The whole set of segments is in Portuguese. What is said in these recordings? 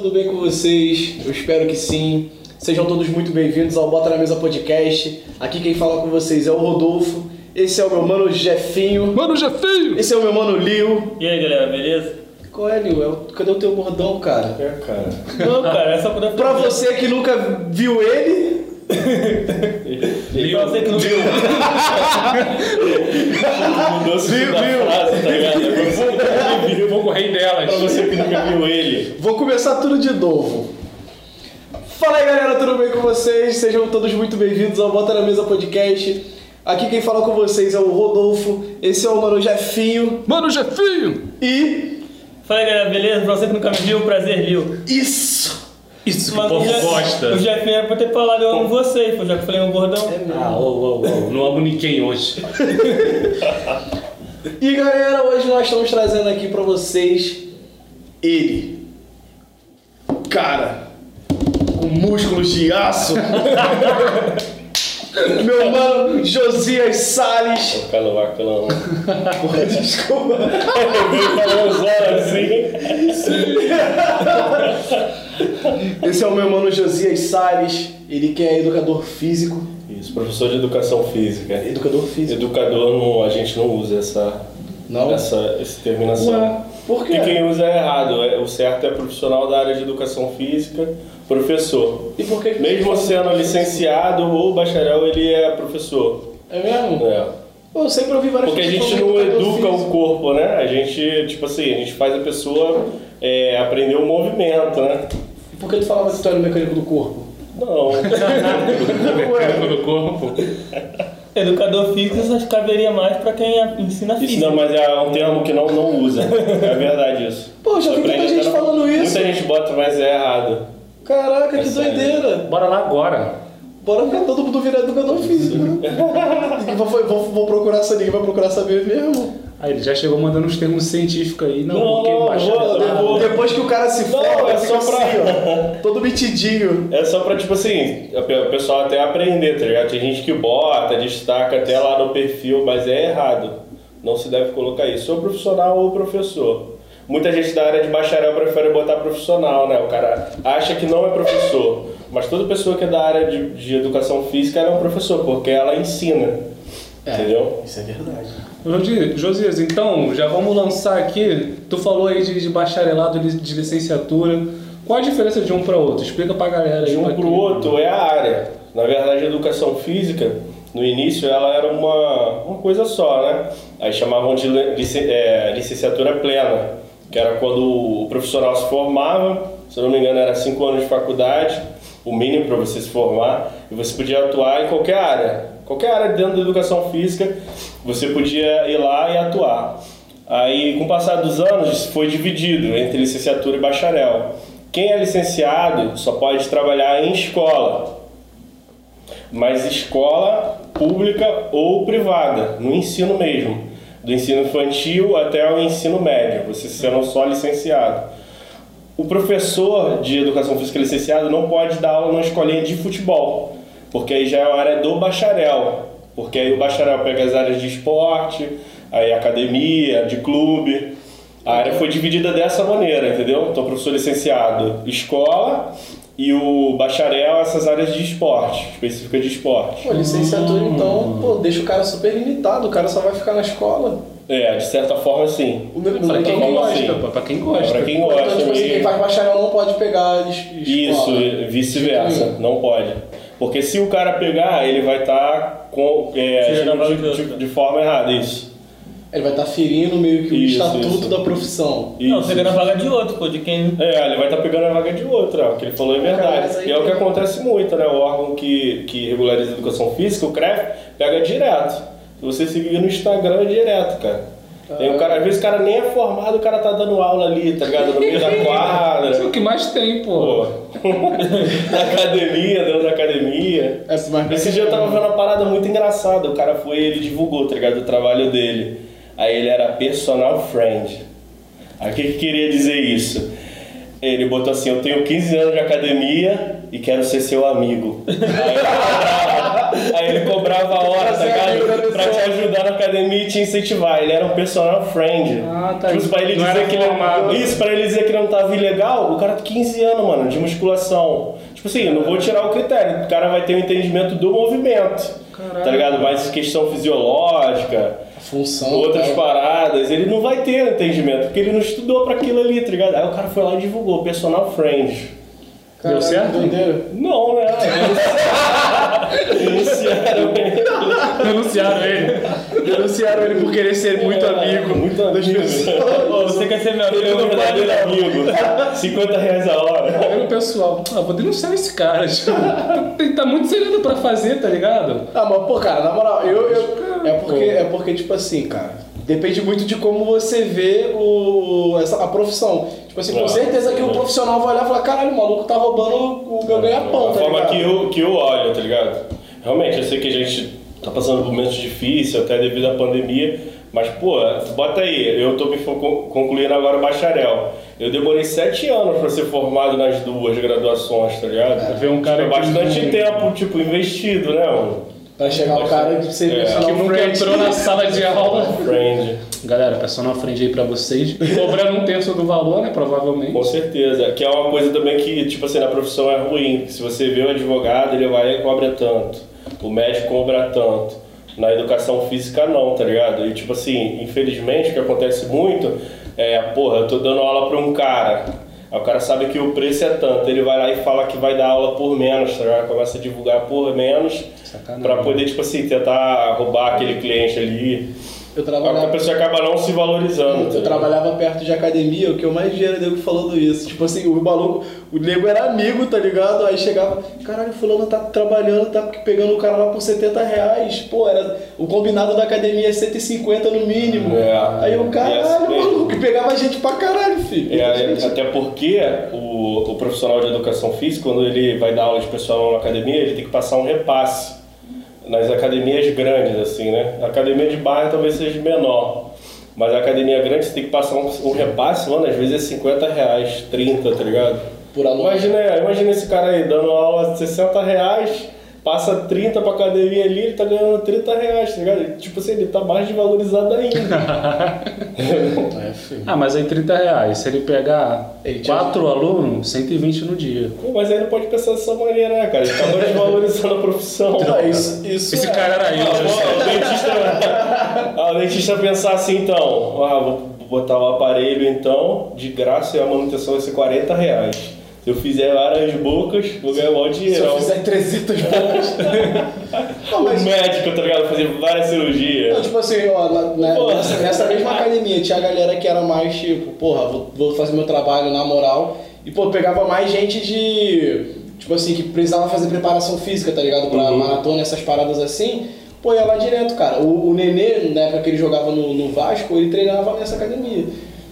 tudo bem com vocês? Eu espero que sim. Sejam todos muito bem-vindos ao Bota na Mesa Podcast. Aqui quem fala com vocês é o Rodolfo. Esse é o meu mano Jefinho. Mano, Jefinho! Esse é o meu mano Liu. E aí galera, beleza? Qual é, Liu? É o- Cadê o teu bordão, cara? É, cara. Não, cara, é só eu Pra você que nunca viu ele, Pra você que não viu. Mudança Viu, viu? frase, tá ligado? Pra você que nunca viu. Eu vou correr delas. Pra você que nunca viu ele. vou começar tudo de novo. Fala aí, galera, tudo bem com vocês? Sejam todos muito bem-vindos ao Bota na Mesa Podcast. Aqui quem fala com vocês é o Rodolfo. Esse é o mano Jefinho. Mano, Jefinho! E. Fala aí galera, beleza? Pra você que nunca me viu, prazer, viu? Isso! Isso que o Mas povo gosta. O Jefinho era pra ter falado eu amo vocês, pô, já que eu falei um gordão. Ah, ô, ô, ô, não amo ninguém hoje. E galera, hoje nós estamos trazendo aqui pra vocês ele. Cara, com músculos de aço. Meu mano Josias Salles. O vacilão. Porra, desculpa. Ele falou uns horas assim. Esse é o meu mano Josias Salles. Ele que é educador físico. Isso, professor de educação física. Educador físico. Educador, não, a gente não usa essa, Não? essa, essa terminação. Ué, por quê? Porque quem usa é errado. É- O certo é profissional da área de educação física, professor. E por que que Mesmo sendo licenciado ou bacharel, ele é professor. É mesmo? É. Eu sempre ouvi várias Porque a gente não educa o corpo, né? A gente, tipo assim, a gente faz a pessoa é, aprender o movimento, né? Por que tu falava que tu era o mecânico do corpo? Não. Mecânico do corpo. Educador físico só caberia mais pra quem ensina Isso física. não, mas é um termo que não, não usa. É verdade isso. Pô, já vi tanta Aprende gente falando isso. Muita gente bota, mas é errado. Caraca, É que sério. doideira. Bora lá agora. Bora ver todo mundo virar educador físico. né? vou, vou, vou procurar saber, ninguém vai procurar saber mesmo. Aí ele já chegou mandando uns termos científicos aí. Não, Não, porque não, vou- Depois que o cara se Não, forma, é só pra- assim, ó, todo metidinho. É só pra, tipo assim, o pessoal até aprender, tá ligado? Tem gente que bota, destaca até lá no perfil, mas é errado. Não se deve colocar isso. Ou profissional ou professor. Muita gente da área de bacharel prefere botar profissional, né? O cara acha que não é professor. Mas toda pessoa que é da área de, de educação física é um professor, porque ela ensina. Entendeu? Isso é verdade. Josias, então, já vamos lançar aqui. Tu falou aí de, de bacharelado, de, de licenciatura. Qual a diferença de um para outro? Explica pra galera aí. De um pro quem- outro é a área. Na verdade, a educação física, no início, ela era uma, uma coisa só, né? Aí chamavam de li- lic- é, licenciatura plena, que era quando o profissional se formava, se eu não me engano, era cinco anos de faculdade, o mínimo para você se formar, e você podia atuar em qualquer área. Qualquer área dentro da educação física, você podia ir lá e atuar. Aí, com o passar dos anos, foi dividido entre licenciatura e bacharel. Quem é licenciado só pode trabalhar em escola, mas escola pública ou privada, no ensino mesmo, do ensino infantil até o ensino médio, você sendo só licenciado. O professor de educação física licenciado não pode dar aula numa escolinha de futebol, porque aí já é a área do bacharel, porque aí o bacharel pega as áreas de esporte, aí academia, de clube. A área foi dividida dessa maneira, entendeu? Então, o professor licenciado, escola, e o bacharel, essas áreas de esporte, específica de esporte. Pô, licenciatura então, pô, deixa o cara super limitado, o cara só vai ficar na escola. É, de certa forma, sim. Pra quem então, gosta, assim? pô, pra quem gosta. Pra quem Então, gosta tipo assim, quem faz bacharel não pode pegar es- Isso, escola. e vice-versa, não pode. Porque se o cara pegar, ele vai estar com é, agindo de de, de forma errada, isso. Ele vai estar ferindo meio que o Isso, estatuto isso. da profissão. Não, Isso. pegando a vaga de outro, pô, de quem. É, ele vai estar pegando a vaga de outro, ó, o que ele falou é verdade. E é o que acontece muito, né? O órgão que, que regulariza a educação física, o CREF, pega direto. Se você seguir no Instagram, é direto, cara. Tem um cara, às vezes o cara nem é formado, o cara tá dando aula ali, tá ligado? No meio da Isso é quadra. o que mais tem, pô. Pô. Na academia, dentro da academia. É, mas- Esse dia eu tava vendo uma parada muito engraçada. O cara foi, ele divulgou, tá ligado? O trabalho dele. Aí ele era personal friend. Aí o que, que queria dizer isso? Ele botou assim: Eu tenho 15 anos de academia e quero ser seu amigo. Aí, Aí ele cobrava a hora, tá ligado? Pra te ajudar na academia e te incentivar. Ele era um personal friend. Ah, tá. Tipo, pra ele Não dizer que ele formado. Isso, pra ele dizer que ele não tava ilegal, o cara tem 15 anos, mano, de musculação. Tipo assim, eu não vou tirar o critério. O cara vai ter o entendimento do movimento. Caralho. Tá ligado? Mas questão fisiológica, Função. outras tal. paradas, ele não vai ter entendimento, porque ele não estudou pra aquilo ali, tá ligado? Aí o cara foi lá e divulgou, personal friend. Caralho, Deu certo? doideira. Não, né? Denunciaram ele. Denunciaram ele. Denunciaram ele por querer ser muito amigo. Muito amigo. Ô, você quer ser meu amigo? É um Não pode, não. amigo. 50 reais a hora. Aí o pessoal, ah, vou denunciar esse cara. Tipo, Tem tá muito sereno pra fazer, tá ligado? Ah, mas, pô, cara, na moral, eu. eu é, porque, é porque, tipo assim, cara, depende muito de como você vê o, essa, a profissão. Tipo assim, com certeza que o profissional vai olhar e falar: caralho, o maluco tá roubando o meu ganha-pão, A tá forma ligado? que eu, que eu olho, tá ligado? Realmente, eu sei que a gente tá passando por momentos difíceis, até devido à pandemia, mas, pô, bota aí, eu tô me concluindo agora o bacharel. Eu demorei sete anos pra ser formado nas duas graduações, tá ligado? Ver um cara Foi que bastante não- tempo, tipo, investido, né, mano? Pra chegar o cara de ser É. Que nunca entrou na sala de aula. Friend. Galera, personal friend aí pra vocês. Cobrando um terço do valor, né? Provavelmente. Com certeza. Que é uma coisa também que, tipo assim, na profissão é ruim. Se você vê o advogado, ele vai e cobra tanto. O médico cobra tanto. Na educação física, não, tá ligado? E, tipo assim, infelizmente, o que acontece muito é, porra, eu tô dando aula pra um cara. Aí o cara sabe que o preço é tanto. Ele vai lá e fala que vai dar aula por menos, tá ligado? Começa a divulgar por menos. Pra poder, tipo assim, tentar roubar aquele cliente ali. Eu A trabalhava. pessoa acaba não se valorizando. tá Eu ligado? trabalhava perto de academia, o que eu mais via era nego falando isso. Tipo assim, o maluco, o nego era amigo, tá ligado? Aí chegava, caralho, fulano tá trabalhando, tá pegando o cara lá por 70 reais. Pô, era, o combinado da academia é 150 no mínimo. É. Aí o E caralho, assim mesmo. maluco, que pegava gente pra caralho, filho. É, até porque o, o profissional de educação física, quando ele vai dar aula de pessoal na academia, ele tem que passar um repasse nas academias grandes, assim, né? A academia de bairro talvez seja menor, mas a academia grande você tem que passar um, um repasse, mano, às vezes é 50 reais, 30, tá ligado? Por aluno. Imagina, imagina esse cara aí dando aula de 60 reais, passa 30 pra academia ali, ele tá ganhando 30 reais, tá ligado? Tipo assim, ele tá mais desvalorizado ainda. É. Ah, mas aí 30 reais. Se ele pegar Ele te quatro alunos, 120 no dia. Pô, Mas aí não pode pensar dessa maneira, né, cara? Ele acabou desvalorizando a profissão. Não, isso, isso Esse é. cara era eu. Ah, bom, o dentista, ah, o dentista pensar assim, então, ah, vou botar o aparelho então, de graça e a manutenção vai ser 40 reais. Se eu fizer várias bocas, vou ganhar Se dinheiro. eu fizer 300 bocas. Não, O mas, médico, tá ligado? Fazer várias não, cirurgias. tipo assim, ó, na- nessa, nessa mesma academia tinha a galera que era mais tipo, porra, vou, vou fazer meu trabalho na moral. E, pô, pegava mais gente de. Tipo assim, que precisava fazer preparação física, tá ligado? Pra Uhum. maratona, essas paradas assim. Pô, ia lá direto, cara. O, o Nenê, na época que ele jogava no, no Vasco, ele treinava nessa academia.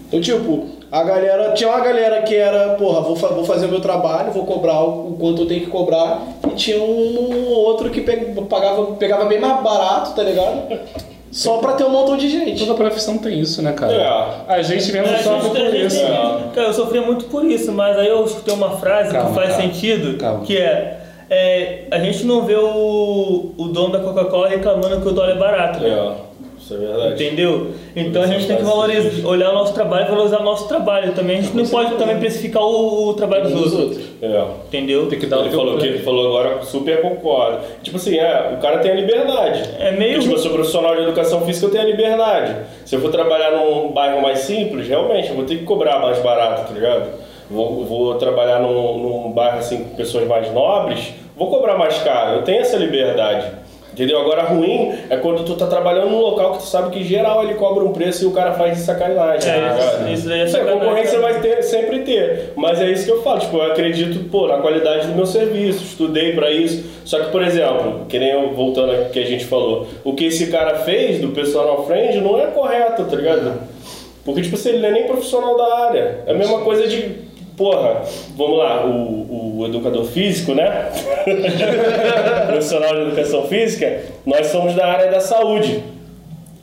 Então, tipo, a galera. Tinha uma galera que era, porra, vou, fa- vou fazer o meu trabalho, vou cobrar o, o quanto eu tenho que cobrar. E tinha um, um outro que pe- pagava, pegava bem mais barato, tá ligado? Só pra ter um montão de gente. Toda profissão tem isso, né, cara? É. A gente mesmo É, sofre por gente- isso. É. Cara, eu sofria muito por isso, mas aí eu escutei uma frase Calma, que faz calma. sentido, Calma. que é, é, a gente não vê o, o dono da Coca-Cola reclamando que o dólar é barato, né? É, isso é verdade. Entendeu? Então a gente tem que valorizar, olhar o nosso trabalho e valorizar o nosso trabalho também. A gente não pode também precificar o, o trabalho dos outros. É. Entendeu? Tem que dar Ele falou o que ele falou agora, super concordo. Tipo assim, é, o cara tem a liberdade. É meio- Tipo, eu sou profissional de educação física, eu tenho a liberdade. Se eu for trabalhar num bairro mais simples, realmente, eu vou ter que cobrar mais barato, tá ligado? Vou, vou trabalhar num, num bairro assim com pessoas mais nobres, vou cobrar mais caro. Eu tenho essa liberdade. Entendeu? Agora, ruim é quando tu tá trabalhando num local que tu sabe que geral ele cobra um preço e o cara faz de sacanagem. É, tá isso- isso é Isso concorrência vai ter, sempre ter. Mas é isso que eu falo, tipo, eu acredito, pô, na qualidade do meu serviço, estudei pra isso. Só que, por exemplo, que nem eu, voltando aqui que a gente falou, o que esse cara fez do personal friend não é correto, tá ligado? Porque, tipo assim, ele não é nem profissional da área. É a mesma coisa de, porra, vamos lá, o, o educador físico, né? profissional de educação física, nós somos da área da saúde.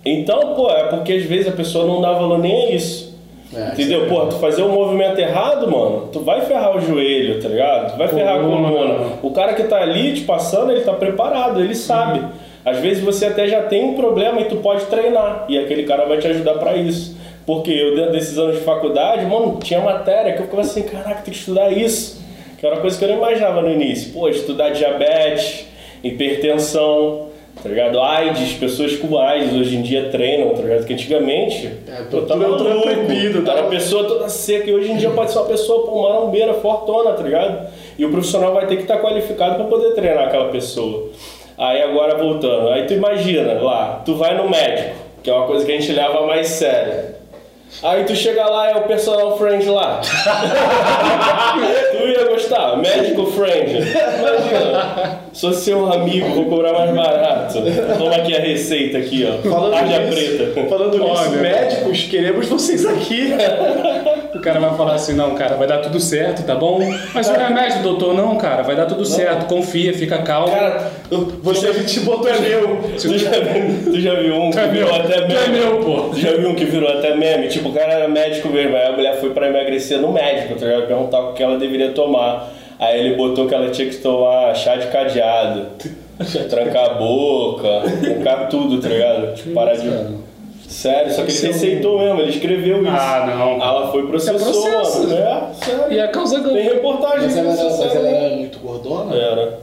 Então, pô, é porque às vezes a pessoa não dá valor nem a isso. É, Entendeu? Porra, tu fazer um movimento errado, mano, tu vai ferrar o joelho, tá ligado? Tu vai ferrar a Coluna. O cara que tá ali te passando, ele tá preparado, ele sabe. Às vezes você até já tem um problema e tu pode treinar. E aquele cara vai te ajudar pra isso. Porque eu, dentro desses anos de faculdade, mano, tinha matéria que eu ficava assim, caraca, tem que estudar isso. Que era uma coisa que eu não imaginava no início. Pô, estudar diabetes, hipertensão, tá ligado? AIDS, pessoas com AIDS hoje em dia treinam, tá ligado? Que antigamente. É, eu tudo- tava louco, proibido, tá? Era a pessoa toda seca e hoje em dia pode ser uma pessoa pô, marombeira, fortona, tá ligado? E o profissional vai ter que estar qualificado para poder treinar aquela pessoa. Aí agora voltando, aí tu imagina lá, tu vai no médico, que é uma coisa que a gente leva mais sério. Aí tu chega lá é o personal friend lá. tu ia gostar, médico friend. Imagina. Sou seu amigo, vou cobrar mais barato. Toma aqui a receita aqui, ó. Falando preta. falando nisso, médicos, queremos vocês aqui. O cara vai falar assim, não, cara, vai dar tudo certo, tá bom? Mas o remédio, doutor, não, cara, vai dar tudo certo, confia, fica calmo. Cara, Você a gente botou é meu. tu já, viu, tu já viu um que é virou meu, até meme? é meu, pô. Tu já viu um que virou até meme? Tipo, o cara era médico mesmo, aí a mulher foi pra emagrecer no médico, tá ligado? Perguntar o que ela deveria tomar. Aí ele botou que ela tinha que tomar chá de cadeado, trancar a boca, trancar tudo, tá ligado? Tipo, parar de. Sério, só que ele Isso é receitou mesmo, ele escreveu isso. Ah, não. Ela foi processou, Isso é processo. mano. É, sério. E a causa Tem ganha. reportagem Mas ela, disso, era, mas sério. ela era muito gordona? Era.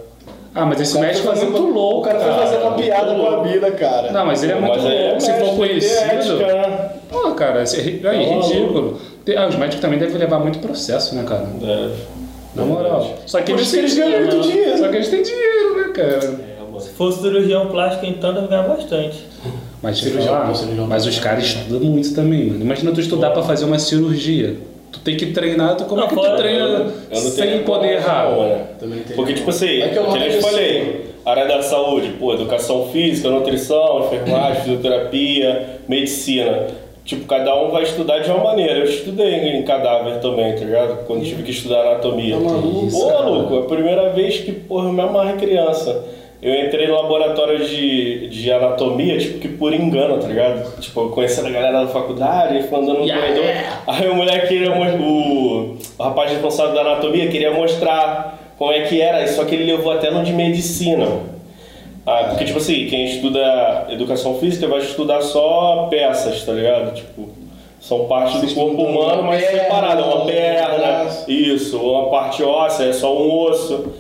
Ah, mas esse médico é muito uma- louco. O cara foi fazer uma piada com a vida, cara. Não, mas ele é muito Mas é louco. Se médico, for tem ter conhecido. ética, né? Pô, cara, esse é aí, Tá ridículo. Tem- Ah, os médicos também devem levar muito processo, né, cara? Deve. Na moral. Só que eles isso que eles ganham dinheiro. muito dinheiro. Só que eles têm dinheiro, né, cara? É. Se for cirurgião plástico, então deve ganhar bastante. Mas, Cirurgião, falar, cirurgião. mas os caras estudam muito também, mano. Imagina tu estudar pra fazer uma cirurgia. Tu tem que treinar, tu, como Não, é que tu treina Eu não sem poder errar? não, né? Também tem. Porque, tipo assim, É que eu não que eu te falei, área da saúde, pô, educação física, nutrição, enfermagem, fisioterapia, medicina. Tipo, cada um vai estudar de uma maneira. Eu estudei em cadáver também, tá ligado? Quando tive que estudar anatomia. Tá maluco, Pô, cara. maluco, a primeira vez que, porra, eu me amarrei criança. Eu entrei no laboratório de, de anatomia, tipo, que por engano, tá ligado? Tipo, conhecendo a galera da faculdade, fui andando no Yeah. corredor. Aí o moleque queria o, o rapaz responsável da anatomia queria mostrar como é que era, só que ele levou até no de medicina. Ah, porque, tipo assim, quem estuda educação física vai estudar só peças, tá ligado? Tipo, são partes do corpo humano, uma mas perna, separadas. Uma um perna, isso, uma parte óssea, é só um osso.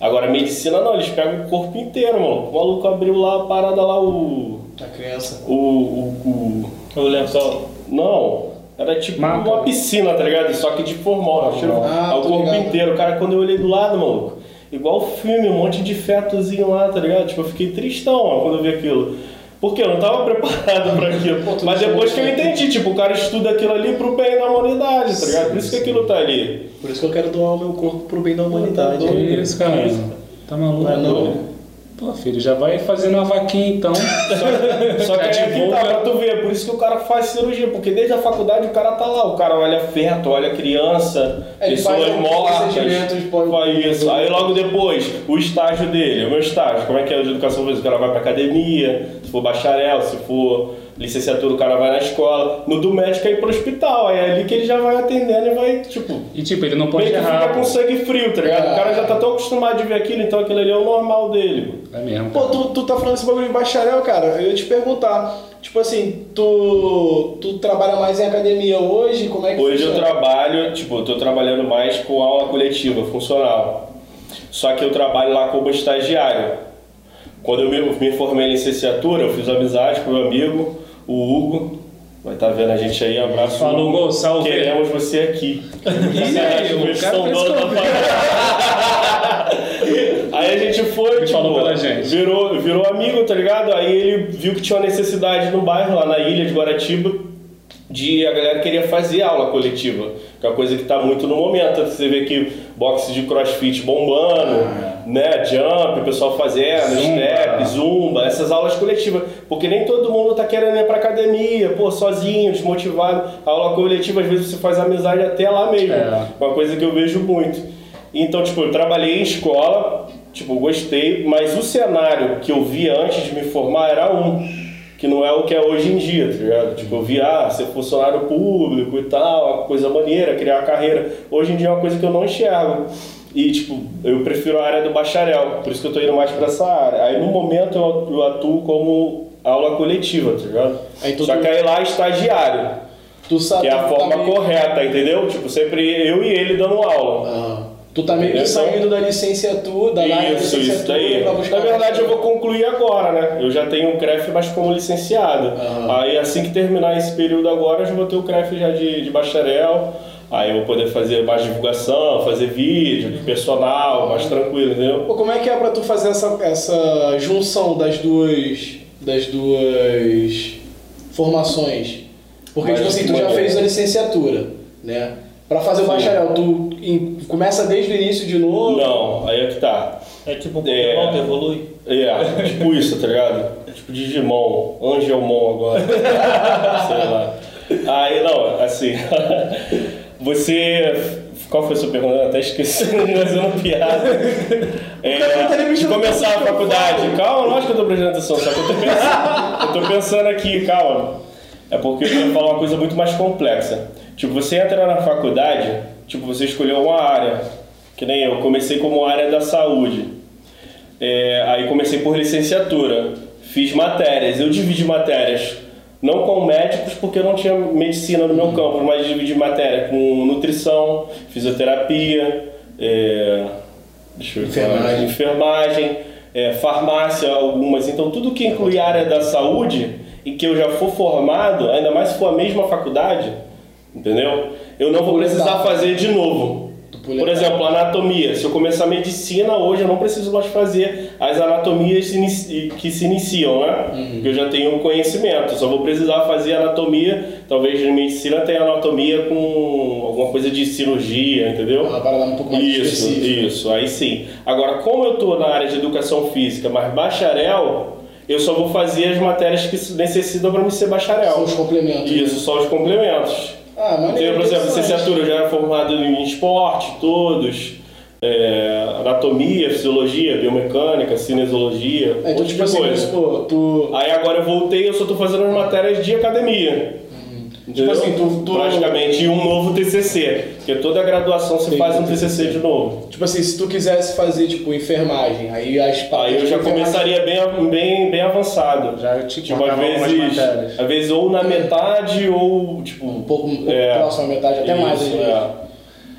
Agora, medicina não, eles pegam o corpo inteiro, mano. O maluco abriu lá a parada lá, o. A criança. O. o, o O lençol. não, era tipo Maca. uma piscina, tá ligado? Só que de formal. Ah, o tô corpo ligado. inteiro. Cara, quando eu olhei do lado, maluco, igual filme, um monte de fetozinho lá, tá ligado? Tipo, eu fiquei tristão ó, quando eu vi aquilo. Porque eu não tava preparado pra aquilo. Pô, Mas depois que eu entendi, tipo, o cara estuda aquilo ali pro bem da humanidade, tá ligado? Por isso que aquilo tá ali. Por isso que eu quero doar o meu corpo pro bem da humanidade. Tá Que isso, cara? Tá maluco? Não é não? Pô, filho, já vai fazendo uma vaquinha então. Só que aí Já aqui divulga. tá, pra tu ver, por isso que o cara faz cirurgia, porque desde a faculdade o cara tá lá, o cara olha feto, olha criança, Ele pessoas mortas, faz isso. Aí logo depois, o estágio dele, o meu estágio, como é que é de educação física? O cara vai pra academia, se for bacharel, se for licenciatura, o cara vai na escola. No do médico é ir pro hospital, aí é ali que ele já vai atendendo e vai, tipo, E tipo, ele não pode meio que errar. fica com sangue frio, tá ligado? O cara já tá tão acostumado de ver aquilo, então aquilo ali é o normal dele. É mesmo. Pô, tu, tu tá falando esse bagulho de bacharel, cara. Eu ia te perguntar. Tipo assim, tu, tu trabalha mais em academia hoje? Como é que Hoje eu funciona? trabalho, tipo, eu tô trabalhando mais com aula coletiva, funcional. Só que eu trabalho lá como estagiário. Quando eu me, me formei em licenciatura, eu fiz amizade com meu amigo, o Hugo. Vai estar vendo a gente aí, abraço. Falou, Hugo. Salve. Queremos você aqui. E aí, o cara. Aí a gente foi, tipo, falou pela gente. Virou, virou amigo, tá ligado? Aí ele viu que tinha uma necessidade no bairro, lá na ilha de Guaratiba, de a galera queria fazer aula coletiva, que é uma coisa que tá muito no momento. Você vê que boxe de crossfit bombando, né? Jump, o pessoal fazendo, Zumba. step, zumba, essas aulas coletivas. Porque nem todo mundo tá querendo ir pra academia, pô, sozinho, desmotivado. A aula coletiva, às vezes, você faz amizade até lá mesmo. É. Uma coisa que eu vejo muito. Então, tipo, eu trabalhei em escola, tipo, gostei, mas o cenário que eu vi antes de me formar era um. que não é o que é hoje em dia, tá ligado? Tipo, eu vi, ah, ser funcionário público e tal, uma coisa maneira, criar uma carreira. Hoje em dia é uma coisa que eu não enxergo. E, tipo, eu prefiro a área do bacharel, por isso que eu tô indo mais pra essa área. Aí, no momento, eu atuo como aula coletiva, tá ligado? Aí, tu- Só que aí lá é estagiário, Tu sabe. que é a tu forma tá meio- correta, entendeu? Tipo, sempre eu e ele dando aula. Ah, tu tá meio que saindo da licenciatura, da área da Isso, isso daí. Na verdade, eu vou concluir agora, né? Eu já tenho o CREF, mas como licenciado. Aham. Aí, assim que terminar esse período agora, eu já vou ter o CREF já de, de bacharel. Aí eu vou poder fazer mais divulgação, fazer vídeo, personal, mais tranquilo, entendeu? Pô, como é que é pra tu fazer essa, essa junção das duas. das duas formações? Porque, Mas tipo assim, tu já fez a licenciatura, né? Pra fazer o bacharel, tu em- começa desde o início de novo? Não, aí é que tá. É tipo um É. Pokémon que evolui. É, tipo isso, tá ligado? Tipo Digimon, Angelmon agora. Sei lá. Aí, não, assim. Você. Qual foi a sua pergunta? Eu até esqueci, fazendo piada. cara tá nem É, de mexendo começar a faculdade. Calma, lógico que eu tô prestando atenção, só que eu tô pensando, eu tô pensando aqui, calma. É porque eu ia falar uma coisa muito mais complexa. Tipo, você entra na faculdade, tipo, você escolheu uma área. Que nem eu, comecei como área da saúde. É, aí comecei por licenciatura, fiz matérias, eu dividi matérias, não com médicos porque eu não tinha medicina no meu campo, mas dividi matéria com nutrição, fisioterapia, é, deixa eu Enfermagem. enfermagem é, farmácia, algumas. Então tudo que inclui a área da saúde e que eu já for formado, ainda mais se for a mesma faculdade, entendeu? Eu não vou precisar fazer de novo. Por exemplo, anatomia. Se eu começar medicina hoje, eu não preciso mais fazer as anatomias que se iniciam, né? Uhum. Porque eu já tenho conhecimento. Só vou precisar fazer anatomia. Talvez em medicina tenha anatomia com alguma coisa de cirurgia, entendeu? Uma parada um pouco mais Isso, específica. isso, aí sim. Agora, como eu estou na área de educação física, mas bacharel, eu só vou fazer as matérias que necessitam para me ser bacharel. São os complementos. Isso, só os complementos. Ah, Então, maneiro. por exemplo, licenciatura já era formado em esporte, todos, é, anatomia, fisiologia, biomecânica, cinesiologia, É, então, tipo assim, coisa. pô, tu. Aí agora eu voltei eu só tô fazendo as matérias de academia. Entendeu? Tipo assim, tu- tu- Praticamente e um novo TCC, porque toda graduação se Sim, faz um TCC de novo. Tipo assim, se tu quisesse fazer, tipo, enfermagem, aí as Aí eu já enfermagem- começaria bem, bem, bem avançado. Já te Tipo, às vezes, matérias. às vezes ou na metade ou, tipo... Um pouco, um pouco É. próximo à metade, até mais. Isso, às vezes. é.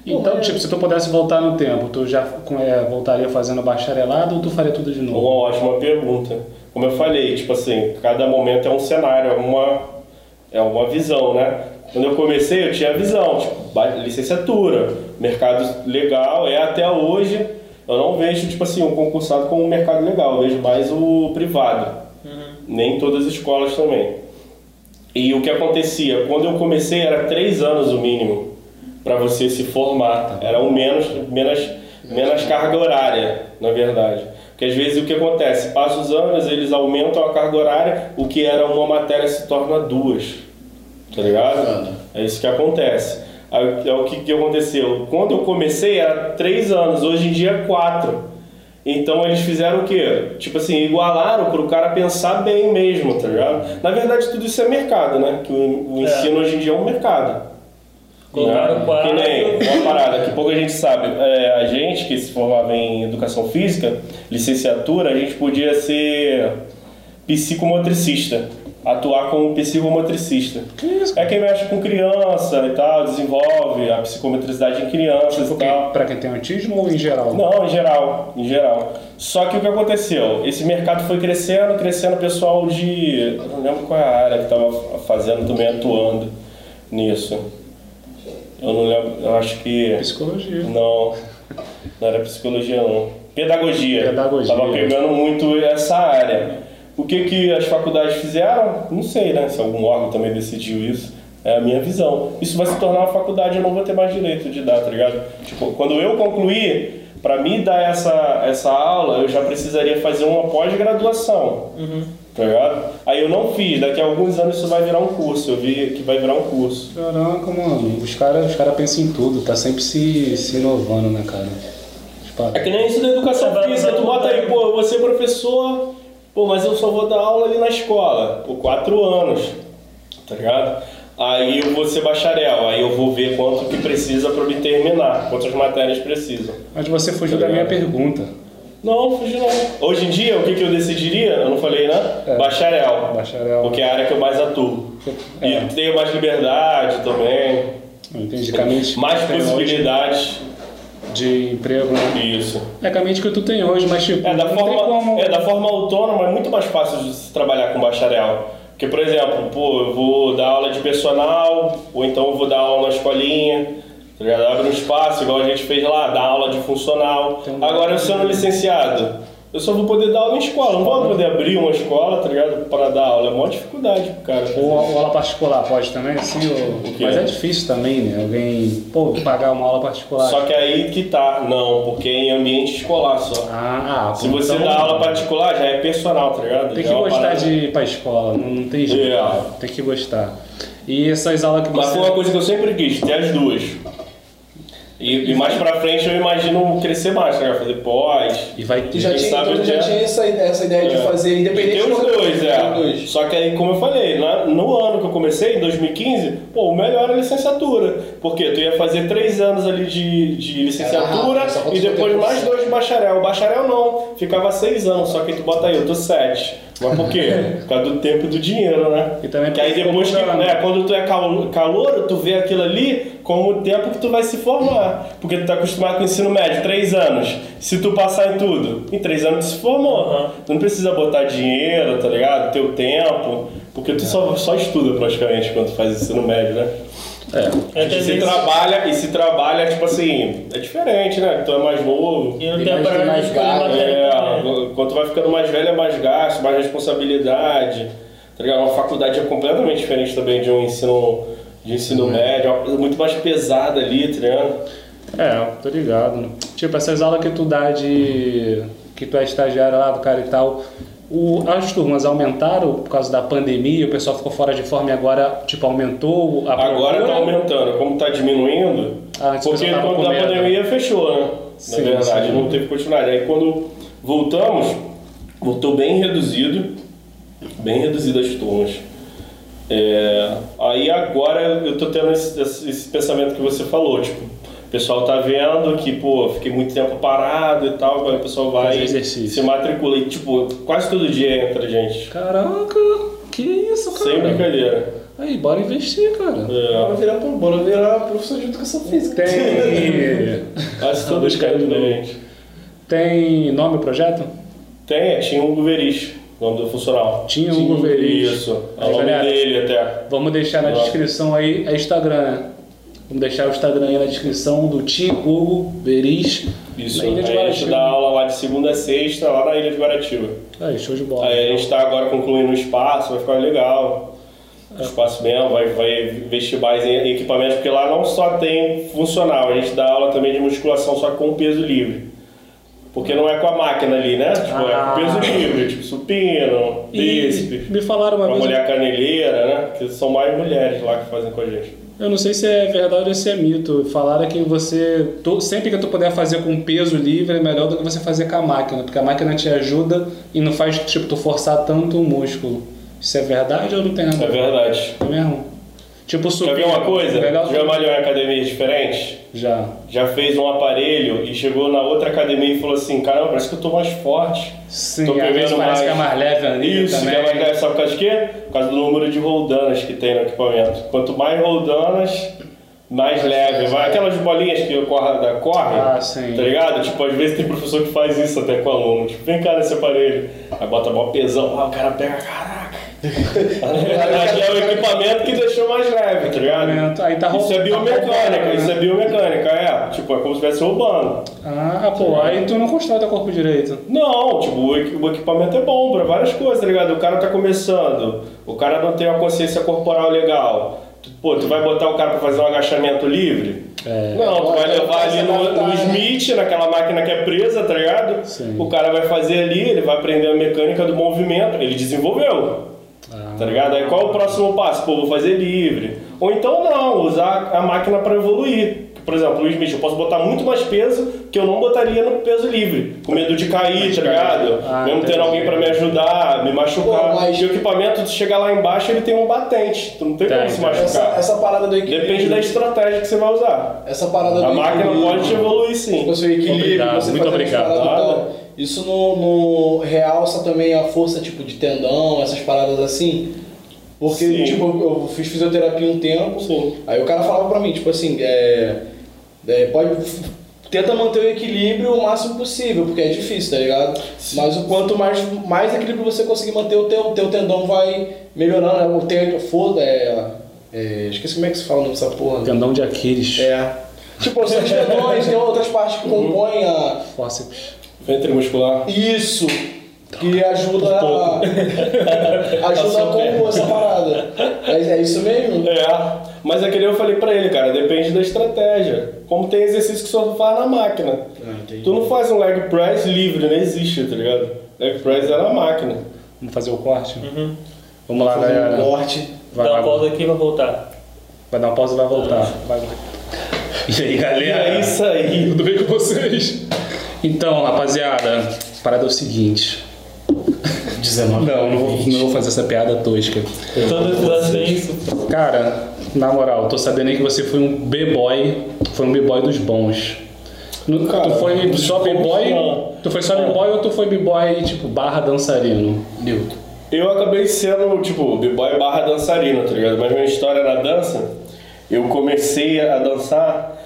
Então, tipo, se tu pudesse voltar no tempo, tu já é, voltaria fazendo bacharelado ou tu faria tudo de Uma novo? ótima pergunta. Como eu falei, tipo assim, cada momento é um cenário, é uma, é uma visão, né? Quando eu comecei, eu tinha a visão, tipo, licenciatura, mercado legal, é até hoje, eu não vejo, tipo assim, o concursado como um mercado legal, eu vejo mais o privado. Nem todas as escolas também. E o que acontecia? Quando eu comecei, era três anos o mínimo para você se formar. Era um menos, menos, menos carga horária, na verdade. Porque às vezes o que acontece? Passa os anos, eles aumentam a carga horária, o que era uma matéria se torna duas. Tá ligado? É isso que acontece. É o que, que aconteceu? Quando eu comecei era três anos, hoje em dia é quatro. Então eles fizeram o quê? Tipo assim, igualaram para o cara pensar bem mesmo, tá ligado? Na verdade tudo isso é mercado, né? Que o, o É. ensino hoje em dia é um mercado. Colocaram quatro. Que nem uma parada que pouca gente sabe. É, a gente que se formava em educação física, licenciatura, a gente podia ser psicomotricista. Atuar como psicomotricista. É quem mexe com criança e tal, desenvolve a psicometricidade em crianças e Porque, tal. pra quem tem autismo ou em geral? Não, em geral, em geral. Só que o que aconteceu? Esse mercado foi crescendo, crescendo, o pessoal de. Eu não lembro qual é a área que estava fazendo também, atuando nisso. Eu não lembro, eu acho que. Psicologia. Não, não era psicologia não. Pedagogia. Pedagogia. Tava pegando muito essa área. O que que as faculdades fizeram? Não sei, né? Se algum órgão também decidiu isso. É a minha visão. Isso vai se tornar uma faculdade, eu não vou ter mais direito de dar, tá ligado? Tipo, quando eu concluir, para mim dar essa, essa aula, eu já precisaria fazer uma pós-graduação. Tá ligado? Aí eu não fiz, daqui a alguns anos isso vai virar um curso. Eu vi que vai virar um curso. Caraca, mano. Os caras os cara pensam em tudo, tá sempre se, se inovando, né, cara? Tipo, É que nem isso da educação física, tu bota aí, pô, você é professor, Pô, mas eu só vou dar aula ali na escola, por quatro anos, tá ligado? Aí eu vou ser bacharel, aí eu vou ver quanto que precisa para me terminar, quantas matérias precisam. Mas você fugiu da minha pergunta. Não, fugi não. Hoje em dia, o que, que eu decidiria? Eu não falei, né? É. Bacharel. Bacharel. Porque é a área que eu mais atuo. É. E tenho mais liberdade também, Entendi. Caminhos mais possibilidades. de emprego, né? Isso. É caminho que tu tem hoje, mas tipo, É da, forma, como. é da forma autônoma, é muito mais fácil de se trabalhar com bacharel. Porque, por exemplo, pô, eu vou dar aula de personal, ou então eu vou dar aula na escolinha, tá ligado? Abre um espaço, igual a gente fez lá, dar aula de funcional. Um- Agora, eu sendo licenciado, eu só vou poder dar aula em escola, não vou poder abrir uma escola, tá ligado? Para dar aula. É uma dificuldade pro cara. Ou, ou aula particular pode também, assim? Ou... Mas é difícil também, né? Alguém, pô, pagar uma aula particular. Só que aí que tá, não, porque é em ambiente escolar só. Ah, ah, Se você então- dá aula particular, já é personal, tá ligado? Tem que é gostar parada- de ir pra escola, não, não tem jeito. É. cara. Tem que gostar. E essas aulas que Mas você. foi uma coisa que eu sempre quis, ter as duas. E, e mais pra frente eu imagino crescer mais, né? Fazer pós. E vai ter. já tinha, sabe então, já é. tinha essa, essa ideia de É. fazer independente Tem os do- dois, é. dois. Só que aí, como eu falei, na- no ano que eu comecei, em 2015, pô, o melhor era a licenciatura. Porque tu ia fazer três anos ali de, de licenciatura Ah, e depois mais dois de bacharel. O bacharel não, ficava seis anos, só que tu bota aí, eu tô sete. Mas por quê? Por causa do tempo e do dinheiro, né? E também que aí depois que, né, quando tu é calo- calouro, tu vê aquilo ali como o tempo que tu vai se formar. Porque tu tá acostumado com o ensino médio, três anos. Se tu passar em tudo, em três anos tu se formou. Tu não precisa botar dinheiro, tá ligado? Teu tempo. Porque tu só, só estuda praticamente quando tu faz ensino médio, né? É. É, E se trabalha, e se trabalha, tipo assim, é diferente, né? Tu é mais novo. E não tem a parada de gasto. É, quando tu vai ficando mais velho é mais gasto, mais responsabilidade. Tá ligado? Uma faculdade é completamente diferente também de um ensino, de ensino médio, é uma coisa muito mais pesada ali, tá ligado? É, tô ligado. Tipo, essas aulas que tu dá de. que tu é estagiário lá do cara e tal. O, as turmas aumentaram por causa da pandemia, o pessoal ficou fora de forma e agora, tipo, aumentou a Agora procura? tá aumentando, como tá diminuindo, Ah, porque quando a pandemia fechou, né? Sim, Na verdade, sim. não teve continuidade. Aí quando voltamos, voltou bem reduzido, bem reduzido as turmas. É, aí agora eu tô tendo esse, esse- esse pensamento que você falou, tipo, o pessoal tá vendo que, pô, fiquei muito tempo parado e tal, aí o pessoal vai Fazer exercício. se matricula e, tipo, quase todo dia entra gente. Caraca, que isso, cara? Sem brincadeira. Aí, bora investir, cara. Bora É. virar, bora virar professor de educação física. Tem. Quase todo dia entra gente. Tem nome o projeto? Tem, tinha um Veris, nome do funcional. Tinha um Veris. Isso, é o nome galera, dele até. Vamos deixar na Ó. descrição aí, é Instagram, né? Vamos deixar o Instagram aí na descrição do Tio Hugo Veris. Isso, na Ilha de aí a gente Guaratiba. dá aula lá de segunda a sexta, lá na Ilha de Guaratiba. Aí, show de bola. Aí a gente está agora concluindo o espaço, vai ficar legal. O espaço mesmo, vai, vai investir mais em equipamentos, porque lá não só tem funcional, a gente dá aula também de musculação só com peso livre. Porque não é com a máquina ali, né? Tipo, Ah. é com peso livre, tipo supino, bíceps. Me falaram uma vez, mulher caneleira, né? Que são mais mulheres lá que fazem com a gente. Eu não sei se é verdade ou se é mito, falaram que você, sempre que tu puder fazer com peso livre é melhor do que você fazer com a máquina, porque a máquina te ajuda e não faz, tipo, tu forçar tanto o músculo. Isso é verdade ou não tem nada? É verdade. É mesmo? Tipo, Já supino. viu uma coisa? Melhor Já malhou em academias diferentes? Já. Já fez um aparelho e chegou na outra academia e falou assim: caramba, parece que eu tô mais forte. Sim, Tô pegando parece mais. que é mais leve ali Isso, também. que é mais leve, sabe por causa de quê? Por causa do número de roldanas que tem no equipamento. Quanto mais roldanas, mais leve. Vai aquelas bolinhas que corre, da corre, Ah, sim. tá ligado? Tipo, às vezes tem professor que faz isso até com aluno. Tipo, vem cá nesse aparelho. Aí bota mó pesão, ah, o cara pega, caraca. Aí é o equipamento que deixou mais leve, tá ligado? Aí tá Isso é roubando, biomecânica, né? isso é biomecânica, é. Tipo, é como se estivesse roubando. Ah, pô, aí tu não constrói teu corpo direito. Não, tipo, o equi- o equipamento é bom pra várias coisas, tá ligado? O cara tá começando, o cara não tem uma consciência corporal legal. Pô, tu vai botar o cara pra fazer um agachamento livre? É. Não, tu vai levar ali no, no? Smith, naquela máquina que é presa, tá ligado? Sim. O cara vai fazer ali, ele vai aprender a mecânica do movimento, ele desenvolveu. Tá ligado? Aí qual é o próximo passo? Pô, vou fazer livre. Ou então não, usar a máquina para evoluir. Por exemplo, o Will Smith, eu posso botar muito mais peso que eu não botaria no peso livre. Com medo de cair, tá ligado? Ah, Mesmo tendo alguém pra me ajudar, me machucar. Pô, mas- E o equipamento, tu chegar lá embaixo, ele tem um batente. Tu não tem Tem, como se machucar. Essa, essa parada do equilíbrio. Depende da estratégia que você vai usar. Essa parada do A máquina pode evoluir sim. Você equilíbrio, Obrigado, você muito obrigado. e tal. Isso no, no realça também a força tipo de tendão, essas paradas assim. Porque, Sim. tipo, eu fiz fisioterapia um tempo, Sim. aí o cara falava pra mim, tipo assim, é, é, pode, tenta manter o equilíbrio o máximo possível, porque é difícil, tá ligado? Mas o quanto mais, mais equilíbrio você conseguir manter, o teu, teu tendão vai melhorando, né? O teu, foda, é, é, esqueci como é que se fala o nome dessa porra. Tendão de Aquiles. É. Tipo, os tendões, tem outras partes que compõem a, Fórceps. Ventre muscular. isso, que ajuda a, ajuda a compor essa parada. Mas é isso mesmo? É, mas é que nem eu falei pra ele, cara, depende da estratégia. Como tem exercício que só faz na máquina. Tu não faz um leg press livre, não existe, tá ligado? Leg press é na máquina. Vamos fazer o corte? Vamos lá, Fazer um galera. corte. Vai, Dá uma pausa aqui e vai voltar. vai dar uma pausa e vai voltar. Vai, vai. E aí, E galera? é isso aí. Tudo bem com vocês? Então, rapaziada, a parada é o seguinte. 19. Não, não vou, não vou fazer essa piada tosca. Tem isso. Cara, na moral, tô sabendo aí que você foi um B-boy, foi um B-boy dos bons. No- Cara, tu foi só B-boy? Tu foi só B-boy ou tu foi B-boy tipo barra dançarino? Newton. Eu acabei sendo, tipo, b-boy barra dançarina, tá ligado? Mas minha história na dança, eu comecei a dançar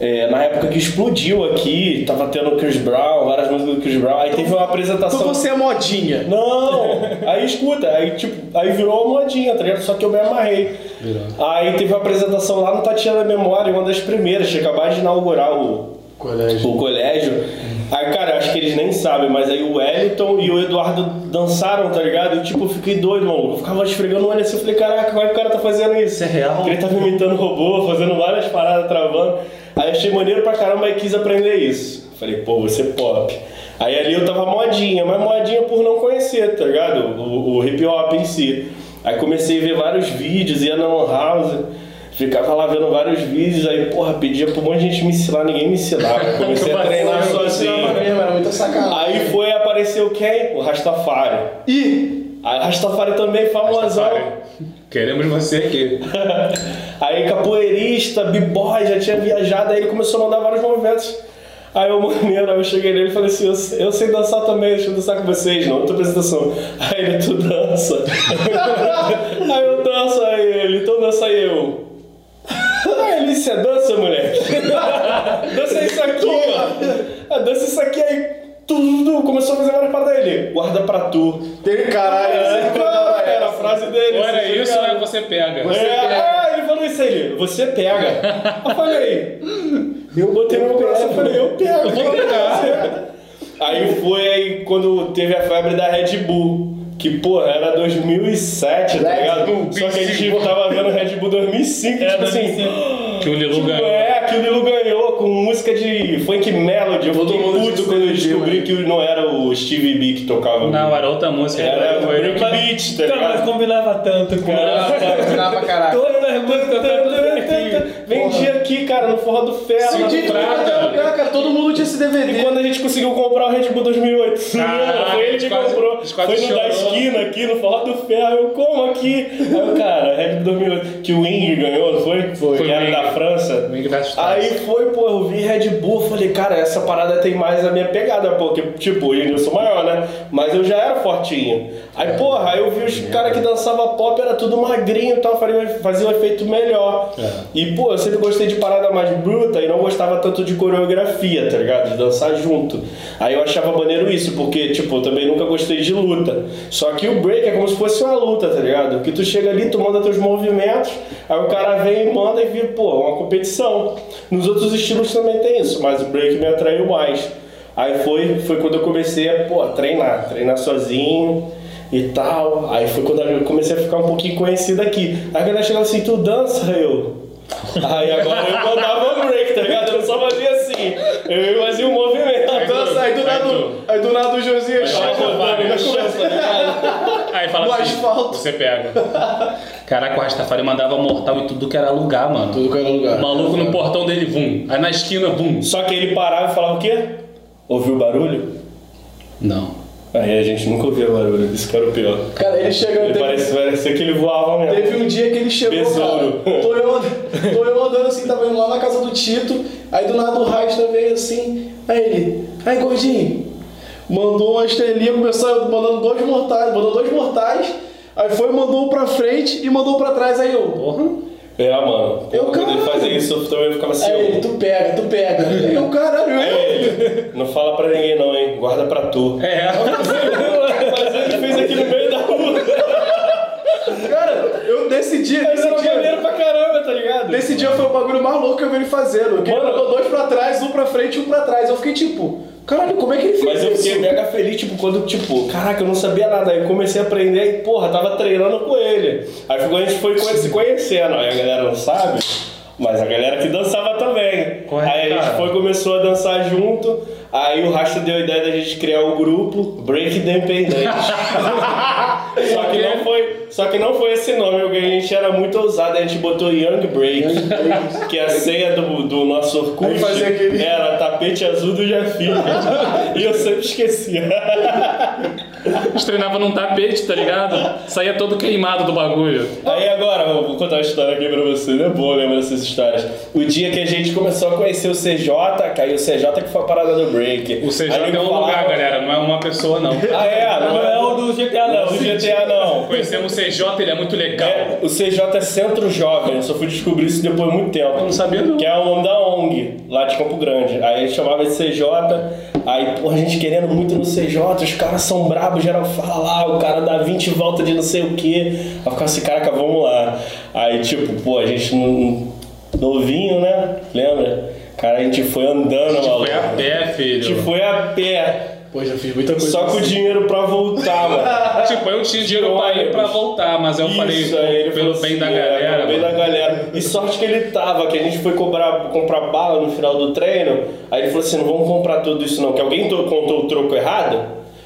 é, na época que explodiu aqui, tava tendo Chris Brown, várias músicas do Chris Brown, aí teve uma apresentação... Então você é modinha. Não! Aí escuta, aí tipo, aí virou uma modinha, tá ligado? Só que eu me amarrei. Aí teve uma apresentação lá no Tatiana Memória, uma das primeiras, tinha acabado de inaugurar o, Colégio. o colégio. Aí, cara, acho que eles nem sabem, mas aí o Wellington e o Eduardo dançaram, tá ligado? Tipo, eu fiquei doido, mano. Eu ficava esfregando o olho assim, eu falei, caraca, como é que o cara tá fazendo isso? Isso é real? Ele tava imitando robô, fazendo várias paradas, travando. Aí achei maneiro pra caramba e quis aprender isso. Falei, pô, você pop. Aí ali eu tava modinha, mas modinha por não conhecer, tá ligado? O, o hip hop em si. Aí comecei a ver vários vídeos, ia na Lan House, ficava lá vendo vários vídeos, aí, porra, pedia pra um monte de gente me ensinar, ninguém me ensinava. Comecei a treinar sozinho. mesmo, era muita sacanagem. Aí foi aparecer o quem? O Rastafari. E Aí Rastafari também famosão. Rastafari. Queremos você aqui. Aí capoeirista, b-boy, já tinha viajado, aí ele começou a mandar vários movimentos. Aí eu, maneiro, aí eu cheguei nele e falei assim, eu, sei- eu sei dançar também, deixa eu dançar com vocês, não, outra apresentação. Aí ele, tu dança. aí eu danço, aí ele, então dança aí eu. Aí ele, isso é dança, moleque? dança isso aqui, ó. Ah, dança isso aqui, aí tudo, começou a fazer várias paradas ele. Guarda pra tu. tem caralho. É, era a frase dele. Ou era assim, isso, cara. ou é você pega. É, ah, ele falou isso aí, você pega. Eu falei, eu botei meu braço e falei, eu pego. Eu vou pegar. Aí foi aí quando teve a febre da Red Bull. Que, pô, era 2007, tá ligado? Bull, Só que a gente 25. tava vendo Red Bull 2005, É, tipo assim... 2005. Que o Lilu Tipo, ganhou. é, que o Lilo ganhou com música de funk melody. Eu Todo fiquei mundo puto quando eu descobri que não era o Stevie B que tocava. Não, era outra música. Era foi break beat, tá Então, mas ligado? combinava tanto, cara. Combinava pra caralho. Todas as músicas Vendia aqui, cara, no Forró do Ferro. Sim, na de Prata. cara, todo mundo tinha esse E DVD. quando a gente conseguiu comprar o Red Bull 2008? Caraca, foi ele que quase- comprou. Foi no da chorou. esquina aqui, no Forró do Ferro. Eu, como aqui? Aí cara, Red Bull 2008. Que o Wing ganhou, não foi? Foi. Que era da França. Aí foi, pô, eu vi Red Bull, falei, cara, essa parada tem mais a minha pegada, porque, tipo, hoje eu sou maior, né? Mas eu já era fortinho. Aí, porra, aí eu vi os caras que dançavam pop, era tudo magrinho e tal, fazia, fazia um efeito melhor. E, pô, eu sempre gostei de parada mais bruta e não gostava tanto de coreografia, tá ligado? De dançar junto. Aí eu achava maneiro isso, porque, tipo, eu também nunca gostei de luta. Só que o break é como se fosse uma luta, tá ligado? Que tu chega ali, tu manda teus movimentos, aí o cara vem e manda e vira, pô, uma competição. Nos outros estilos também tem isso, mas o break me atraiu mais. Aí foi, foi quando eu comecei a, pô, treinar, treinar sozinho e tal. Aí foi quando eu comecei a ficar um pouquinho conhecido aqui. Aí a galera chegava assim, tu dança? Eu. Aí agora eu mandava break, tá ligado? Eu só fazia assim. Eu fazia um movimento. Dança, aí do Vai nada, tu. aí do nada o no chão, tá? Aí fala No assim, asfalto. você pega. Caraca, o Rastafari mandava mortal e tudo que era lugar, mano. Tudo que era lugar. O maluco no portão dele, vum. Aí na esquina, vum. Só que ele parava e falava o quê? Ouviu o barulho? Não. Aí a gente nunca ouvia barulho, isso que era o pior. Cara, ele chega. Ele teve- parecia, parecia que ele voava mesmo. Teve um dia que ele chegou, Besouro. cara. Tô eu, and- tô eu andando assim, tava indo lá na casa do Tito, aí do nada o Rasta veio assim, aí ele, aí gordinho, mandou uma estrelinha, começou mandando dois mortais, mandou dois mortais, aí foi, mandou um pra frente e mandou um pra trás, aí eu, Porra. É, mano. Eu, Quando ele fazia isso, eu também ficava assim. aí ele, tu pega, tu pega. Eu, caralho, Aí eu. ele, não fala pra ninguém não, hein? Guarda pra tu. É. Mas ele fez aqui no meio da rua. Cara, eu dia, Mas era maneiro pra caramba, tá ligado? Nesse dia foi o bagulho mais louco que eu vi ele fazendo. Que ele mandou dois pra trás, um pra frente e um pra trás. Eu fiquei tipo, caralho, como é que ele fez Mas eu isso? fiquei mega feliz, tipo, quando, tipo, caraca, eu não sabia nada. Aí eu comecei a aprender e, porra, tava treinando com ele. Aí a gente foi se conhecendo. Aí a galera não sabe, mas a galera que dançava também. Correto, aí a gente foi começou a dançar junto. Aí o Rasta deu a ideia da gente criar o grupo Break Independente. só, que não foi, só que não foi esse nome, porque a gente era muito ousado. A gente botou Young Break, que é a senha do, do nosso Orkut aquele- era tapete azul do Jafinho. e eu sempre esquecia. Eles treinavam num tapete, tá ligado? Saía todo queimado do bagulho. Aí agora, vou contar uma história aqui pra vocês. É bom lembrar dessas histórias. O dia que a gente começou a conhecer o CJ, caiu o CJ que foi a parada do break. O CJ é um falava- lugar, galera, não é uma pessoa, não. Ah, é? Não, Não é o do GTA, Não, do GTA não. Conhecemos o CJ, ele é muito legal. É, o CJ é Centro Jovem, eu só fui descobrir isso depois de muito tempo. Eu não sabia, não. Que é o nome da ONG, lá de Campo Grande. Aí gente chamava de CJ, aí, pô, a gente querendo muito no CJ, os caras são brabos, geral fala lá, o cara dá 20 voltas de não sei o que. Aí ficava assim, caraca, vamos lá. Aí, tipo, pô, a gente não- novinho, né? Lembra? Cara, a gente foi andando, maluco. Foi a pé, A gente filho. foi a pé. Pô, já fiz muita coisa. Só com o assim. dinheiro pra voltar, mano. Tipo, eu tinha dinheiro pra ir pra voltar, mas eu falei, Isso, aí ele pelo falou bem assim, da é, galera. pelo bem da galera. E sorte que ele tava, que a gente foi cobrar, comprar bala no final do treino. Aí ele falou assim: não vamos comprar tudo isso não. Que alguém to- contou o troco errado,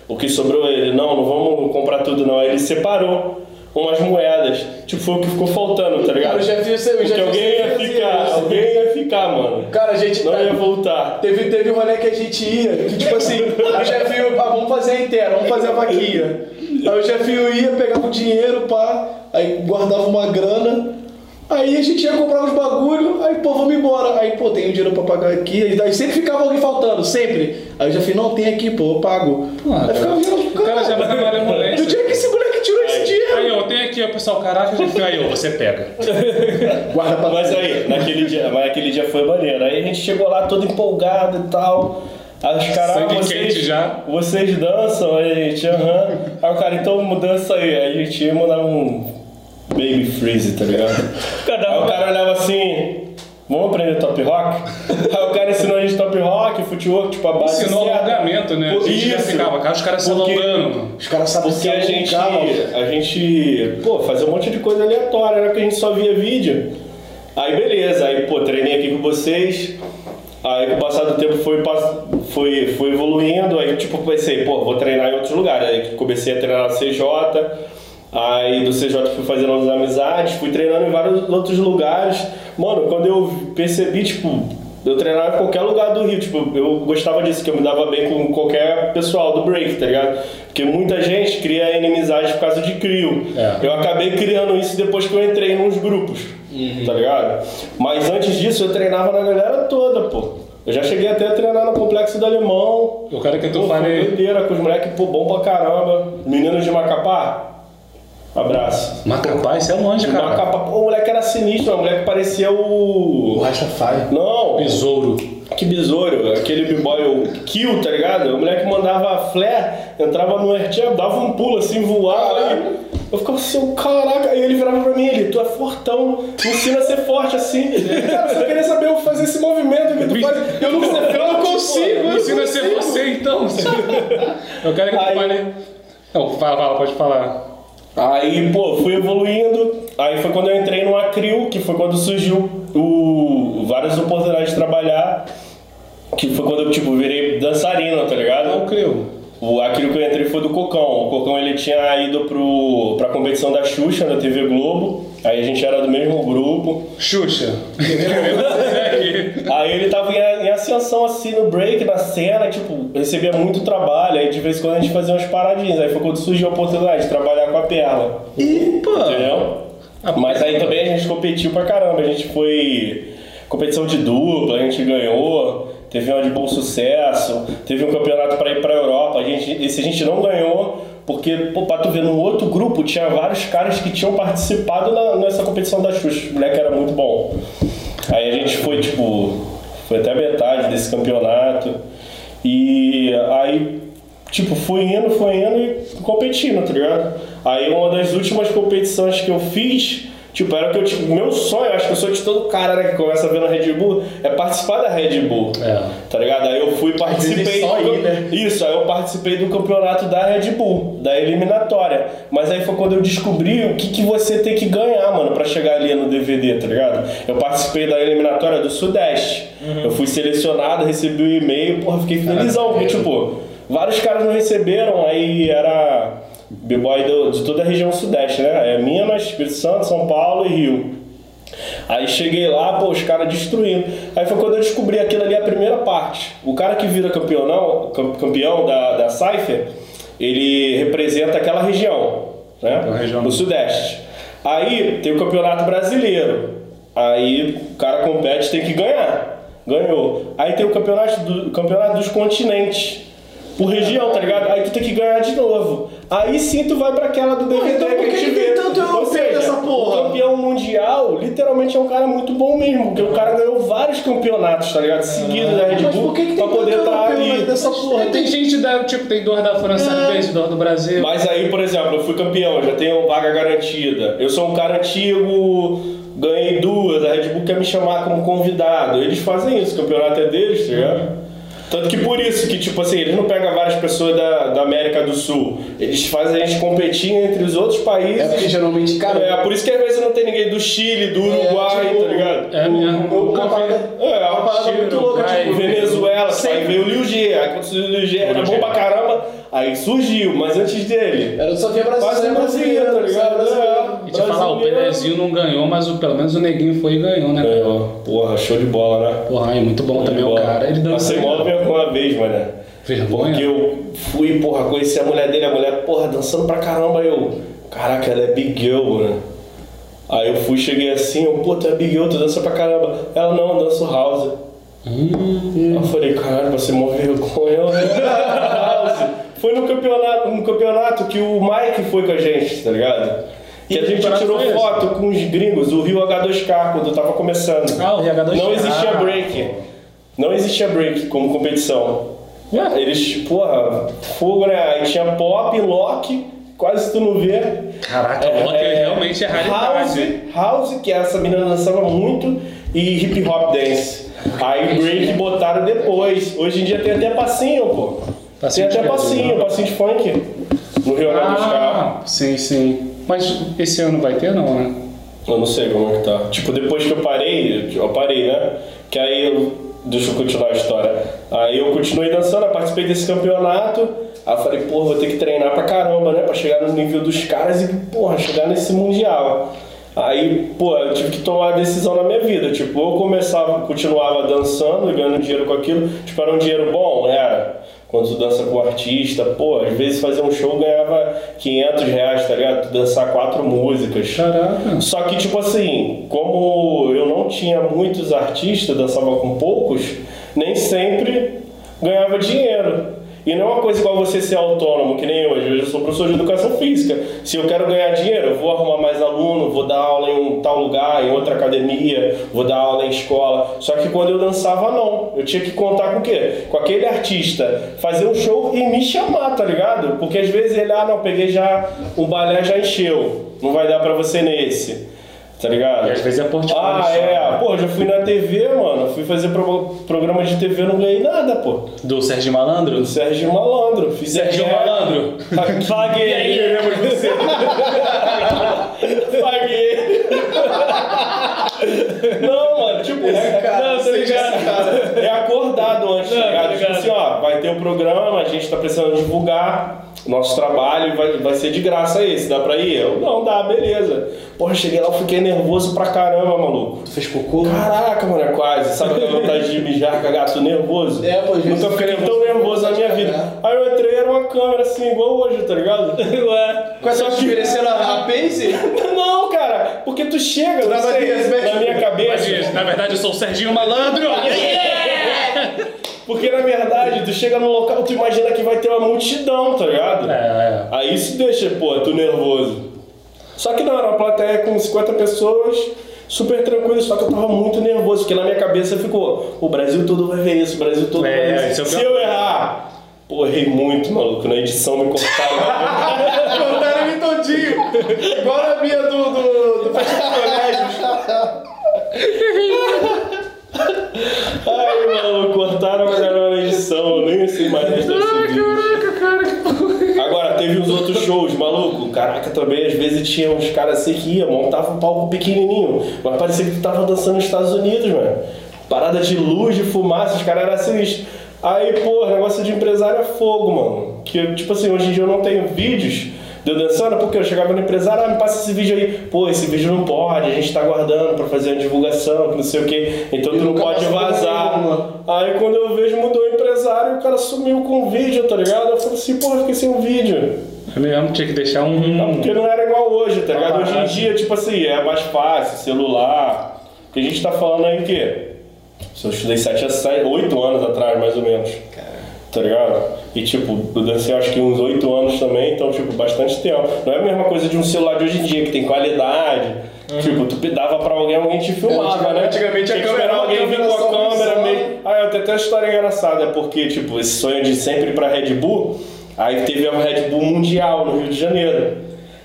o que sobrou ele, não, não vamos comprar tudo não. Aí ele separou umas moedas. Tipo, foi o que ficou faltando, tá Cara, ligado? eu já vi isso, eu Porque já vi alguém ia eu ficar, isso. alguém ia ficar, mano. Cara, a gente. Não ia voltar. Teve, teve um rolê que a gente ia, que tipo assim, o Jefinho, ah, vamos fazer a inteira, vamos fazer a vaquinha. Aí o Jefinho ia, pegava o dinheiro, pá, aí guardava uma grana, aí a gente ia comprar uns bagulho, aí pô, vamos embora. Aí, pô, tem o dinheiro pra pagar aqui, aí sempre ficava alguém faltando, sempre. Aí o Jefinho, não, tem aqui, pô, eu pago. Ah, aí ficava vendo, o cara já vai trabalhar Do dia que Aí, ó, tem aqui, ó, pessoal, caraca, já foi aí, ó, você pega. Guarda pra Mas aí, naquele dia, mas aquele dia foi maneiro. Aí a gente chegou lá todo empolgado e tal. Aí os caras, Sangue ah, vocês, quente já. vocês dançam? Aí a gente, aham. Aí o cara, então dança aí. Aí a gente ia mandar um baby freeze, tá ligado? Aí o cara olhava assim, vamos aprender top rock? Aí o cara ensinou a gente top rock, footwork, tipo a base Ensinou alongamento, né? A gente Isso. ficava, cara, os caras se Porque- alongando. Os caras sabem Porque se a gente, a gente, pô, fazia um monte de coisa aleatória, né? Porque a gente só via vídeo. Aí beleza, aí pô, treinei aqui com vocês. Aí com o passar do tempo foi, foi, foi evoluindo, aí tipo pensei, pô, vou treinar em outros lugares. Aí comecei a treinar no CJ, aí do CJ fui fazendo umas amizades, fui treinando em vários outros lugares. Mano, quando eu percebi, tipo, eu treinava em qualquer lugar do Rio, tipo, eu gostava disso, que eu me dava bem com qualquer pessoal do break, tá ligado? Porque muita gente cria inimizade por causa de crio. É. Eu acabei criando isso depois que eu entrei nos grupos, tá ligado? Mas antes disso eu treinava na galera toda, pô. Eu já cheguei até a treinar no Complexo do Alemão. O cara que tu falei. doideira com os moleques, pô, bom pra caramba. Meninos de Macapá, abraço. Macapá, isso é longe, cara. Macapá, o moleque era sinistro, o moleque parecia O o... Rastafari. Não, Besouro. que besouro, aquele b-boy, Kill, tá ligado? O moleque mandava flare, entrava no airtime, dava um pulo assim, voava. Aí eu ficava assim, caraca. Aí ele virava pra mim, ele, tu é fortão, me ensina a ser forte assim. Cara, só queria saber eu fazer esse movimento que tu faz. Eu não, eu não consigo. eu não Ensina a ser consigo. você, então. Eu quero que tu fale. Não, fala, fala, pode falar. Aí, pô, fui evoluindo. Aí foi quando eu entrei no Acril, que foi quando surgiu o... várias oportunidades de trabalhar. Que foi quando eu, tipo, virei dançarino, tá ligado? Não, Cleo. O, aquilo que eu entrei foi do Cocão. O Cocão ele tinha ido pro, pra competição da Xuxa na TV Globo. Aí a gente era do mesmo grupo. Xuxa. Aí ele tava em, em ascensão assim no break, na cena, tipo, recebia muito trabalho. Aí de vez em quando a gente fazia umas paradinhas. Aí foi quando surgiu a oportunidade de trabalhar com a perna. Pô. Entendeu? Mas aí também a gente competiu pra caramba. A gente foi competição de dupla, a gente ganhou. Teve uma de bom sucesso. Teve um campeonato pra ir pra Europa. A gente, esse a gente não ganhou. Porque, pô, pra tu ver, outro grupo tinha vários caras que tinham participado na- nessa competição da Xuxa. O moleque era muito bom. Aí a gente foi, tipo, foi até a metade desse campeonato. E aí, tipo, fui indo, fui indo e competindo, tá ligado? Aí uma das últimas competições que eu fiz, tipo, era que eu, meu sonho, acho que eu sou de todo cara né, que começa a ver na Red Bull, é participar da Red Bull. É. Tá ligado? Aí eu fui, participei. só do- ir, né? Isso, aí eu participei do campeonato da Red Bull, da eliminatória. Mas aí foi quando eu descobri o que, que você tem que ganhar, mano, pra chegar ali no DVD, tá ligado? Eu participei da eliminatória do Sudeste. Eu fui selecionado, recebi o um e-mail, porra, fiquei felizão, porque, tipo, vários caras não receberam, aí era b-boy de toda a região Sudeste, né? É Minas, Espírito Santo, São Paulo e Rio. Aí cheguei lá, pô, os caras destruindo. Aí foi quando eu descobri aquilo ali, a primeira parte. O cara que vira campeão, não, cam- campeão da, da Cypher, ele representa aquela região, né? Aquela região. Do Sudeste. Aí tem o campeonato brasileiro. Aí o cara compete, tem que ganhar. Ganhou. Aí tem o campeonato, do, campeonato dos continentes. Por região, tá ligado? Aí tu tem que ganhar de novo. Aí sim tu vai pra aquela do DVD então por que a que gente que tem vê. tanto Ou europeu seja, nessa porra? o campeão mundial, literalmente é um cara muito bom mesmo, porque o cara ganhou vários campeonatos, tá ligado? Seguidos da Red Mas Bull por que, que pra tem poder tanto estar europeu ali. nessa porra? Tem gente da, tipo, tem dois da França às vezes, dois do Brasil. Mas aí, por exemplo, eu fui campeão, já tenho vaga garantida. Eu sou um cara antigo, ganhei duas, a Red Bull quer me chamar como convidado. Eles fazem isso, o campeonato é deles, tá ligado? Tanto que por isso que, tipo assim, eles não pegam várias pessoas da, da América do Sul. Eles fazem a gente competir entre os outros países. É porque geralmente, cara. É, por isso que às vezes não tem ninguém do Chile, do Uruguai, tipo, tá ligado? É mesmo. Uma parada, É, uma parada Chile, muito louca, tipo, Venezuela, aí sempre- veio o Liu G, aí quando surgiu o Liu G era bom pra caramba, aí surgiu, mas antes dele. Era só ver Quase brasileiro, brasileiro, tá ligado? Brasileiro. E te falar, o Pelezinho não ganhou, mas o, pelo menos o Neguinho foi e ganhou, né? Ganhou. Porra, show de bola, né? Porra, é muito bom também o cara. Ele dança. Passei mó vergonha uma vez, mano. Vergonha? Porque eu fui, porra, conheci a mulher dele, a mulher, porra, dançando pra caramba. Eu, caraca, ela é big girl, mano. Aí eu fui, cheguei assim, eu, pô, tu é big girl, tu dança pra caramba. Ela, não, eu danço house. Hum, Eu falei, caralho, você mó vergonha. eu, house. Foi no campeonato, no campeonato que o Mike foi com a gente, tá ligado? Que a gente tirou foto com os gringos, o Rio H2K, quando eu tava começando. Ah, o RH2. Não existia Ah. break. Não existia break como competição. Ué? Eles, porra, fogo, né? Aí tinha pop, lock, quase tu não vê. Caraca, o rock realmente é raridade. House, house, que essa menina dançava muito, e hip hop dance. Aí break botaram depois. Hoje em dia tem até passinho, pô. Passinho tem até passinho, quê? passinho de funk. No Rio Grande do Sul. Ah, sim, sim. Mas esse ano vai ter, não, né? Eu não sei como é que tá. Tipo, depois que eu parei, eu parei, né? Que aí eu. Deixa eu continuar a história. Aí eu continuei dançando, participei desse campeonato. Aí falei, porra, vou ter que treinar pra caramba, né? Pra chegar no nível dos caras e, porra, chegar nesse mundial. Aí, pô, eu tive que tomar uma decisão na minha vida. Tipo, eu começava, continuava dançando e ganhando dinheiro com aquilo. Tipo, era um dinheiro bom? Era. Quando tu dança com o artista, pô, às vezes fazer um show ganhava 500 reais, tá ligado? Tu dançar quatro músicas. Caraca. Só que, tipo assim, como eu não tinha muitos artistas, dançava com poucos, nem sempre ganhava dinheiro. E não é uma coisa igual você ser autônomo, que nem hoje. Hoje eu sou professor de educação física. Se eu quero ganhar dinheiro, eu vou arrumar mais aluno, vou dar aula em um tal lugar, em outra academia, vou dar aula em escola. Só que quando eu dançava, não. Eu tinha que contar com o quê? Com aquele artista fazer um show e me chamar, tá ligado? Porque às vezes ele, ah, não, peguei já, o balé já encheu. Não vai dar pra você nesse. Tá ligado? E às vezes é portfólio Ah, só. é. Pô, já fui na TV, mano. Fui fazer pro- programa de TV, não ganhei nada, pô. Do Sérgio Malandro? Do Sérgio Malandro. Fiz Sérgio é, Malandro. Paguei. Queremos você. Paguei. Não, mano, tipo, Esse cara, não, tá ligado? cara. É acordado antes, tá Não, ligado? tá Tipo ligado. assim, ó, vai ter o programa, a gente tá precisando divulgar nosso trabalho vai, vai ser de graça esse, dá pra ir? Eu, não, dá, beleza. Porra, cheguei lá, eu fiquei nervoso pra caramba, maluco. Tu fez cocô? Caraca, mano, é quase. Sabe aquela vontade de mijar, cagar, tô nervoso? É, pô, vezes Nunca fiquei tão nervoso na minha de vida. cagar. Aí eu entrei, era uma câmera assim, igual hoje, tá ligado? Ué. Qual é a ofereceram a, a Pace? Não, cara, porque tu chega, não Tava sei, na minha cabeça. Mas, na verdade, eu sou o Serginho Malandro. Porque na verdade, tu chega no local, tu imagina que vai ter uma multidão, tá ligado? É, é. Aí isso deixa, pô, tu nervoso. Só que não, era uma plateia com 50 pessoas, super tranquilo, só que eu tava muito nervoso, porque na minha cabeça ficou, o Brasil todo vai ver isso, o Brasil todo É, vai ver isso isso. é Se eu errar, pô, errei muito, maluco, na edição me cortaram. Cortaram ele todinho. Igual a minha do, do, do Colégios. Ai, maluco, cortaram a galera na edição, eu nem sei mais desse vídeo. Caraca, cara, que porra. Agora, teve uns outros shows, maluco. Caraca, também às vezes tinha uns caras assim que ia, montava um palco pequenininho, mas parecia que tu tava dançando nos Estados Unidos, mano. Parada de luz, de fumaça, os caras eram sinistros. Aí, pô, negócio de empresário é fogo, mano. Que, tipo assim, hoje em dia eu não tenho vídeos de eu dançando, porque eu chegava no empresário, ah, me passa esse vídeo aí. Pô, esse vídeo não pode, a gente tá guardando pra fazer uma divulgação, que não sei o quê. Então E tu não pode vazar. Aí quando eu vejo mudou o empresário, o cara sumiu com o vídeo, tá ligado? Eu falei assim, porra, fiquei sem um vídeo. Eu mesmo tinha que deixar um. Não, porque não era igual hoje, tá ligado? Ah, hoje em ah, dia, tipo assim, é mais fácil, celular. Porque a gente tá falando aí o quê? Se eu estudei 7 a 8 anos atrás, mais ou menos. Tá ligado? E tipo, eu dancei acho que uns 8 anos também, então, tipo, bastante tempo. Não é a mesma coisa de um celular de hoje em dia, que tem qualidade. Tipo, tu dava pra alguém, alguém te filmava, né? Antigamente a que câmera- esperar a alguém vir com a câmera meio. Ah, eu tenho até uma história engraçada, porque, tipo, esse sonho de sempre ir pra Red Bull, aí teve a Red Bull Mundial no Rio de Janeiro.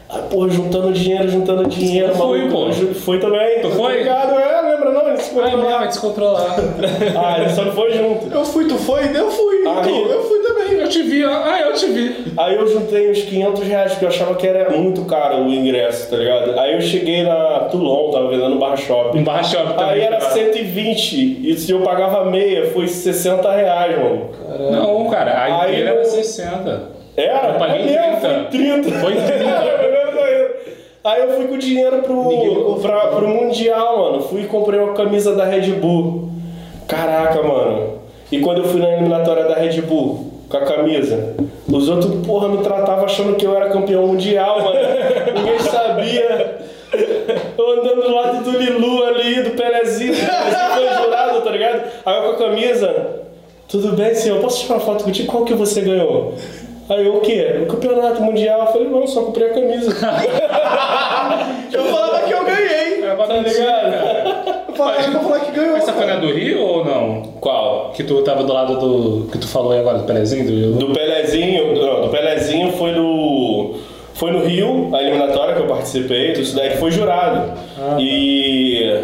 Aí, porra, juntando dinheiro, juntando dinheiro, fui, maluco. pô. Foi também. Tu foi? Ligado, é, lembra não? Ele se contou mesmo, lá. é descontrolado. Ah, ele só não foi junto. Eu fui, tu foi? Eu fui. Ah, então, e- eu fui também. Eu te vi, ó. Ah, eu te vi. Aí eu juntei uns 500 reais, porque eu achava que era muito caro o ingresso, tá ligado? Aí eu cheguei na Toulon, tava vendendo no Bar Shopping. Um barra shopping também. Aí era cara. 120, e se eu pagava meia, foi 60 reais, mano. Não, cara, a Aí inteira eu- era 60. Era? Eu paguei É mesmo, 30. Foi 30. Foi 30. Aí eu fui com dinheiro Ninguém me pro, pra, pro Mundial, mano. Fui e comprei uma camisa da Red Bull. Caraca, mano. E quando eu fui na eliminatória da Red Bull, com a camisa, os outros, porra, me tratavam achando que eu era campeão mundial, mano. Ninguém sabia. Eu andando do lado do Lilu ali, do Pelezinho, o Pelezinho foi jurado, tá ligado? Aí eu com a camisa, tudo bem, senhor, posso tirar uma foto contigo? Qual que você ganhou? Aí eu, o quê? O campeonato mundial. Eu falei, não, só comprei a camisa. Eu falava que eu ganhei. É, tá ligado? Eu falava que eu falava que ganhou. Essa foi na do Rio ou não? Qual? Que tu tava do lado do. Que tu falou aí agora, do Pelezinho? Do... Do Pelezinho, não, do Pelezinho foi no. Foi no Rio, a eliminatória que eu participei, isso daí foi jurado. E.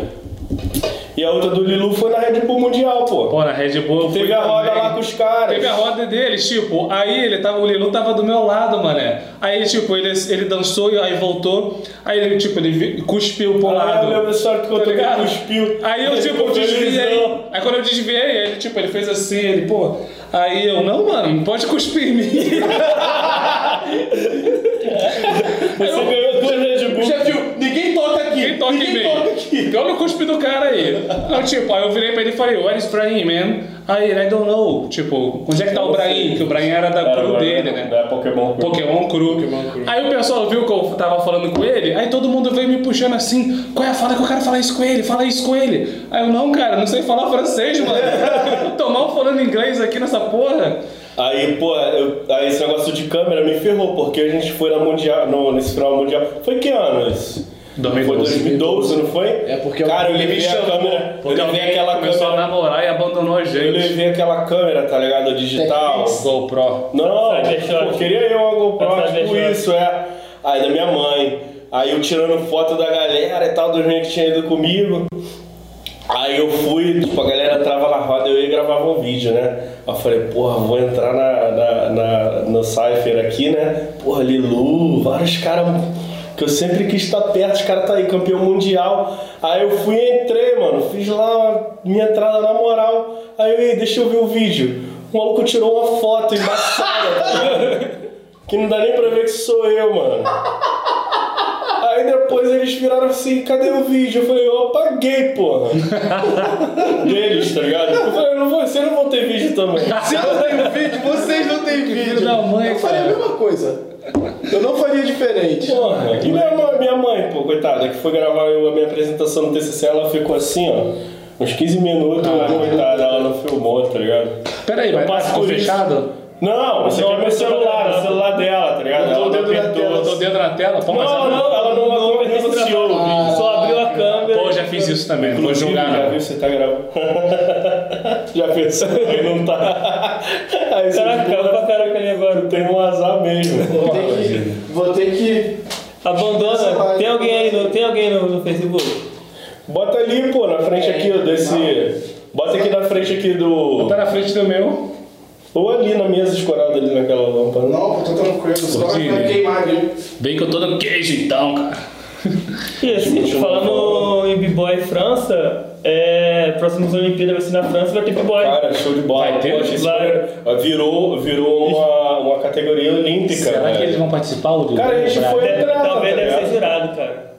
E a outra do Lilu foi na Red Bull Mundial, pô. Pô, na Red Bull eu Teve a roda também. lá com os caras. Teve a roda deles, tipo, aí ele tava, o Lilu tava do meu lado, mané. Aí, tipo, ele, ele dançou e aí voltou. Aí ele, tipo, ele cuspiu pro Ah, lado. eu lembro que Tá que ele ligado? cuspiu. Aí eu, tipo, desviei. Aí quando eu desviei, ele, tipo, ele fez assim, ele, pô. Aí eu, não, mano, não pode cuspir em mim. Você ganhou duas Red Bull. Já viu? Ninguém toca aqui. Quem toca em Ninguém mim? toca aqui. Olha o cuspe do cara aí. Não, tipo, aí eu virei pra ele e falei, what is Brahim, man? Aí ele, I don't know. Tipo, onde é que tá o Brahim? Que o Brahim era da Era crew dele, né? Da Pokémon. Pokémon Cru. Aí o pessoal viu que eu tava falando com ele, aí todo mundo veio me puxando assim, qual é a fala que eu quero falar isso com ele? Fala isso com ele. Aí eu, não, cara, não sei falar francês, mano. Tô mal falando inglês aqui nessa porra. Aí, pô, eu- aí esse negócio de câmera me ferrou, porque a gente foi na mundial, no, nesse final mundial. Foi que ano isso? 2012. Foi 2012, não foi? É, porque Cara, eu ele me levei a chamou, câmera. Eu Porque levei alguém aquela começou a câmera. namorar e abandonou a Eu gente. levei aquela câmera, tá ligado? Digital. GoPro. Não, pô, queria eu uma GoPro, tipo isso, é. Aí da minha mãe. Aí eu tirando foto da galera e tal, dos meninos que tinham ido comigo. Aí eu fui, tipo, a galera entrava na roda eu ia gravar um vídeo, né? Aí eu falei, porra, vou entrar na, na, na- no Cypher aqui, né? Porra, Lilu, vários caras que eu sempre quis estar perto, os caras tá aí, campeão mundial. Aí eu fui e entrei, mano, fiz lá minha entrada na moral. Aí eu, "Ei, deixa eu ver o vídeo. O maluco tirou uma foto embaçada, tá? Que não dá nem pra ver que sou eu, mano. Aí depois eles viraram assim, cadê o vídeo? Eu falei, eu apaguei, porra. Deles, tá ligado? Eu falei, não vou, vocês não vão ter vídeo também. Se eu não tenho vídeo, vocês não têm vídeo. da mãe, eu faria a mesma coisa. Eu não faria diferente. Porra, e minha mãe, minha mãe, pô, coitada, que foi gravar eu- a minha apresentação no TCC, ela ficou assim, ó, uns 15 minutos, coitada, ela não filmou, tá ligado? Peraí, Eu mas passo ficou isso. fechado? Não, esse aqui é meu celular, o celular dela, tá ligado? Botou Ela o dedo na apertou. tela. Botou o dedo na tela? Pô, mas Não, não, ela não, não anunciou o vídeo. Só abriu a câmera. Pô, já fiz isso também, não vou julgar já não. viu você tá gravando? já pensou aí não tá. Aí Caraca, caiu pra caraca ali agora. tem um azar mesmo. Vou ter que. Vou ter que. Abandona. Tem alguém aí no, tem alguém no, no Facebook? Bota ali, pô, na frente aqui, ó, desse. Bota aqui na frente aqui do. Tá na frente do meu. Ou ali na mesa escorada ali naquela lâmpada. Não, tô tranquilo, só vai queimar, viu? Bem que eu tô no queijo então, cara. E assim, falando em B-Boy França, é, próximas Olimpíadas vai ser na França vai ter B-Boy. Cara, show de bola. Vai ter? Poxa, virou, virou uma, uma categoria olímpica. Será né? que eles vão participar? Hugo? Cara, a gente Pra- foi- entrada, talvez tá deve ser jurado, cara.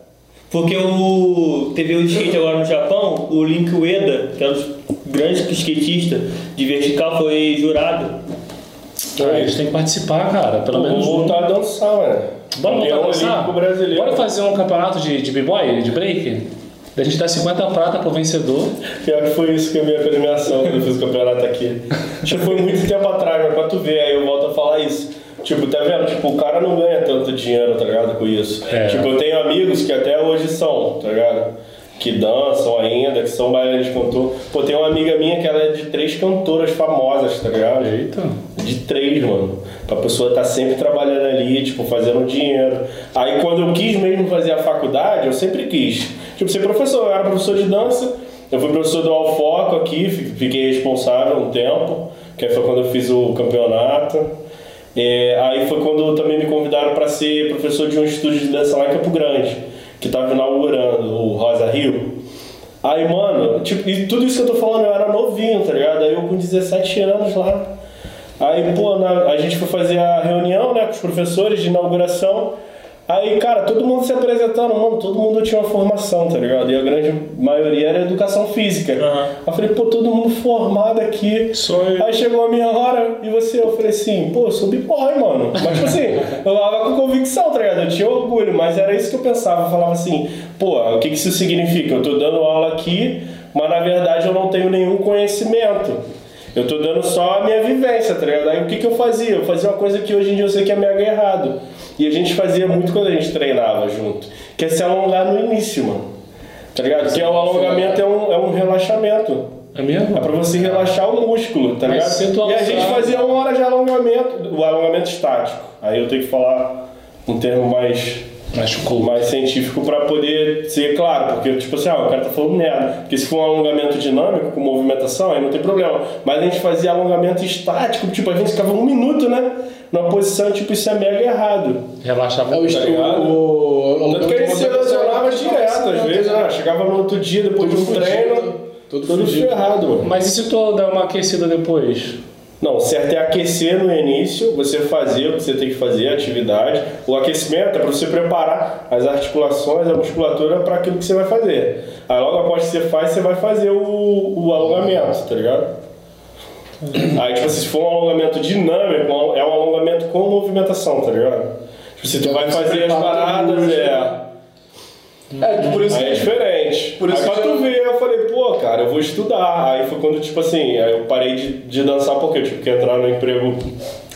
Porque o. Teve o skate agora no Japão, o Link Ueda, que é um dos grandes skatistas de vertical, foi jurado. Ah, eles têm que participar, cara. Pelo menos um. voltar a dançar, mano. Bora voltar a dançar? brasileiro. Bora fazer um campeonato de, de b-boy, de break? Da gente dar 50 prata pro vencedor. Pior que foi isso que é a minha premiação quando eu fiz o campeonato aqui. Que foi muito tempo atrás, mas pra tu ver, aí eu volto a falar isso. Tipo, tá vendo? Tipo, o cara não ganha tanto dinheiro, tá ligado? Com isso. É. Tipo, eu tenho amigos que até hoje são, tá ligado? Que dançam ainda, que são bailarinos de cantor. Pô, tem uma amiga minha que ela é de três cantoras famosas, tá ligado? Eita. De três, mano. Pra pessoa estar sempre trabalhando ali, tipo, fazendo dinheiro. Aí quando eu quis mesmo fazer a faculdade, eu sempre quis. Tipo, ser professor. Eu era professor de dança. Eu fui professor do Alfoco aqui, fi- fiquei responsável um tempo. Que aí foi quando eu fiz o campeonato. É, aí foi quando também me convidaram para ser professor de um estúdio de dança lá em Campo Grande. Que tava inaugurando, o Rosa Rio. Aí, mano, tipo, e tudo isso que eu tô falando, eu era novinho, tá ligado? Aí eu com 17 anos lá. Aí, pô, na- a gente foi fazer a reunião, né, com os professores de inauguração. Aí, cara, todo mundo se apresentando, mano, todo mundo tinha uma formação, tá ligado? E a grande maioria era educação física. Aí eu falei, pô, todo mundo formado aqui. Eu. Aí chegou a minha hora e você, eu falei assim, pô, eu sou b-boy, mano. Mas, tipo assim, eu falava com convicção, tá ligado? Eu tinha orgulho, mas era isso que eu pensava. Eu falava assim, pô, o que, que isso significa? Eu tô dando aula aqui, mas na verdade eu não tenho nenhum conhecimento. Eu tô dando só a minha vivência, tá ligado? Aí o que, que eu fazia? Eu fazia uma coisa que hoje em dia eu sei que é mega errado. E a gente fazia muito quando a gente treinava junto, que é se alongar no início, mano. Tá ligado? Que é o alongamento é um, é um relaxamento. É mesmo? É pra você relaxar o músculo, tá Mas ligado? tu E a gente fazia uma hora de alongamento, o alongamento estático. Aí eu tenho que falar um termo mais, Mas cool. mais científico pra poder ser claro, porque tipo assim, ah, o cara tá falando merda. Porque se for um alongamento dinâmico, com movimentação, aí não tem problema. Mas a gente fazia alongamento estático, tipo, a gente ficava um minuto, né? Numa posição, tipo, isso é mega errado. Relaxava É o, tá estu- ligado? o, Tanto que a gente se lesionava direto, às vezes, né? Chegava no outro dia, depois de um treino, tudo todo ferrado, mano. Mas e se tu dar uma aquecida depois? Não, o certo é aquecer no início, você fazer o que você tem que fazer, a atividade. O aquecimento é para você preparar as articulações, a musculatura para aquilo que você vai fazer. Aí logo após que você faz, você vai fazer o, o alongamento, tá ligado? Aí, tipo, assim, se for um alongamento dinâmico, é um alongamento com movimentação, tá ligado? Tipo, se tu vai fazer as paradas, é. É, por isso Aí é que. diferente. Por isso aí pra que tu eu- ver, eu falei, pô, cara, eu vou estudar. Aí foi quando, tipo assim, aí eu parei de, de dançar porque eu tive que entrar no emprego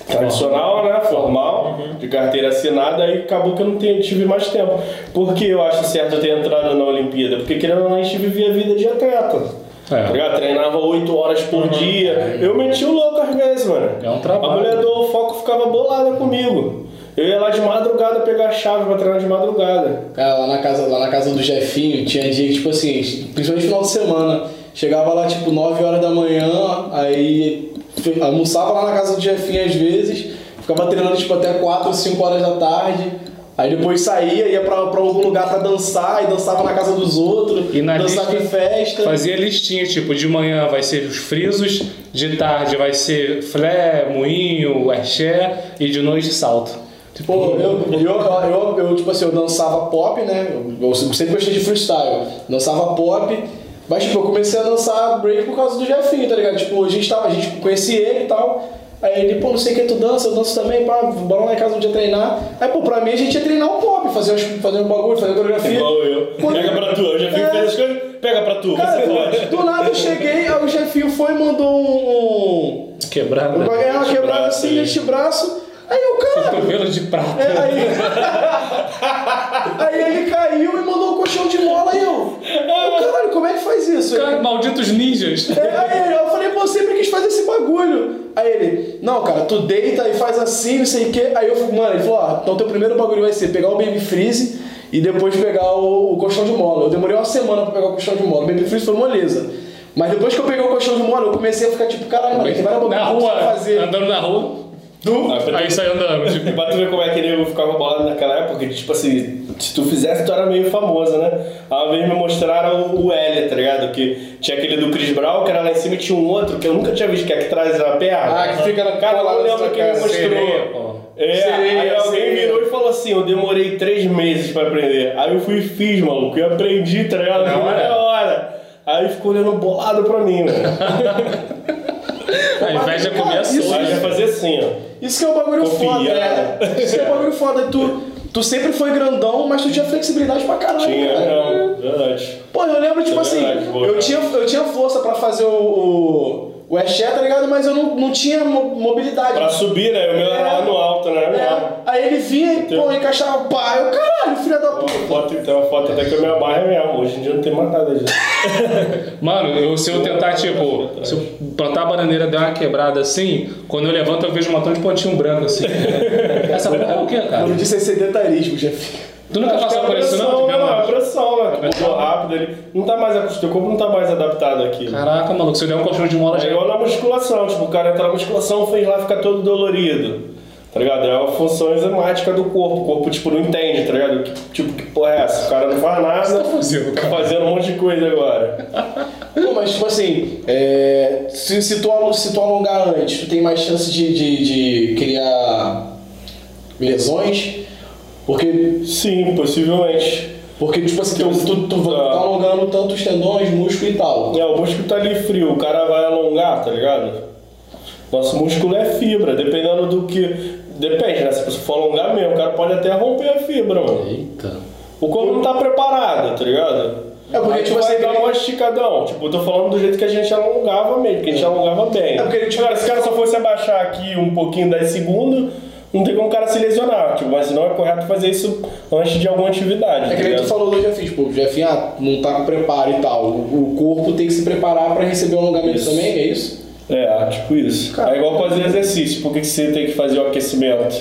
tradicional, né? Formal, de carteira assinada, aí acabou que eu não tenho- tive mais tempo. Por que eu acho certo eu ter entrado na Olimpíada? Porque querendo ou não, a gente vivia a vida de atleta. É. Tá? Treinava 8 horas por dia. Eu meti o louco às vezes, mano. É um trabalho. A mulher do foco ficava bolada comigo. Eu ia lá de madrugada pegar a chave pra treinar de madrugada. Cara, lá na casa, lá na casa do Jefinho, tinha dia que, tipo assim, principalmente final de semana, chegava lá tipo 9 horas da manhã, aí almoçava lá na casa do Jefinho às vezes, ficava treinando tipo até 4 ou 5 horas da tarde, Aí depois saía, ia pra, pra algum lugar pra dançar, e dançava na casa dos outros, E na dançava lista em festa. Fazia listinha, tipo, de manhã vai ser os frisos, de tarde vai ser flé, moinho, axé e de noite salto. Tipo, eu, eu, eu, eu, tipo assim, eu dançava pop, né? Eu sempre gostei de freestyle. Dançava pop, mas tipo, eu comecei a dançar break por causa do Jefinho, tá ligado? Tipo, a gente tava, a gente conhecia ele e tal. Aí ele, pô, não sei o que tu dança, eu danço também, pá, bora lá em casa um dia treinar. Aí, pô, pra mim a gente ia treinar o pop, fazer fazer um bagulho, fazer coreografia. Igual eu. Pega pra tu, eu já fico É. fazendo as coisas, pega pra tu, Cara, você pode. do nada eu cheguei, aí o Jefinho foi e mandou um. quebrada. um bagulho, uma quebrada assim neste braço. Aí eu, cara. Cotovelo de prata. É, aí, aí ele caiu e mandou um colchão de mola e eu. eu, Caralho, como é que faz isso? Ele- Cara, malditos ninjas. É, aí eu falei, pô, sempre quis fazer esse bagulho. Aí ele, não, cara, tu deita e faz assim, não sei o quê. Aí eu, mano, ele falou, ó, então teu primeiro bagulho vai ser pegar o Baby Freeze e depois pegar o, o colchão de mola. Eu demorei uma semana pra pegar o colchão de mola. O Baby Freeze foi moleza. Mas depois que eu peguei o colchão de mola, eu comecei a ficar tipo, caralho, mano, tem várias Na botanas rua, fazer. andando na rua. Du- Ah, Aí sai andando. Tipo, E pra tu ver como é que nego ficava bolado naquela época, que, tipo assim, se tu fizesse, tu era meio famosa, né? Uma vez me mostraram o, o L, tá ligado? Que tinha aquele do Chris Brown, que era lá em cima e tinha um outro que eu nunca tinha visto, que é que traz a perna. Ah, que fica na Cara, eu não na lembro sua quem me mostrou. sereia. É, Sereia, aí alguém sereia. virou e falou assim, eu demorei três meses pra aprender. Aí eu fui e fiz, maluco, e aprendi, tá ligado? Na hora? hora. Aí ficou olhando bolado pra mim, mano. A inveja começou. Aí já fazia assim, ó. Isso que é um bagulho foda, né? Isso que é um bagulho foda. Tu, tu sempre foi grandão, mas tu tinha flexibilidade pra caralho. Tinha, cara. não, verdade. Pô, eu lembro, tipo É assim, verdade, eu tinha, eu tinha força pra fazer o, o, o axé, tá ligado? Mas eu não, não tinha mo- mobilidade. Pra subir, né? O meu era lá no alto, né? É. Aí ele vinha e, pô, encaixava, pá, eu, caralho, filha da Uma puta. foto, tem uma foto até que eu me amarro mesmo. Hoje em dia não tem mais nada disso. Mano, eu, se eu tentar, tipo, se eu plantar a bananeira e der uma quebrada assim, quando eu levanto eu vejo um montão de pontinho branco assim. Essa porra é o quê, cara? Mano, disso é sedentarismo, Jeff. Tu nunca passou é por isso, não? pressão, De né? Não, é uma- pressão, né? Pulou rápido ali. Não tá mais acostumado. Teu corpo não tá mais adaptado àquilo. Caraca, maluco, se eu der um colchão de mola É já. igual na musculação, tipo, o cara entra na musculação fez lá ficar todo dolorido. Tá ligado? É uma função enzimática do corpo. O corpo, tipo, não entende, tá ligado? Que- tipo, que porra é essa? O cara não faz nada. tá fazendo, Tá fazendo um monte de coisa agora. Pô, mas tipo assim, é, se, se, tu, se tu alongar antes, tu tem mais chance de, de, de criar lesões, porque, Sim, possivelmente. porque tipo assim, tu, tu, tu tá alongando tanto os tendões, músculo e tal. É, o músculo tá ali frio, o cara vai alongar, tá ligado? Nosso músculo é fibra, dependendo do que. Depende, né? Se você for alongar mesmo, o cara pode até romper a fibra, mano. Eita. O corpo não tá preparado, tá ligado? É porque, Aí tipo vai assim, dar uma esticadão. Tipo, eu tô falando do jeito que a gente alongava mesmo, que a gente alongava bem. É porque, tipo, cara, se o cara só fosse abaixar aqui um pouquinho 10 segundos, não tem como o cara se lesionar. Tipo, mas não é correto fazer isso antes de alguma atividade. É tá que nem tu falou do Jefinho, tipo, o Jefinho ah, não tá com preparo e tal. O, o corpo tem que se preparar pra receber o alongamento Isso. também, é isso? É, tipo isso. Cara, é igual fazer exercício. Por que você tem que fazer o aquecimento?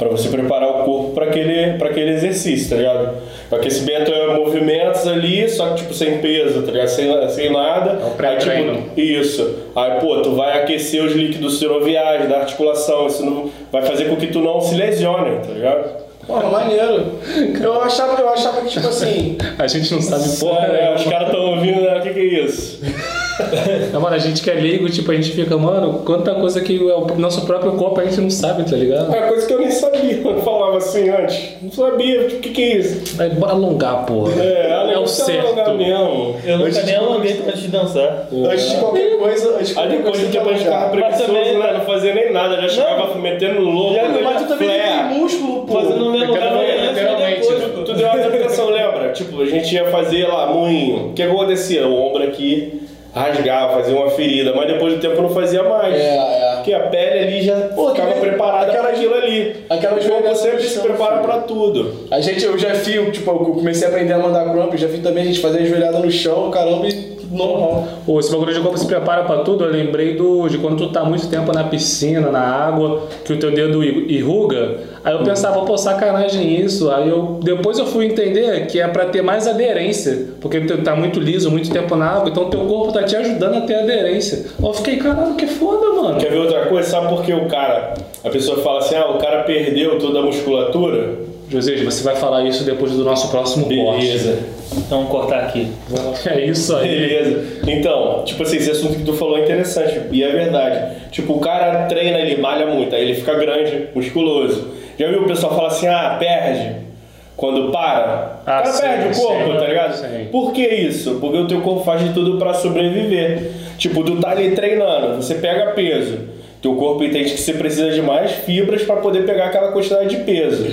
Pra você preparar o corpo pra aquele, pra aquele exercício, tá ligado? O aquecimento é movimentos ali, só que tipo sem peso, tá ligado? Sem, sem nada. É o Aí, pré-treino. tipo, isso. Aí, pô, tu vai aquecer os líquidos sinoviais da articulação. Isso não, vai fazer com que tu não se lesione, tá ligado? Porra, maneiro. Eu achava, eu achava que, tipo assim, A gente não sabe porra, é, né? os caras tão ouvindo, né? O que, que é isso? Não, mano, a gente que é leigo, tipo, a gente fica, mano, quanta coisa que é o nosso próprio corpo a gente não sabe, tá ligado? É coisa que eu nem sabia, eu falava assim antes. Não sabia, o que, que é isso? Aí, bora alongar, porra. É, É o isso certo. mesmo. Eu nunca Antes nem alonguei antes de dançar. antes de qualquer coisa, antes de Aí qualquer depois coisa que gente ficava preguiçoso, né? Não fazia nem nada, já chegava metendo louco. Já-? Mas tu também tem músculo, pô. Fazendo meu lugar Literalmente, não. Tu deu uma adaptação, lembra? Tipo, a gente ia fazer lá, moinho. O que acontecia? O ombro aqui rasgava, fazia uma ferida, mas depois do tempo não fazia mais. É, é. Porque a pele ali já Pô, ficava que- preparada aquela- para aquilo ali. aquela o corpo joelhada sempre se prepara filho. pra tudo. A gente, eu já fio, tipo, eu comecei a aprender a mandar crump, já vi também a gente fazer a joelhada no chão, caramba, e normal. Pô, esse bagulho de corpo se prepara pra tudo, eu lembrei do, de quando tu tá muito tempo na piscina, na água, que o teu dedo enruga. Aí eu pensava, pô, sacanagem isso. Aí eu depois eu fui entender que é pra ter mais aderência, porque tu tá muito liso, muito tempo na água, então teu corpo tá te ajudando a ter aderência. Eu fiquei, caralho, que foda, mano. Quer ver outra coisa? Sabe por que o cara, a pessoa fala assim, ah, o cara perdeu toda a musculatura? José, você vai falar isso depois do nosso próximo Beleza. Então cortar aqui. É isso aí. Beleza. Então, tipo assim, esse assunto que tu falou é interessante. E é verdade. Tipo, o cara treina, ele malha muito, aí ele fica grande, musculoso. Já viu o pessoal falar assim, ah, perde. Quando para, Ah, o cara sim, perde o corpo, sim. tá ligado? Sim. Por que isso? Porque o teu corpo faz de tudo pra sobreviver. Tipo, tu tá ali treinando, você pega peso. Teu corpo entende que você precisa de mais fibras para poder pegar aquela quantidade de peso.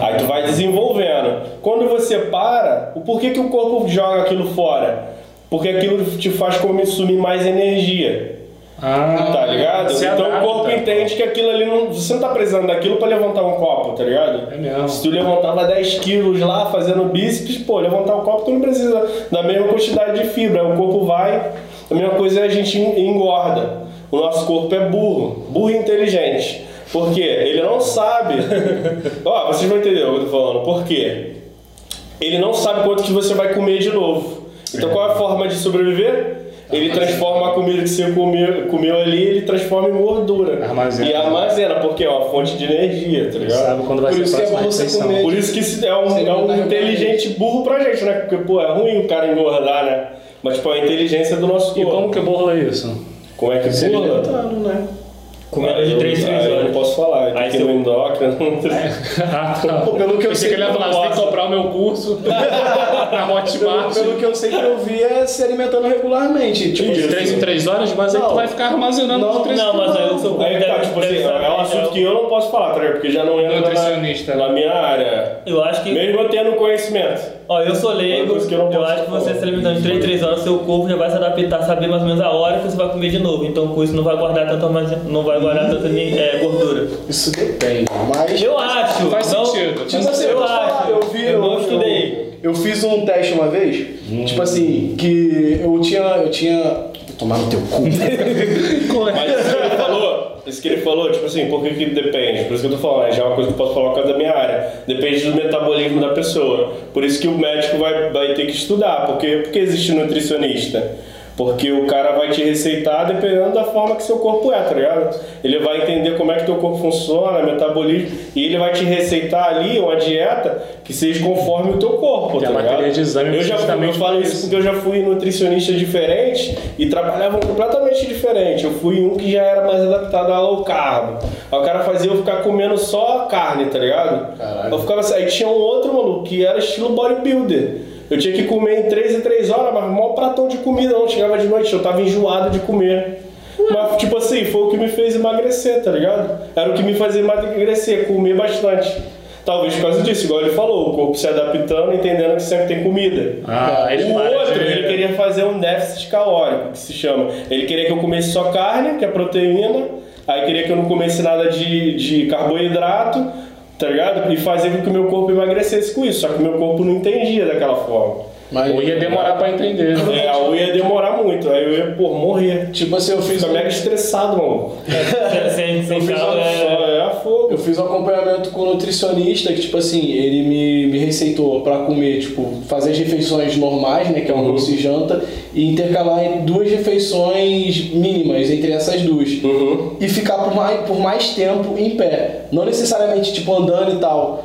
Ah. Aí tu vai desenvolvendo. Quando você para, o porquê que o corpo joga aquilo fora? Porque aquilo te faz consumir mais energia. Ah, Tá ligado? então adapta. o corpo entende que aquilo ali não. Você não tá precisando daquilo pra levantar um copo, tá ligado? É mesmo. Se tu levantava 10 quilos lá fazendo bíceps, pô, levantar um copo tu não precisa da mesma quantidade de fibra. O corpo vai. A mesma coisa é a gente engorda. O nosso corpo é burro, burro e inteligente. Por quê? Ele não sabe. Ó, vocês vão entender o que eu tô falando. Por quê? Ele não sabe quanto que você vai comer de novo. Então qual é a forma de sobreviver? Ele transforma a comida que você comeu, comeu ali, ele transforma em gordura. Armazena. E armazena, porque é uma fonte de energia, tá ligado? Sabe quando vai Por ser isso a que é você comer. Por isso que isso é um, é um botar inteligente burro pra gente, né? Porque, pô, é ruim o cara engordar, né? Mas, tipo, a inteligência do nosso E corpo. como que burla isso? Como é que Se burla? alimentando, né? Comendo de eu- 3 ah, 3 Eu não horas. posso falar, Aí tem que ir se no eu- endócrino. Ah, tá. Pelo que eu sei, que ele ia falar, você tem que comprar o meu curso na Hotmart. pelo que eu sei que eu vi é se alimentando regularmente. Tipo. De 3 em 3 horas, mas aí Não. tu vai ficar armazenando Não, de 3 Não, mas aí eu sou Aí tá, tipo assim, é um assunto que eu não posso falar, tá? Porque já não entra Nutricionista. na, na minha área. Eu acho que. Mesmo eu tendo conhecimento. Ó, eu sou leigo, eu não eu, posso acho que você se alimentando de 3 3 horas, seu corpo já vai se adaptar, saber mais ou menos a hora que você vai comer de novo. Então com isso não vai guardar tanto, não vai guardar tanta é, gordura. Isso depende. Mas. Eu acho. Faz não, sentido. Tipo assim, eu eu, te falar, acho. eu vi. Eu não estudei. Eu, eu fiz um teste uma vez, tipo assim, que eu tinha. Eu tinha. Tomar no teu cu. Mas isso que ele falou, isso que ele falou, tipo assim, por que que depende? Por isso que eu tô falando, né? já é uma coisa que eu posso falar por causa da minha área. Depende do metabolismo da pessoa. Por isso que o médico vai, vai ter que estudar. Porque, por que existe nutricionista? Porque o cara vai te receitar dependendo da forma que seu corpo é, tá ligado? Ele vai entender como é que teu corpo funciona, metabolismo, e ele vai te receitar ali uma dieta que seja conforme o teu corpo, Tem tá a ligado? matéria de exame eu já fui, eu falo isso porque eu já fui nutricionista diferente e trabalhava completamente diferente. Eu fui um que já era mais adaptado ao low carb. Aí o cara fazia eu ficar comendo só carne, tá ligado? Caralho. Eu ficava assim, aí tinha um outro maluco que era estilo bodybuilder. Eu tinha que comer em 3 e 3 horas, mas maior pratão de comida não. Chegava de noite, eu tava enjoado de comer. Mas, tipo assim, foi o que me fez emagrecer, tá ligado? Era o que me fazia emagrecer, comer bastante. Talvez por causa disso, igual ele falou, o corpo se adaptando, entendendo que sempre tem comida. Ah, ele o para outro, de- ele queria fazer um déficit calórico, que se chama. Ele queria que eu comesse só carne, que é proteína, aí queria que eu não comesse nada de, de carboidrato, tá ligado? E fazer com que o meu corpo emagrecesse com isso, só que o meu corpo não entendia daquela forma. Mas, Ou ia demorar pra entender. É, eu ia demorar muito, aí eu ia, pô, morrer. Tipo assim, eu fiz. Fica um- mega estressado, mano. Sem, sem Eu fiz uma é... É fogo. Eu fiz um acompanhamento com um nutricionista que, tipo assim, ele me, me receitou pra comer, tipo, fazer as refeições normais, né, que é almoço e janta, e intercalar em duas refeições mínimas entre essas duas. Uhum. E ficar por mais, por mais tempo em pé. Não necessariamente, tipo, andando e tal.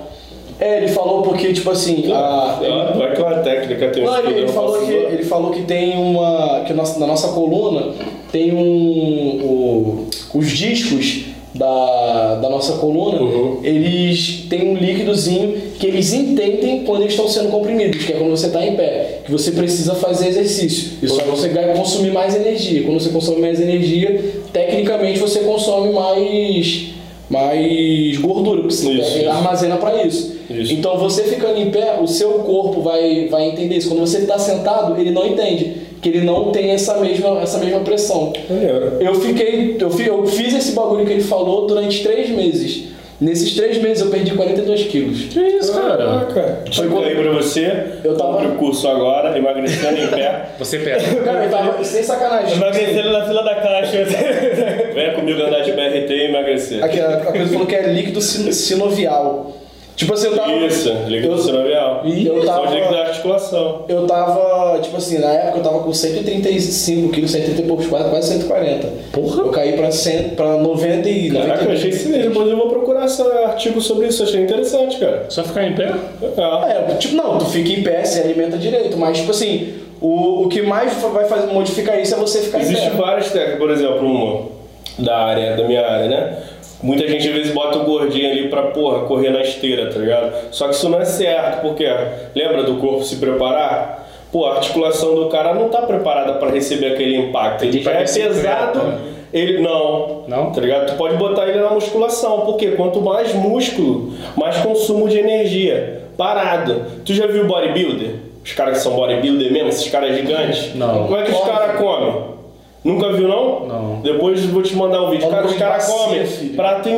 É, ele falou porque, tipo assim, a, Ah, Vai que é uma técnica, tem não, ele, ele falou que, ele falou que tem uma. que na nossa coluna tem um. o- os discos da, da nossa coluna, Uhum. eles têm um líquidozinho que eles entendem quando eles estão sendo comprimidos, que é quando você está em pé, que você precisa fazer exercício. Isso aí você vai consumir mais energia. Quando você consome mais energia, tecnicamente você consome mais. Mais gordura, porque você Isso, isso. armazena para isso. Isso. Então você ficando em pé, o seu corpo vai, vai entender isso. Quando você está sentado, ele não entende, que ele não tem essa mesma, essa mesma pressão. Maneiro. Eu fiquei, eu, fi- eu fiz esse bagulho que ele falou durante três meses. Nesses três meses eu perdi 42 quilos. Que isso, cara? Caraca. Foi aí pra você. Eu tava- Compre o curso agora, emagrecendo em pé. Você pega. Cara, eu tava sem sacanagem. Emagrecendo na fila da caixa. Venha comigo andar de BRT e emagrecer. Aqui, a, a coisa falou que é líquido sin- sinovial. Tipo assim, eu tava. Isso, líquido eu, sinovial. eu São os líquidos da tava. articulação. Eu tava, tipo assim, na época eu tava com 135 quilos, 130 e poucos, quase, quase 140. Porra. Eu caí pra, 100, pra 90 e. Caraca, eu 90 achei que sim, depois eu vou procurar esse artigo sobre isso, achei interessante, cara. Só ficar em pé? É. É, tipo, não, tu fica em pé, se alimenta direito, mas tipo assim, o, o que mais vai fazer, modificar isso é você ficar em Existem pé. várias técnicas, por exemplo, uma da área, da minha área, né? Muita gente às vezes bota o gordinho ali pra, porra, correr na esteira, tá ligado? Só que isso não é certo, porque lembra do corpo se preparar? Pô, a articulação do cara não tá preparada pra receber aquele impacto. Ele já é pesado, né? ele não. Não? Tá ligado? Tu pode botar ele na musculação, porque quanto mais músculo, mais consumo de energia. Parado. Tu já viu bodybuilder? Os caras que são bodybuilder mesmo, esses caras gigantes? Não. Como é que os caras comem? Nunca viu, não? Não. Depois eu vou te mandar um vídeo. Cara, os caras comem prato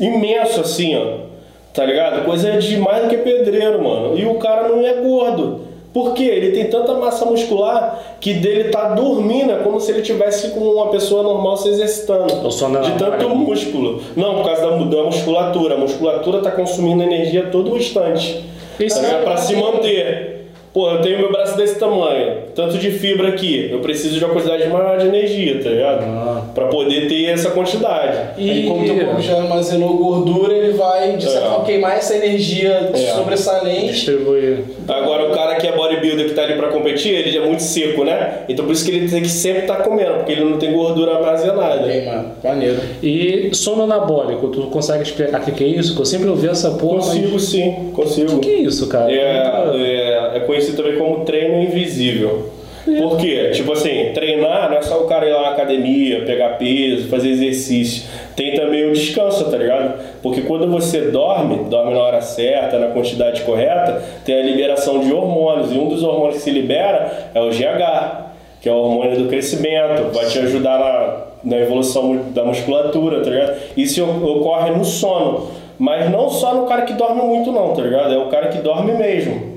imenso assim, ó. Tá ligado? Coisa de mais do que pedreiro, mano. E o cara não é gordo. Por quê? Ele tem tanta massa muscular que dele tá dormindo, é como se ele tivesse com uma pessoa normal se exercitando. O sono de tanto anabólico. músculo. Não, por causa da, da musculatura. A musculatura tá consumindo energia a todo instante. Esse- Tá ligado? Pra se manter. Pô, eu tenho meu braço desse tamanho, tanto de fibra aqui. Eu preciso de uma quantidade maior de energia, tá ligado? Ah. Pra poder ter essa quantidade. Aí, como teu corpo já armazenou gordura, ele vai, de certa É. forma, queimar essa energia sobressalente. Distribuir. Agora o cara que é bodybuilder que tá ali pra competir, ele já é muito seco, né? Então por isso que ele tem que sempre estar comendo, porque ele não tem gordura armazenada. Bem, mano, maneiro. E sono anabólico, tu consegue explicar o que, que é isso? Que eu sempre ouvi essa porra. mas- Consigo sim, consigo. O que é isso, cara? É, é, é conhecido também como treino invisível. Por quê? Tipo assim, treinar não é só o cara ir lá na academia, pegar peso, fazer exercício. Tem também o descanso, tá ligado? Porque quando você dorme, dorme na hora certa, na quantidade correta, tem a liberação de hormônios. E um dos hormônios que se libera é o GH, que é o hormônio do crescimento. Vai te ajudar na, na evolução da musculatura, tá ligado? Isso ocorre no sono. Mas não só no cara que dorme muito, não, tá ligado? É o cara que dorme mesmo.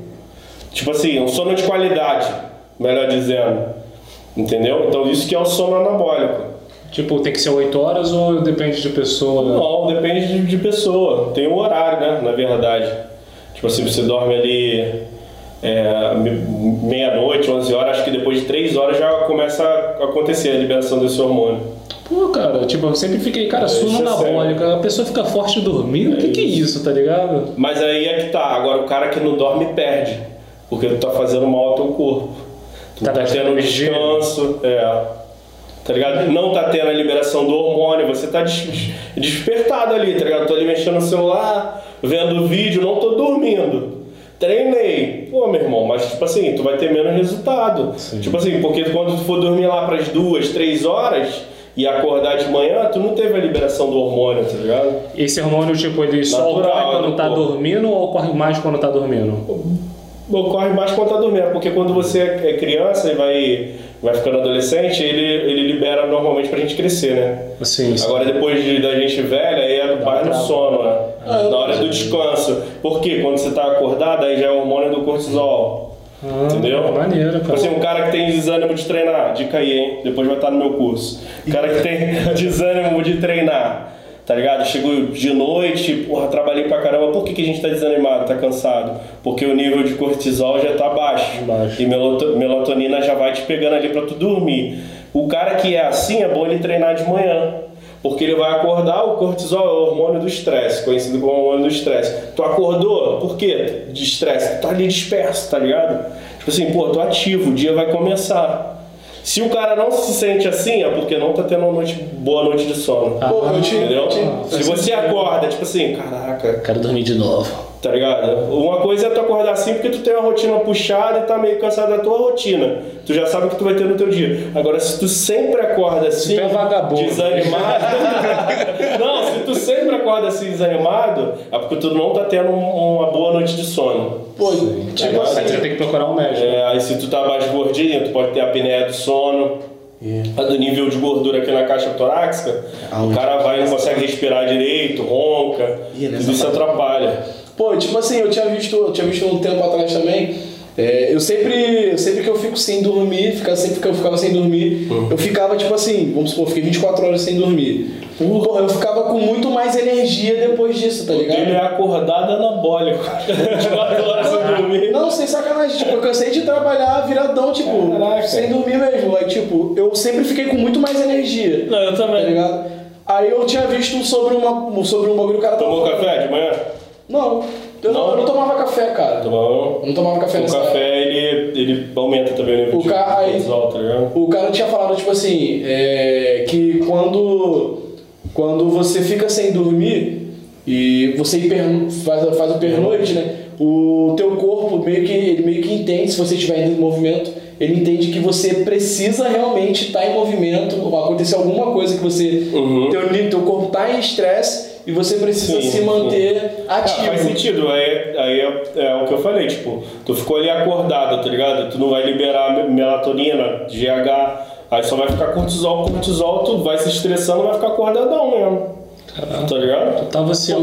Tipo assim, um sono de qualidade, melhor dizendo. Entendeu? Então isso que é o sono anabólico. Tipo, tem que ser 8 horas ou depende de pessoa? Não, depende de, de pessoa. Tem um horário, né? Na verdade. Tipo assim, você dorme ali é, me- meia-noite, 11 horas, acho que depois de 3 horas já começa a acontecer a liberação desse hormônio. Pô, cara, tipo, eu sempre fiquei, cara, sono é anabólico, a pessoa fica forte dormindo, o que, que é isso, tá ligado? Mas aí é que tá. Agora o cara que não dorme perde. Porque tu tá fazendo mal ao teu corpo. Tu Tá tá tendo energia. descanso. É. Tá ligado? Não tá tendo a liberação do hormônio, você tá des- despertado ali, tá ligado? Tô ali mexendo no celular, vendo vídeo, não tô dormindo. Treinei. Pô, meu irmão, mas tipo assim, tu vai ter menos resultado. Tipo assim, porque quando tu for dormir lá pras duas, três horas e acordar de manhã, tu não teve a liberação do hormônio, tá ligado? Esse hormônio, tipo, ele só ocorre quando né, tá pô? dormindo ou ocorre mais quando tá dormindo? ocorre mais quando tá dormindo, porque quando você é criança e vai, vai ficando adolescente, ele, ele libera normalmente pra gente crescer, né? Assim, Agora depois de, da gente velha, aí é mais no sono, né? Ah, Na hora do descanso. Porque quando você tá acordado, aí já é o hormônio do cortisol. ah, Entendeu? Maneiro, Tipo cara. assim, um cara que tem desânimo de treinar, dica aí, hein? Depois vai estar no meu curso. O cara que tem desânimo de treinar, tá ligado? Chegou de noite, porra, trabalhei pra caramba. Por que, que a gente tá desanimado, tá cansado? Porque o nível de cortisol já tá baixo. Baixo. E melatonina já vai te pegando ali pra tu dormir. O cara que é assim, é bom ele treinar de manhã. Porque ele vai acordar, o cortisol é o hormônio do estresse, conhecido como hormônio do estresse. Tu acordou, por quê? De estresse. Tu tá ali disperso, tá ligado? Tipo assim, pô, tô ativo, o dia vai começar. Se o cara não se sente assim, é porque não tá tendo uma noite, boa noite de sono. Pô, eu te, Entendeu? eu te- Se você acorda, tipo assim, caraca, Quero dormir de novo. Tá ligado? Uma coisa é tu acordar assim porque tu tem uma rotina puxada e tá meio cansado da tua rotina. Tu já sabe o que tu vai ter no teu dia. Agora, se tu sempre acorda assim, tu é vagabundo. desanimado. não, se tu sempre acorda assim desanimado, é porque tu não tá tendo um- uma boa noite de sono. Pô, tipo Aí você assim, tem que procurar um médico. É, aí se tu tá mais gordinho, tu pode ter a apneia do sono. A do nível de gordura aqui na caixa torácica, o cara vai e não consegue respirar direito, ronca, Ih, nessa tudo isso parte- atrapalha. Pô, tipo assim, eu tinha visto, eu tinha visto um tempo atrás também. é, eu sempre, sempre que eu fico sem dormir, fica, sempre que eu ficava sem dormir, eu ficava tipo assim, vamos supor, eu fiquei 24 horas sem dormir. Porra, eu ficava com muito mais energia depois disso, tá ligado? Ele é acordado anabólico. 24 horas sem dormir. Não, sem sacanagem, tipo, eu cansei de trabalhar viradão, tipo, Caraca. sem dormir mesmo. Aí, tipo, eu sempre fiquei com muito mais energia. Não, eu Tá também. ligado? Aí eu tinha visto um sobre, uma, sobre um bagulho que o cara tava Tomou café de manhã? Não, eu não, Não? eu não tomava café, cara. Tomava não? Não tomava café O nessa café, ele, ele aumenta também o nível O de ca- aí- cortisol, tá ligado? O cara tinha falado, tipo assim, é, que quando, quando você fica sem dormir e você hiper, faz, faz o pernoite, né? O teu corpo meio que, ele meio que entende, se você estiver indo em movimento, ele entende que você precisa realmente estar em movimento, ou acontecer alguma coisa que você. Uhum. Teu, teu corpo está em estresse e você precisa Sim, se sim. manter Ah, ativo. faz sentido, aí, aí é, é o que eu falei, tipo, tu ficou ali acordado, tá ligado? Tu não vai liberar me- melatonina, GH, aí só vai ficar cortisol, cortisol, tu vai se estressando, vai ficar acordadão mesmo. Tá ligado? Tava se Aí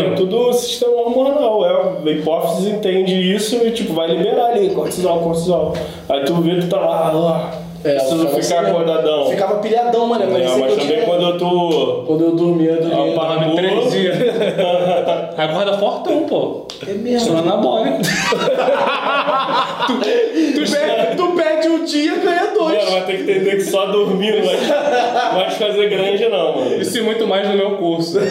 é tudo sistema hormonal, é, a hipófise entende isso e tipo, vai liberar ali, cortisol, cortisol. Aí tu vê que tu tá lá, ó, É, preciso eu ficava ficar assim, acordadão. Ficava pilhadão, mano. É, mas eu também tinha- quando eu tô Quando eu dormia, eu dormia. Opa. Dorme três dias. Acorda fortão, pô. É mesmo. Sono anabólico. Tu, perde, tu perde um dia e ganha dois. Mano, vai ter que entender que só dormir não vai, vai fazer grande não, mano. Isso e muito mais no meu curso.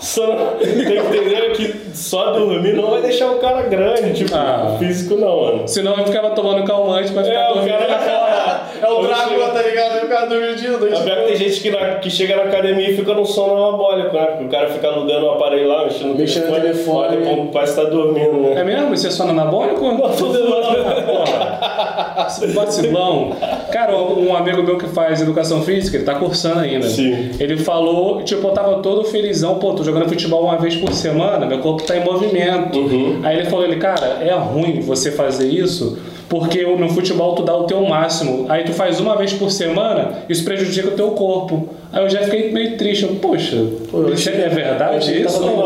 Só, tem que entender que só dormir não vai deixar o cara grande, tipo, Ah. físico não, mano. Senão eu ficava tomando calmante ficar É, o dormindo. cara vai falar. É o Drácula, tá ligado? O cara dormiu o dia dois. Pior que tem gente que, na- que chega na academia e fica no sono anabólico, né? Porque o cara fica alugando o aparelho lá, mexendo no Mexendo no telefone. Olha, depois parece que tá dormindo, né? É mesmo? Isso é sono anabólico? Porra. Esse Vacilão. Cara, um amigo meu que faz educação física, ele tá cursando ainda. Sim. Ele falou, tipo, eu tava todo felizão, pô, tô jogando futebol uma vez por semana, meu corpo tá em movimento. Uhum. Aí ele falou, ele, cara, é ruim você fazer isso, porque no futebol tu dá o teu máximo. Aí tu faz uma vez por semana, isso prejudica o teu corpo. Aí eu já fiquei meio triste. Eu, Poxa, eu isso é eu verdade que isso? Não, eu,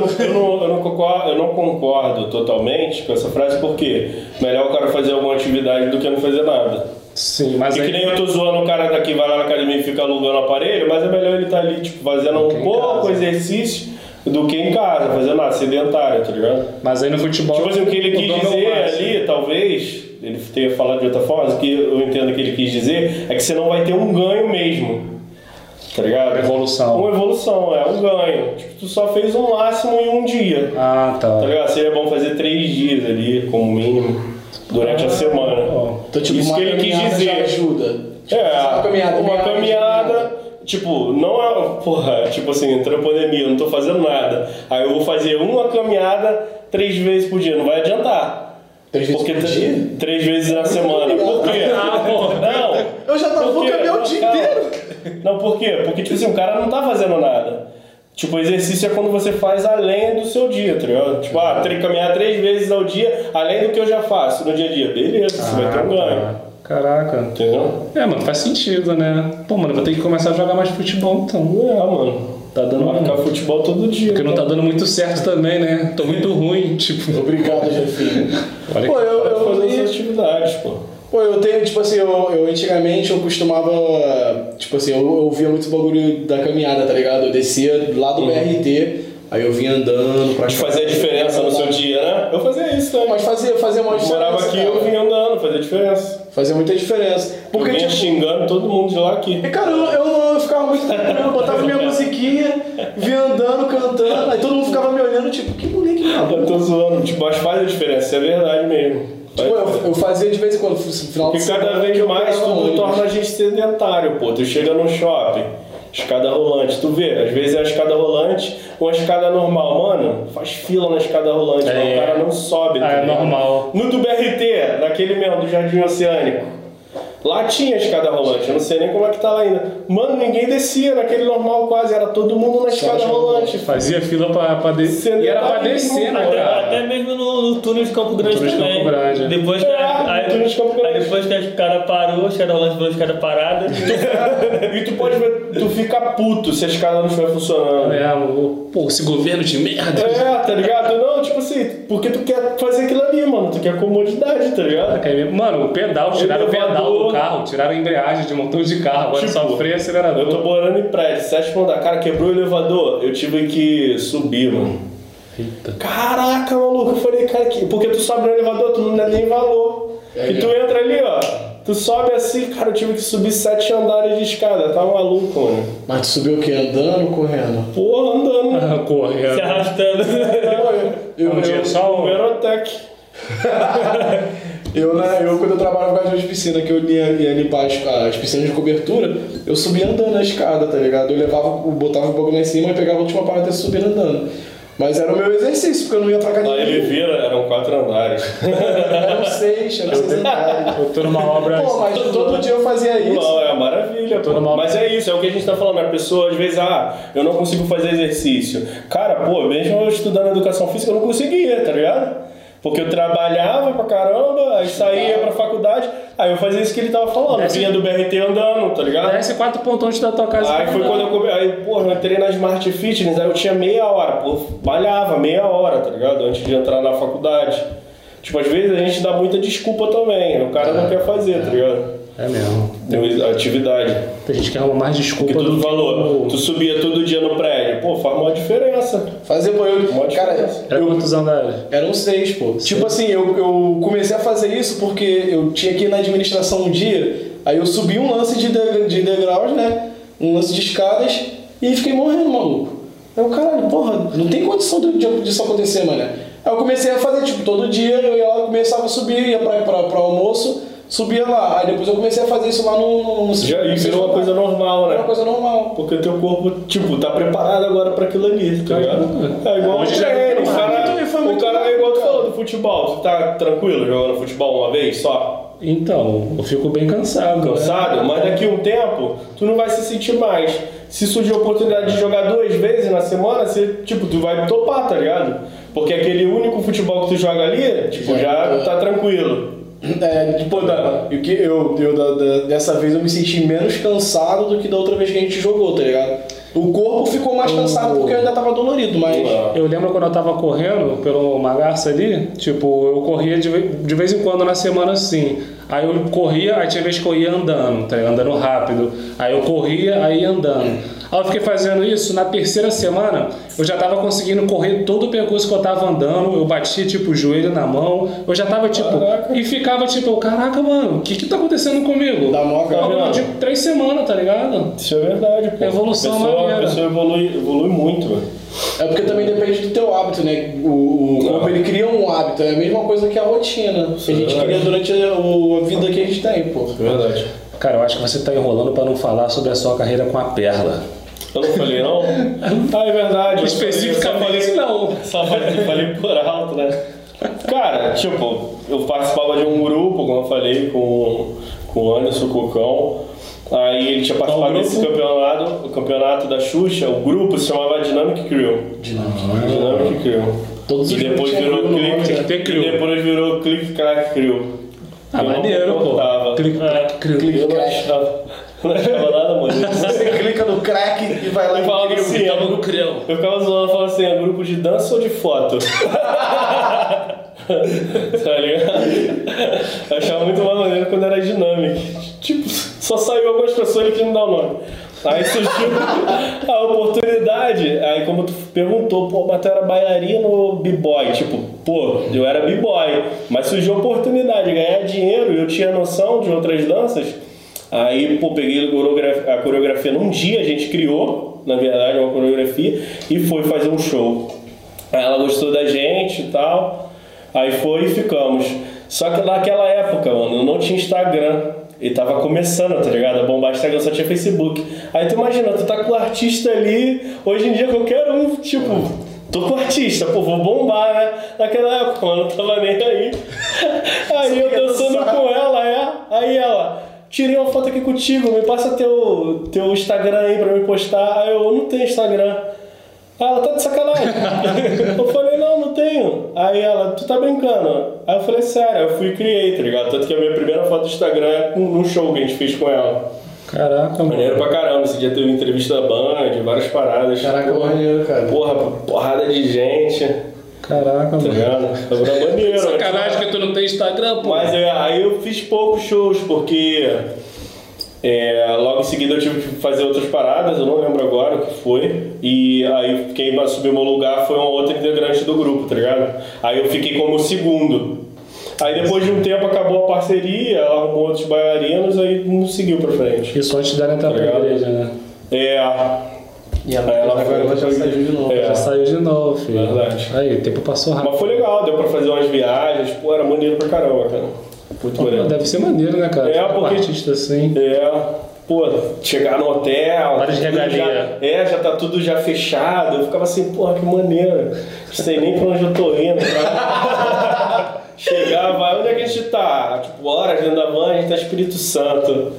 não, eu, não, eu, concordo, eu não concordo totalmente com essa frase, porque melhor o cara fazer alguma atividade do que não fazer nada. Sim, mas E que aí... nem eu tô zoando o cara daqui, vai lá na academia e fica alugando o aparelho, mas é melhor ele estar ali, tipo, fazendo um que pouco casa. exercício do que em casa, fazendo nada, sedentário, tá ligado? Mas aí no futebol... Tipo assim, o que ele quis dizer ali, talvez, ele tenha falado de outra forma, mas o que eu entendo que ele quis dizer é que você não vai ter um ganho mesmo. Tá ligado? Uma evolução. Uma evolução, é, um ganho. Tipo, tu só fez um máximo em um dia. Ah, tá. Tá ligado? Seria bom fazer três dias ali, como mínimo, durante a semana. Ó. Então, tipo, Isso uma que ele quis dizer. ajuda. Tipo, É, uma caminhada. uma caminhada, tipo, não é, porra, tipo assim, entrou a pandemia, eu não tô fazendo nada. Aí eu vou fazer uma caminhada três vezes por dia, não vai adiantar. Três vezes Porque por tr- dia? três vezes na semana. Por quê? Ah, porra. Não. Eu já tava- Por vou quê? caminhar o dia Não, inteiro. Não, por quê? Porque, tipo assim, o cara não tá fazendo nada. Tipo, exercício é quando você faz além do seu dia, tá ligado? Tipo, ah, caminhar três vezes ao dia, além do que eu já faço no dia a dia. Beleza, você vai ter um ganho. Ah, Caraca. Entendeu? É, mano, faz sentido, né? Pô, mano, eu vou ter que começar a jogar mais futebol então. É, mano. Tá dando Marcar uma... futebol todo dia. Porque não tá dando muito certo também, né? Tô muito ruim, tipo. Obrigado, Jefinho. Olha Pô, eu, Vai eu, fazer e- essas atividades, pô. Pô, eu tenho, tipo assim, eu, eu antigamente eu costumava, tipo assim, eu, eu ouvia muito bagulho da caminhada, tá ligado? Eu descia lá do BRT, aí eu vinha andando pra De fazer a diferença no seu dia, né? Eu fazia isso também. Mas fazia, fazia uma Eu diferença. morava aqui, cara. eu vinha andando, fazia diferença. Fazia muita diferença. Porque, eu tipo, xingando todo mundo de lá aqui. E, cara, eu, eu, eu ficava muito tranquilo, eu botava minha musiquinha, vinha andando, cantando, aí todo mundo ficava me olhando, tipo, que moleque maluco. Eu tô zoando, tipo, mas faz a diferença, isso é verdade mesmo. Tipo, eu, eu fazia de vez em quando, no final de Porque cada semana, vez mais tudo torna a gente sedentário, pô. Tu chega no shopping, escada rolante, tu vê, às vezes é a escada rolante, uma escada normal, mano, faz fila na escada rolante, É. o cara não sobe. Ah, é ligado? normal. No do BRT, naquele mesmo, do Jardim Oceânico. Lá tinha escada rolante, eu não sei nem como é que tá lá ainda. Mano, ninguém descia naquele normal quase, era todo mundo na escada rolante. Fazia fila pra, pra descer. E era pra descer, né, Até, cara? até mesmo no, no túnel de Campo Grande túnel de também. Campo Grande. Depois que, É, a, no aí, túnel de Campo Grande. aí depois que a escada parou, a escada rolante virou escada parada. E tu pode ver, tu fica puto se a escada não estiver funcionando. É, o- pô, esse governo de merda. É, tá ligado? Não, tipo assim, porque tu quer fazer aquilo ali, mano. Tu quer comodidade, tá ligado? Mano, o pedal, tiraram o pedal do carro, tiraram a embreagem de um montão de carro, agora Tipo, só freio e Eu tô acelerador. morando em prédio, sétimo andar. Cara, quebrou o elevador. Eu tive que subir, mano. Eita. Caraca, maluco. Eu falei, cara, que... porque tu sobe no elevador, tu não dá nem valor. É, e tu entra ali, ó. Tu sobe assim, cara, eu tive que subir sete andares de escada, tá maluco, mano. Mas tu subiu o quê? Andando ou correndo? Porra, andando. Se Correndo. arrastando. Eu, Um dia eu, só O Aerotec. eu, né, eu, quando eu trabalhava com as de piscina, que eu ia, ia limpar as, as piscinas de cobertura, eu subia andando na escada, tá ligado? Eu levava, botava um pouco lá em cima e pegava a última parte e subia andando. Mas era o meu exercício, porque eu não ia pra academia. ele vira, eram quatro andares. Eram seis, eram seis andares. Eu tô numa obra. Pô, mas todo dia eu fazia isso. Não, é maravilha, tô numa- Mas é isso, é o que a gente tá falando. A pessoa, às vezes, ah, eu não consigo fazer exercício. Cara, pô, mesmo eu estudando educação física, eu não conseguia, tá ligado? Porque eu trabalhava pra caramba, aí saía pra faculdade, aí eu fazia isso que ele tava falando. Eu Desce- vinha do BRT andando, tá ligado? Desce quatro pontões da tua casa. Aí foi quando eu come... Aí, porra, eu entrei na Smart Fitness, aí eu tinha meia hora, pô, malhava meia hora, tá ligado? Antes de entrar na faculdade. Tipo, às vezes a gente dá muita desculpa também, o cara não quer fazer, tá ligado? É mesmo. Tem atividade. Tem gente que arruma mais desculpa Porque tu do que tu subia todo dia no prédio, pô, faz uma diferença. Fazia pô, eu, Uma cara, diferença. Era eu, quantos andares? Eram seis, pô. Tipo assim, eu, eu comecei a fazer isso porque eu tinha que ir na administração um dia, aí eu subi um lance de, de, de degraus, né? Um lance de escadas e fiquei morrendo, maluco. Aí eu, caralho, porra, não tem condição de, de, disso acontecer, mané. Aí eu comecei a fazer, tipo, todo dia eu ia lá, começava a subir, ia pra, pra, pra almoço, subia lá. Aí depois eu comecei a fazer isso lá no. no, no Já isso é uma coisa normal, Era uma né? coisa normal. Porque teu corpo, tipo, tá preparado agora pra aquilo ali, tá ligado? É igual Hoje o já é cara, o cara é igual tu falou do futebol. Tu tá tranquilo jogando futebol uma vez só? Então, eu fico bem cansado. né? cansado, mas daqui a um tempo tu não vai se sentir mais. Se surgir a oportunidade de jogar duas vezes na semana, você, tipo, tu vai topar, tá ligado? Porque aquele único futebol que tu joga ali, tipo, Já já é. tá tranquilo. É, tipo, da, eu, que- eu, eu da- da- dessa vez eu me senti menos cansado do que da outra vez que a gente jogou, tá ligado? O corpo ficou mais cansado porque eu ainda tava dolorido, mas. Eu lembro quando eu tava correndo pelo Magarça ali, tipo, eu corria de, de vez em quando na semana assim. Aí eu corria, aí tinha vez que eu ia andando, tá? ligado? andando rápido. Aí eu corria, aí ia andando. Aí eu fiquei fazendo isso, na terceira semana eu já tava conseguindo correr todo o percurso que eu tava andando, eu batia tipo o joelho na mão, eu já tava tipo. Caraca. E ficava tipo, caraca, mano, o que que tá acontecendo comigo? Dá mó longo de três semanas, tá ligado? Isso é verdade, pô. Evolução a pessoa, maneira. a pessoa evolui, evolui muito, velho. É porque também depende do teu hábito, né? O, o Não. corpo ele cria um hábito, é a mesma coisa que a rotina. Que a gente verdade. cria durante a, a vida que a gente tem, pô. É verdade. Cara, eu acho que você tá enrolando pra não falar sobre a sua carreira com a Perla. Eu não falei, não? Ah, é verdade. eu Especificamente, falei- não. Só falei, falei por alto, né? Cara, tipo, eu participava de um grupo, como eu falei, com, com o Anderson Cocão. Aí ele tinha participado Qual desse grupo? campeonato, o campeonato da Xuxa. O grupo se chamava Dynamic Crew. Dynamic Crew. Todos e depois virou crew no Click. nome, Tem que ter crew. E depois virou Click Crack Crew. Ah, Eu não maneiro, pô. comportava. Clique, clac, clique. Eu achava, não achava nada, mano. Crack e vai lá Eu e falava um assim, grupo. no creu. Eu ficava zoando, falando assim, é grupo de dança ou de foto? tá ligado? Eu achava muito mais maneiro quando era dinâmico. Tipo, só saiu algumas pessoas que não dá o nome. Aí surgiu a oportunidade, aí como tu perguntou, pô, mas tu era bailarino ou b-boy? Tipo, pô, eu era b-boy, mas surgiu a oportunidade de ganhar dinheiro e eu tinha noção de outras danças. Aí, pô, peguei a coreografia, num dia, a gente criou, na verdade, uma coreografia e foi fazer um show. Aí ela gostou da gente e tal, aí foi e ficamos. Só que naquela época, mano, não tinha Instagram. E tava começando, tá ligado? A bombar Instagram só tinha Facebook. Aí tu imagina, tu tá com o artista ali, hoje em dia qualquer um, tipo, tô com o artista, pô, vou bombar, né? Naquela época, mano, não tava nem aí. Aí eu dançando com ela, é. Aí ela, tirei uma foto aqui contigo, me passa teu, teu Instagram aí pra me postar. Aí eu, eu não tenho Instagram. Ah, ela tá de sacanagem. eu falei, não, não tenho. Aí ela, tu tá brincando? Aí eu falei, sério, eu fui e criei, tá ligado? Tanto que a minha primeira foto do Instagram é num show que a gente fez com ela. Caraca, Maneiro mano. pra caramba, esse dia teve entrevista da Band, várias paradas. Caraca, porra, maneiro, cara. porra, porrada de gente, Caraca, tá mano. ligado? Foi maneiro. Sacanagem que tu não tem Instagram, pô. Mas é, aí eu fiz poucos shows, porque é, logo em seguida eu tive que fazer outras paradas, eu não lembro agora o que foi. E aí quem assumiu meu lugar foi uma outra integrante do grupo, tá ligado? Aí eu fiquei como segundo. Aí depois de um tempo acabou a parceria, ela arrumou outros bailarinos, aí não seguiu pra frente. Isso antes da entrar pra Obrigado. igreja, né? É, E ela, ela agora foi- ela já saiu de novo. É. Já saiu de novo, filho. Verdade. Aí, o tempo passou rápido. mas foi legal, deu pra fazer umas viagens, pô, era maneiro pra caramba, cara. Muito Pô, maneiro. deve ser maneiro, né, cara? É, Ficar porque- artista assim. É, pô, chegar no hotel. Várias regalias. já- É, já tá tudo já fechado. Eu ficava assim, porra, que maneiro. Não sei nem pra onde eu tô indo. cara. Chegava, onde é que a gente tá? Tipo, horas dentro da van, a gente tá Espírito Santo.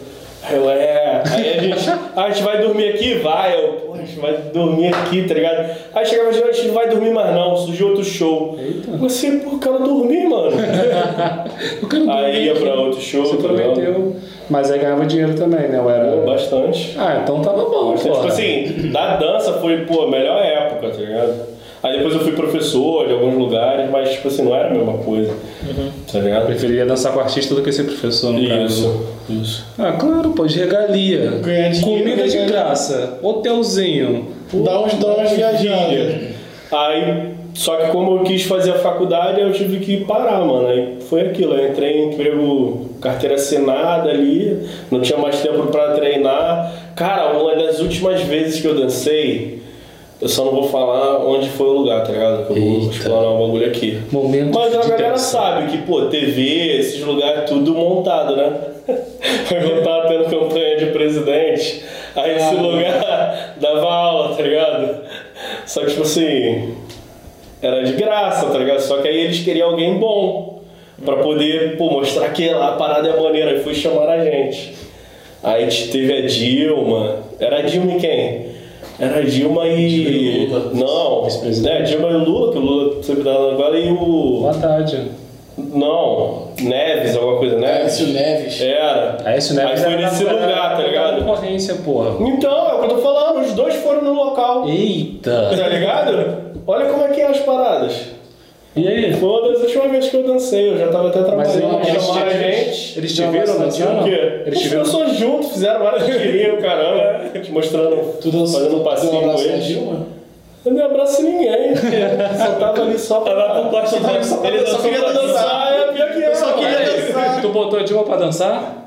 Aí eu, é. Aí a gente, a gente vai dormir aqui? Vai. Eu, pô, a gente vai dormir aqui, tá ligado? Aí chegava de noite, a gente não vai dormir mais não, surgiu outro show. Eita. Você, pô, quero dormir, mano. Eu quero Aí dormir ia aqui. pra outro show, Você tá prometeu. Mas aí ganhava dinheiro também, né? Pô, era... Bastante. Ah, então tava bom, Bastante. pô. Tipo assim, da dança foi, pô, a melhor época, tá ligado? Aí depois eu fui professor de alguns lugares, mas, tipo assim, não era a mesma coisa, tá ligado? Preferia dançar com artista do que ser professor, no caso. Isso, isso. Ah, claro, pô, de regalia. Ganhar dinheiro, Comida de graça. Hotelzinho. Dá uns, umas viajadas. Aí, só que como eu quis fazer a faculdade, eu tive que parar, mano. Aí foi aquilo, eu entrei em emprego, carteira assinada ali, não tinha mais tempo pra treinar. Cara, uma das últimas vezes que eu dancei, eu só não vou falar onde foi o lugar, tá ligado? Que eu vou explanar um bagulho aqui. Momento Mas a galera tensão. sabe que, pô, TV, esses lugares, tudo montado, né? Eu tava tendo campanha de presidente, aí esse lugar dava aula, tá ligado? Só que, tipo assim, era de graça, tá ligado? Só que aí eles queriam alguém bom pra poder, pô, mostrar que a parada é maneira. Aí foi chamar a gente. Aí teve a Dilma. Era a Dilma e quem? Era Dilma e. Dilma e Lula. Não, Vice-presidente. é, Dilma e o Lula, que o Lula sempre dá agora, e o. Boa tarde. Não, Neves, alguma coisa, Neves? Écio Neves. Era. Esse Neves Aí foi nesse lugar, tá ligado? Concorrência, porra. Então, é o que eu tô falando, os dois foram no local. Eita! Tá ligado? Olha como é que é as paradas. E aí? Foi uma das últimas vezes que eu dancei, eu já tava até Mas trabalhando, eles, chamaram a gente. eles te Não, viram mas dançando? O quê? Eles te Os viram professores juntos, fizeram várias tirinhas, caramba. Te mostrando, Tu dançou, fazendo um passinho com eles. Dilma? Eu não abraço ninguém, só tava ali só pra... Tava com só- Ele só dançou queria dançar. Ah, é pior que é, Eu só queria dançar. Tu botou a Dilma pra dançar?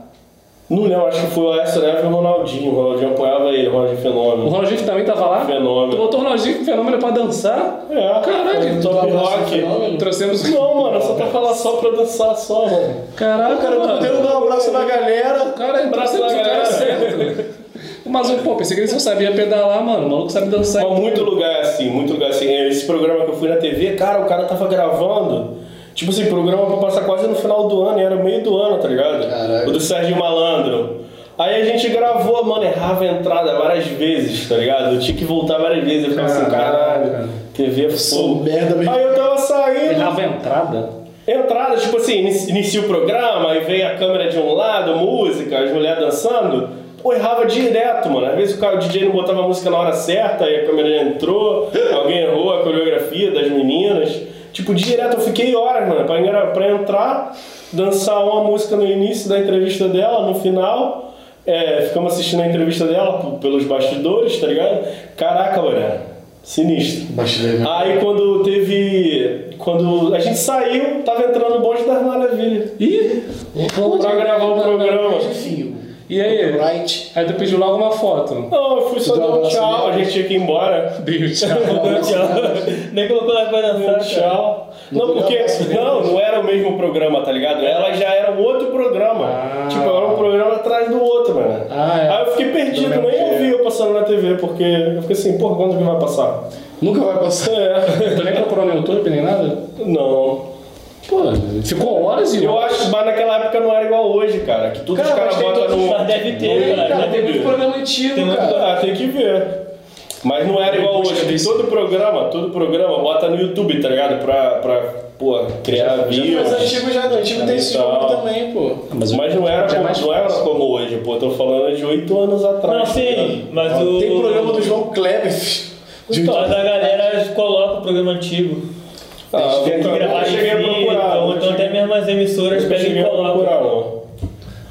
Não lembro, acho que foi o Aécio Neves e o Ronaldinho. O Ronaldinho apoiava ele, o Ronaldinho O Fenômeno. Ronaldinho também tava lá? Fenômeno. Tu botou o Ronaldinho Fenômeno pra dançar? É, Caralho, top abraço rock. Trouxemos. Não, mano, só tá falando só pra dançar só, mano. Caraca, Cara, eu tô mano. podendo dar um abraço na galera. Cara, Abraço trouxemos da o cara galera. certo. Mas, pô, pensei que ele só sabia pedalar, mano. O maluco sabe dançar. Mas muito lugar é assim, muito lugar assim. Esse programa que eu fui na TV, cara, o cara tava gravando. Tipo assim, programa pra passar quase no final do ano, e era meio do ano, tá ligado? Caralho. O do Sérgio Malandro. Aí a gente gravou, mano, errava a entrada várias vezes, tá ligado? Eu tinha que voltar várias vezes. Eu ficava assim, Caralho. TV é Sou fogo. merda mesmo. Aí eu tava saindo. Errava a entrada. Entrada, tipo assim, inicia, inicia o programa, aí vem a câmera de um lado, música, as mulheres dançando. Pô, errava direto, mano. Às vezes o, cara, o DJ não botava a música na hora certa, aí a câmera entrou, alguém errou a coreografia das meninas. Tipo, direto, eu fiquei horas, mano, pra, engra- pra entrar, dançar uma música no início da entrevista dela, no final. É, ficamos assistindo a entrevista dela pelos bastidores, tá ligado? Caraca, mano, sinistro. Baixo Aí quando teve. Quando a gente saiu, tava entrando o bonde das maravilhas. Ih! Pra gravar o programa. E aí? Right. Aí tu pediu logo uma foto. Não, eu fui só Deu dar um tchau, a gente tinha que ir embora. Dei tchau. Tchau. Nem colocou lá pra Deu dançar. tchau. Não, Não porque. deu. Não, não era o mesmo programa, tá ligado? Ela já era um outro programa. Ah. Tipo, era um programa atrás do outro, mano. Ah, é. Aí eu fiquei perdido, nem ouvi eu passando na TV, porque eu fiquei assim, porra, quando que vai passar? Nunca vai passar. É. Tu nem procurou no YouTube nem nada? Não. Pô, ficou horas e Eu acho, mas naquela época não era igual hoje, cara. Que tudo Cara, os caras mas tem botam todos- no. Mas deve ter, cara. Cara, Deve tem muito programa antigo, Tem muito- cara. Ah, tem que ver. Mas não era igual hoje. que Todo programa, todo programa bota no YouTube, tá ligado? Pra, pra pô, criar Mas views. antigo já, antigo tem esse Então. jogo também, pô. Mas, Mas não era, é como, não era como hoje, pô. Tô falando de oito anos atrás. Não, tá sim, mas o. Tem programa do João Kleber. De Mas a galera coloca o programa antigo. Ah, Tem que nunca, gravar cheguei a procurar. Então até mesmo as emissoras pegam cheguei e a procurar, colocam.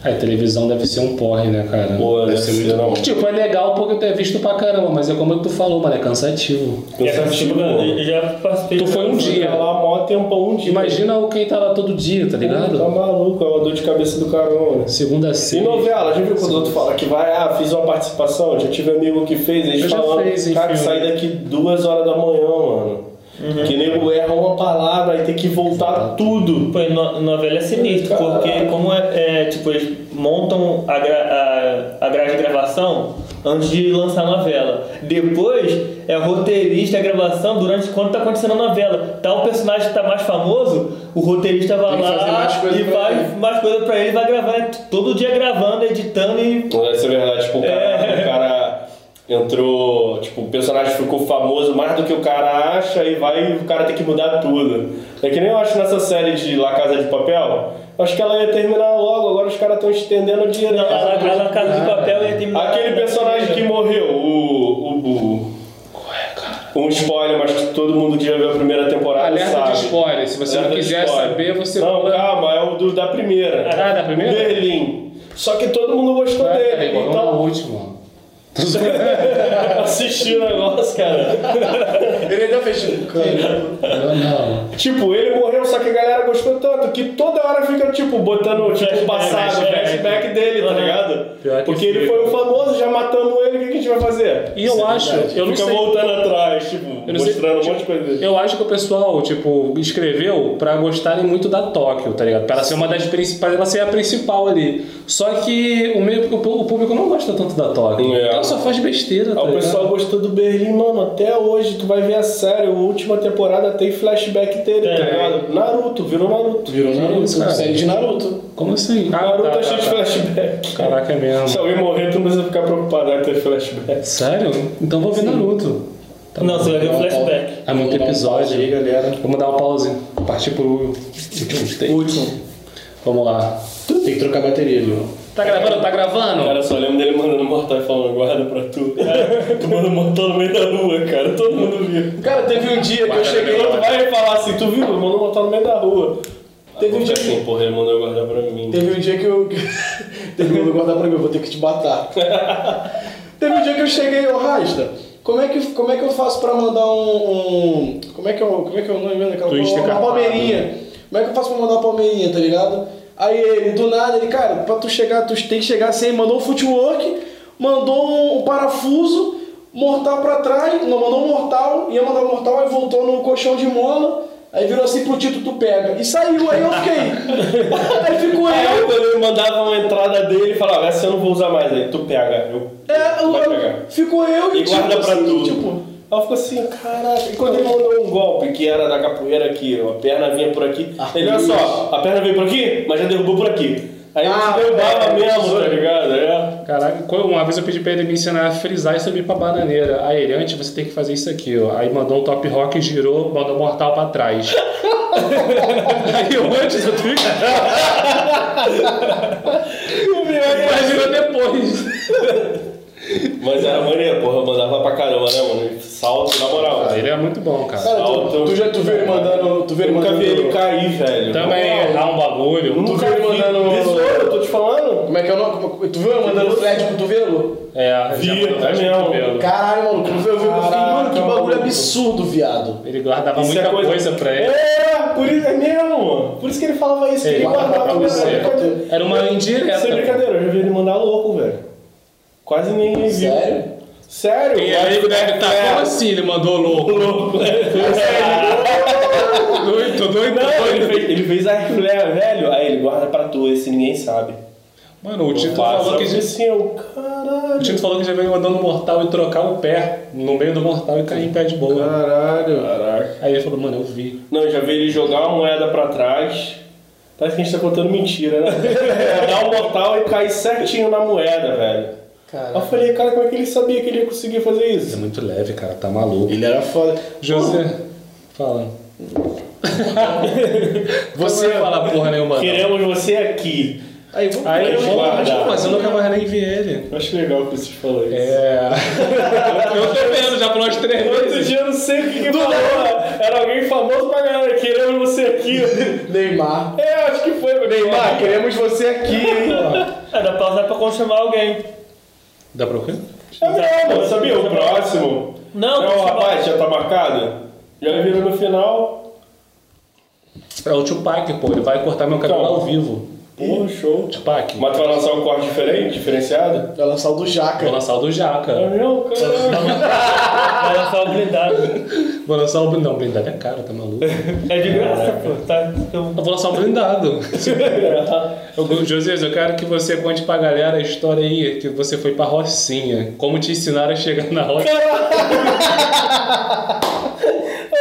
A televisão deve ser um porre, né, cara? Pô, deve ser muito não. Tipo, é legal porque tu é visto pra caramba, mas é como tu falou, mano, é cansativo. É, Cansativo, eu já participei Tu foi um dia. Lá mó tempão um dia. Imagina o quem tá lá todo dia, tá Tá ligado? maluco, é uma dor de cabeça do caramba. Segunda a E novela, já viu quando o outro fala que vai, ah, fiz uma participação, já tive amigo que fez, eles falam, cara, filme. sai daqui duas horas da manhã, mano. Uhum. Que nego erra uma palavra, aí tem que voltar tudo. Pô, no, novela é sinistro, Caralho. porque como é, é, tipo, eles montam a, gra- a, a grade de gravação antes de lançar a novela. Depois é roteirista a gravação durante quando tá acontecendo a novela. Tá o personagem que tá mais famoso, o roteirista vai lá e faz ele. mais coisa pra ele, vai gravando, todo dia gravando, editando e. Deve ser verdade, tipo, É. o cara entrou, tipo, o personagem ficou famoso mais do que o cara acha e vai o cara tem que mudar tudo. É que nem eu acho nessa série de La Casa de Papel, eu acho que ela ia terminar logo, agora os caras estão estendendo direto. Não, a, a, a Casa de Papel ia terminar. Aquele personagem que morreu, o. o, o um spoiler, mas que todo mundo que já viu a primeira temporada Alerta sabe. de spoiler. Se você não Alerta de quiser saber, você Não, pula- calma, é o do, da primeira. Ah, da primeira? O Berlim. Só que todo mundo gostou Ah, dele. então, último. assisti o negócio, cara. Ele ainda fez tipo, cara. Não, tipo, ele morreu, só que a galera gostou tanto que toda hora fica, tipo, botando tipo, o passado, o flashback. dele, tá ligado? Porque ele foi o famoso, já matamos ele, o que a gente vai fazer? E eu acho, eu não Fica sei. voltando atrás, tipo, mostrando um tipo, monte de coisa dele. Eu acho que o pessoal, tipo, escreveu pra gostarem muito da Tóquio, tá ligado? Pra ela ser uma das principais, ela ser a principal ali. Só que o, meio, o público não gosta tanto da Tóquio. É. Então só faz besteira, tá Ah, o ligado? pessoal gostou do Berlim, mano, até hoje, tu vai ver a série, a última temporada tem flashback dele, tá É. ligado? Naruto, virou Naruto. Virou Naruto, cara? série de Naruto. Como assim? Naruto tá, é cheio tá, de tá. flashback. Caraca, é mesmo. Se alguém morrer, tu não precisa ficar preocupado, vai ter flashback. Sério? Então vou ver Naruto. Tá Não, bom. você vai ver o flashback. É muito um episódio. aí, galera. Vamos dar um pause. Partir pro último. Último. Vamos lá. Tem que trocar bateria, viu? Tá gravando? Tá gravando? Cara, eu só lembro dele mandando mortal e falando, guarda pra tu. tu manda mortal no meio da rua, cara, todo mundo viu. Cara, teve um dia que eu cheguei. meu Tu vai falar assim, tu viu? Mandou mortal no meio da rua. Teve um dia que- assim, porra, ele mandou guardar pra mim. Teve um dia que eu. Teve um guardar pra mim, eu vou ter que te matar. Teve um dia que eu cheguei, ô Rasta, como é que, como é que eu faço pra mandar um. um- como, é que é, o- como é que é o nome mesmo daquela Uma palmeirinha. Como é que eu faço pra mandar uma palmeirinha, tá ligado? Aí ele, do nada, ele, cara, pra tu chegar, tu tem que chegar assim, mandou um footwork, mandou um, parafuso, mortal pra trás, não, mandou um mortal, ia mandar um mortal, aí voltou no colchão de mola, aí virou assim pro Tito, tu pega. E saiu, aí eu fiquei. aí ficou Aí eu. eu, quando ele mandava uma entrada dele, falava, essa eu não vou usar mais, aí tu pega. Eu, É, eu- ficou eu e E guarda tipo, pra assim, tu. Tipo, Aí eu fico assim, caraca. E quando ele mandou um golpe que era da capoeira aqui, a perna vinha por aqui. ele, olha só, a perna veio por aqui, mas já derrubou por aqui. Aí ele Ah, se derrubava é, mesmo, tá ligado? É. Caraca, uma vez eu pedi pra ele me ensinar a frisar e subir pra bananeira. Aí ele, antes você tem que fazer isso aqui, ó. Aí mandou um top rock, girou, mandou um mortal pra trás. Aí eu antes eu tive Imagina depois. Mas era maneiro, porra, eu mandava pra caramba? Salto, na moral. Ah, ele é muito bom, cara. cara, tu, Salto. tu já tu viu ele mandando. Tu viu ele nunca mandando. vi ele cair, velho. Também errar um bagulho. Tu Nunca viu ele vi. mandando- Besouro, eu tô te falando. Como é que é o nome? Tu viu ele mandando flat com cotovelo? É, Vi, é mesmo. Caralho, mano, quando eu vi, eu fiquei, mano, que bagulho absurdo, viado. Ele guardava Isso é muita coisa... pra ele. É, por isso é mesmo. Por isso que ele falava isso, que Ele ele guardava guardava pra você. Era uma indireta. Sem brincadeira, eu já vi ele mandar louco, velho. Quase ninguém viu. Sério? Sério? É amigo deve estar É. como assim ele mandou louco? Louco. doido, tô doido, tô Não, ele doido. fez, ele fez a flare, velho. Aí ele guarda pra tu, esse ninguém sabe. Mano, o Tito falou que assim, eu, O caralho. Tito falou que já veio mandando mortal e trocar o pé no meio do mortal e cair em pé de boa. Caralho. Caraca. Aí ele falou, mano, eu vi. Não, eu já vi ele jogar uma moeda pra trás. Parece que a gente tá contando mentira, né? Dar um mortal e cair certinho na moeda, velho. Aí eu Caralho. falei, cara, como é que ele sabia que ele ia conseguir fazer Ele é isso? muito leve, cara, tá maluco. Ele era foda. José, fala. Você- Você fala porra nenhuma. não. Queremos você aqui. Aí, vamos Aí falou, guardar. mas eu nunca mais nem vi ele. Eu Acho legal que vocês falam isso. É. eu tô vendo, já falou umas três Outro vezes. dia eu não sei o que que falou. Era alguém famoso pra galera. Queremos você aqui. Neymar. É, acho que foi. Neymar, queremos você aqui, hein? É, dá pra usar pra confirmar alguém. Dá pra o quê? É mesmo, sabia? O próximo. Não, Não, vou chamar. rapaz, já tá marcado? Já viram no final. É o Tupac, pô. Ele vai cortar meu cabelo Então. ao vivo. Pô, show. Tupac. Mas tu vai lançar um corte diferente, diferenciado? Vai lançar o do Vou Jaca. lançar o do É Jaca. meu, caralho. Vai lançar o blindado. Vou lançar o... Não, blindado é caro, tá maluco? É de graça, pô. Tá? Eu- Eu vou lançar um blindado. Eu- José, eu quero que você conte pra galera a história aí, que você foi pra Rocinha. Como te ensinaram a chegar na Rocinha.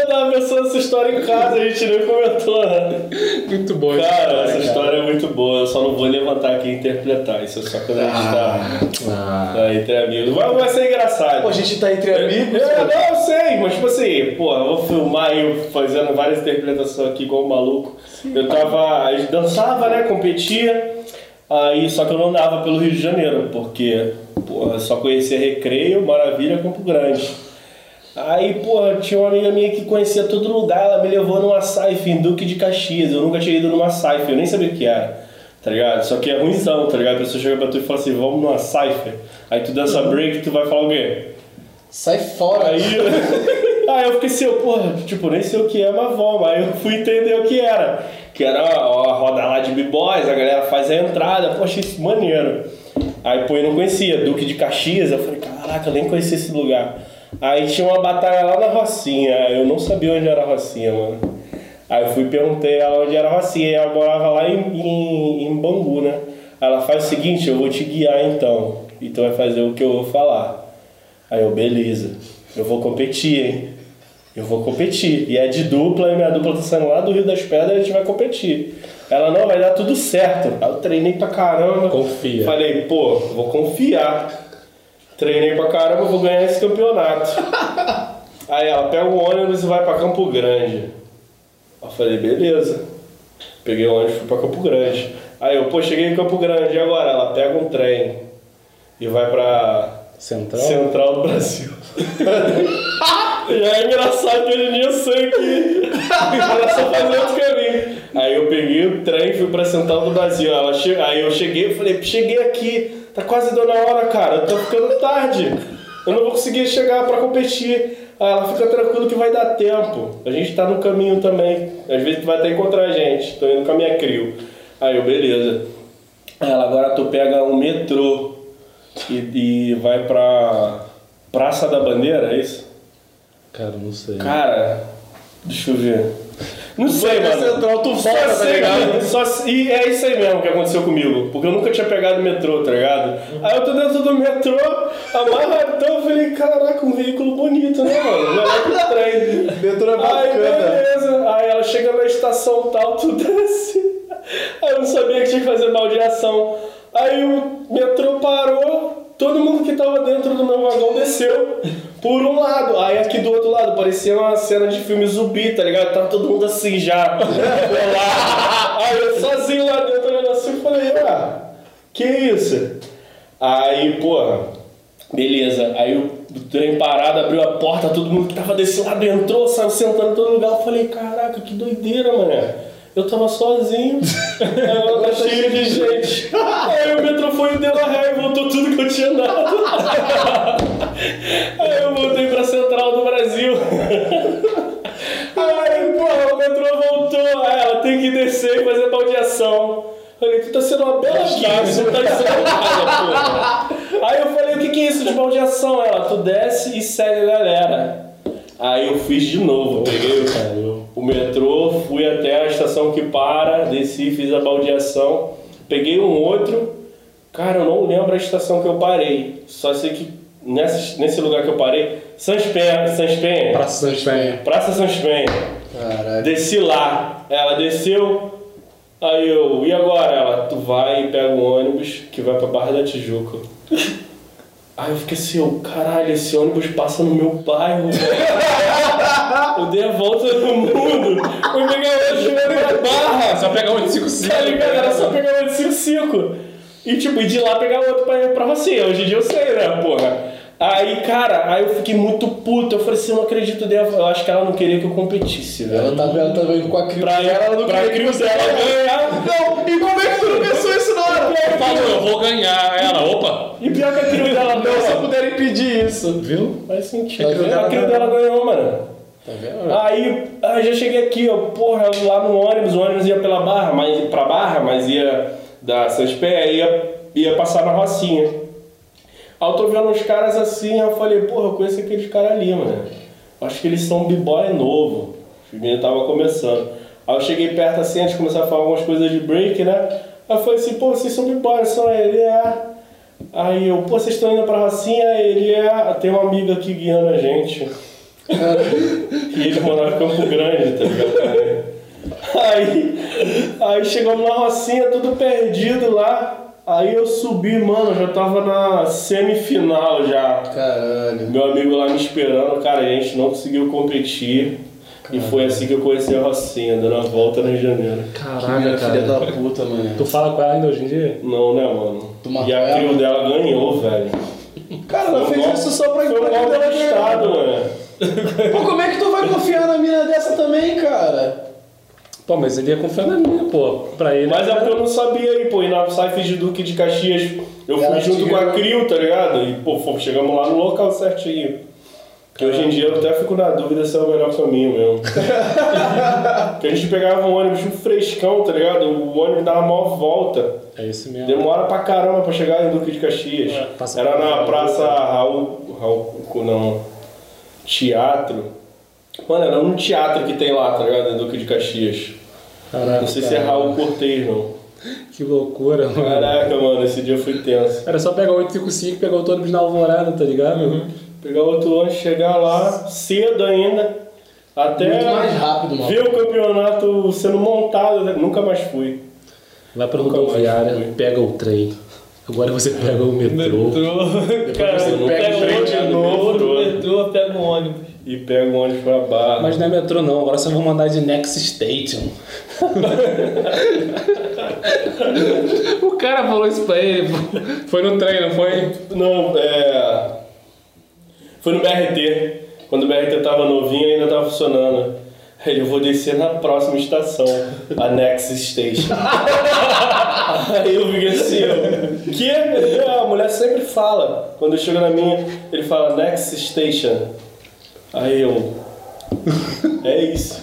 Eu tava pensando essa história em casa, a gente nem comentou, né? Muito bom Cara, história, essa cara. história é muito boa, eu só não vou levantar aqui e interpretar. Isso é só quando a gente tá, Ah. tá entre amigos. Vai, vai ser engraçado. Pô, a gente tá entre amigos. É, não, eu sei, mas tipo assim, pô, eu vou filmar eu fazendo várias interpretações aqui igual um maluco. Eu tava. Eu dançava, né? Competia. Aí só que eu não andava pelo Rio de Janeiro, porque pô, eu só conhecia Recreio, Maravilha, Campo Grande. Aí, pô, tinha uma amiga minha que conhecia todo lugar, ela me levou numa Saif em Duque de Caxias. Eu nunca tinha ido numa Saif, eu nem sabia o que era, tá ligado? Só que é ruimzão, tá ligado? A pessoa chega pra tu e fala assim, vamos numa Saif. Aí tu dança break, tu vai falar o quê? Sai fora. Aí, aí eu fiquei assim, eu, porra, tipo, nem sei o que é, mas vamos. Aí eu fui entender o que era. Que era a, a roda lá de b-boys, a galera faz a entrada, achei isso maneiro. Aí, pô, eu não conhecia, Duque de Caxias, eu falei, caraca, eu nem conhecia esse lugar. Aí tinha uma batalha lá na Rocinha, eu não sabia onde era a Rocinha, mano. Aí eu fui e perguntei ela onde era a Rocinha, e ela morava lá em, em, em Bangu, né? Ela faz o seguinte, eu vou te guiar então, e tu vai fazer o que eu vou falar. Aí eu, beleza, eu vou competir, hein? Eu vou competir. E é de dupla, e minha dupla tá saindo lá do Rio das Pedras, a gente vai competir. Ela, não, vai dar tudo certo. Aí eu treinei pra caramba. Confia. Falei, pô, vou confiar. Treinei pra caramba, vou ganhar esse campeonato. Aí ela pega o ônibus e vai pra Campo Grande. Eu falei, beleza. Peguei o ônibus e fui pra Campo Grande. Aí eu, pô, cheguei em Campo Grande, e agora? Ela pega um trem e vai pra Central? Central do Brasil. e é engraçado que hoje em dia eu sei que era só fazer outro caminho. Aí eu peguei o trem fui pra Central do Brasil. Ela che... Aí eu cheguei e falei, cheguei aqui, tá quase dando a hora, cara, eu tô ficando tarde. Eu não vou conseguir chegar pra competir. Aí ela fica tranquilo que vai dar tempo. A gente tá no caminho também. Às vezes tu vai até encontrar a gente. Tô indo com a minha crio. Aí eu, beleza. Aí ela, agora tu pega um metrô e, e vai pra Praça da Bandeira, é isso? Cara, não sei. Cara, deixa eu ver. Não sei, Vai pra mano. Central, tu Só volta, tá sei, ligado? Só, e é isso aí mesmo que aconteceu comigo. Porque eu nunca tinha pegado metrô, tá ligado? Aí eu tô dentro do metrô, amarradão, eu falei, caraca, um veículo bonito, né, mano? Melhor que o trem. Metrô é Aí, bacana. beleza. Aí ela chega na estação tal, tu desce. Aí eu não sabia que tinha que fazer baldeação. Aí o metrô parou, todo mundo que tava dentro do meu vagão desceu por um lado. Aí aqui do outro lado parecia uma cena de filme zumbi, tá ligado? Tava todo mundo assim já. Aí eu sozinho lá dentro olhando assim, falei, ah, que isso? Aí, porra, beleza. Aí o trem parado, abriu a porta, todo mundo que tava desse lado entrou, saiu sentando em todo lugar. Eu falei, caraca, que doideira, mané. Eu tava sozinho, ela cheio de gente. Aí o metrô foi e deu a ré e voltou tudo que eu tinha dado. Aí eu voltei pra Central do Brasil. Aí, porra, o metrô voltou. Aí ela tem que descer e fazer baldeação. Falei, tu tá sendo uma bela você não tá dizendo nada, porra. Aí eu falei, o que que é isso de baldeação? Ela, tu desce e segue a galera. Aí eu fiz de novo, peguei o, metrô, fui até a estação que para, desci, fiz a baldeação, peguei um outro, cara, eu não lembro a estação que eu parei, só sei que nessa, nesse lugar que eu parei, Sans Penha, Sans Penha, Praça Santos Penha. Praça Sans Penha, Caralho. desci lá, ela desceu, aí eu, e agora? Ela, tu vai e pega um ônibus que vai pra Barra da Tijuca. Aí eu fiquei assim, eu, caralho, esse ônibus passa no meu bairro. Eu dei a volta no mundo. Eu peguei o ônibus pra Barra. Só pegar um de 5 Tá ligado? Era só pegar o de 5-5. E tipo, e de lá pegar outro pra ir pra Rocinha. Hoje em dia eu sei, né, porra? Aí, cara, aí eu fiquei muito puto. Eu falei assim, eu não acredito dela. Eu acho que ela não queria que eu competisse, velho. Ela tava, ela tava indo com a crio Pra dela, ela não pra queria que você dela ganhar. Não, e como é que tu não Falou, eu vou ganhar. Ela, opa, E pior que a crio dela Não, se ganhou. puder impedir isso. viu? Faz sentido. A crio A crio dela ganhou, mano. Tá vendo? Aí, aí já cheguei aqui, ó, porra, lá no ônibus, o ônibus ia pela Barra, mas pra Barra, mas ia da Seus Pés, ia, ia passar na Rocinha. Aí eu tô vendo uns caras assim, eu falei, porra, eu conheço aqueles caras ali, mano. Acho que eles são b-boy novo. Os meninos tava começando. Aí eu cheguei perto assim, antes de começar a falar algumas coisas de break, né? Aí eu falei assim, pô, vocês são b-boy, são ele, é. Aí eu, pô, vocês estão indo pra Rocinha? Ele é. Tem uma amiga aqui guiando a gente. E eles moravam em Campo Grande, tá ligado? Aí, aí chegamos na Rocinha, tudo perdido lá. Aí eu subi, mano, já tava na semifinal já. Caralho. Meu amigo lá me esperando, cara, a gente não conseguiu competir. E foi assim que eu conheci a Rocinha, dando a volta no Rio de Janeiro. Caraca, filha da cara. puta, mano. Tu fala com ela ainda hoje em dia? Não, né, mano? Tu E a trio dela ganhou, velho. Cara, ela fez isso só pra Foi um golpe estado, mano. Pô, como é que tu vai confiar na mina dessa também, cara? Pô, mas ele ia confiar na minha, pô. Pra ele. Mas é porque eu não sabia aí, pô. E na Saifes de Duque de Caxias, eu fui junto com a. Crio, tá ligado? E, pô, fomos, chegamos lá no local certinho. Que hoje em dia eu até fico na dúvida se é o melhor caminho mesmo. Porque a gente pegava um ônibus um frescão, tá ligado? O ônibus dava uma volta. É isso mesmo. Demora pra caramba pra chegar em Duque de Caxias. passa Era na Praça Raul. Raul. Não. Teatro. Mano, era um teatro que tem lá, tá ligado? Em Duque de Caxias. Caraca, Não sei se é. Raul Cortez, não. Que loucura, mano. Caraca, mano, esse dia foi tenso. Era só pegar o 855 e pegar o ônibus na alvorada, tá ligado? Pegar outro ônibus, chegar lá cedo ainda, até Muito mais rápido, mano. ver o campeonato sendo montado. né? Nunca mais fui. Vai pra Nunca rodoviária, pega o trem. Agora você pega o metrô. Cara, você pega o o trem de novo, né? metrô, pego um ônibus. E pego o ônibus pra barra. Mas não é metrô não, agora só vou mandar de Next Station. o cara falou isso pra ele. pô. Foi no trem, não foi? Não, é. Foi no BRT. Quando o BRT tava novinho ainda tava funcionando. Aí eu vou descer na próxima estação, a Next Station. Aí eu fiquei assim, ó, que? A mulher sempre fala. Quando chega na minha, ele fala Next Station. Aí eu. É isso.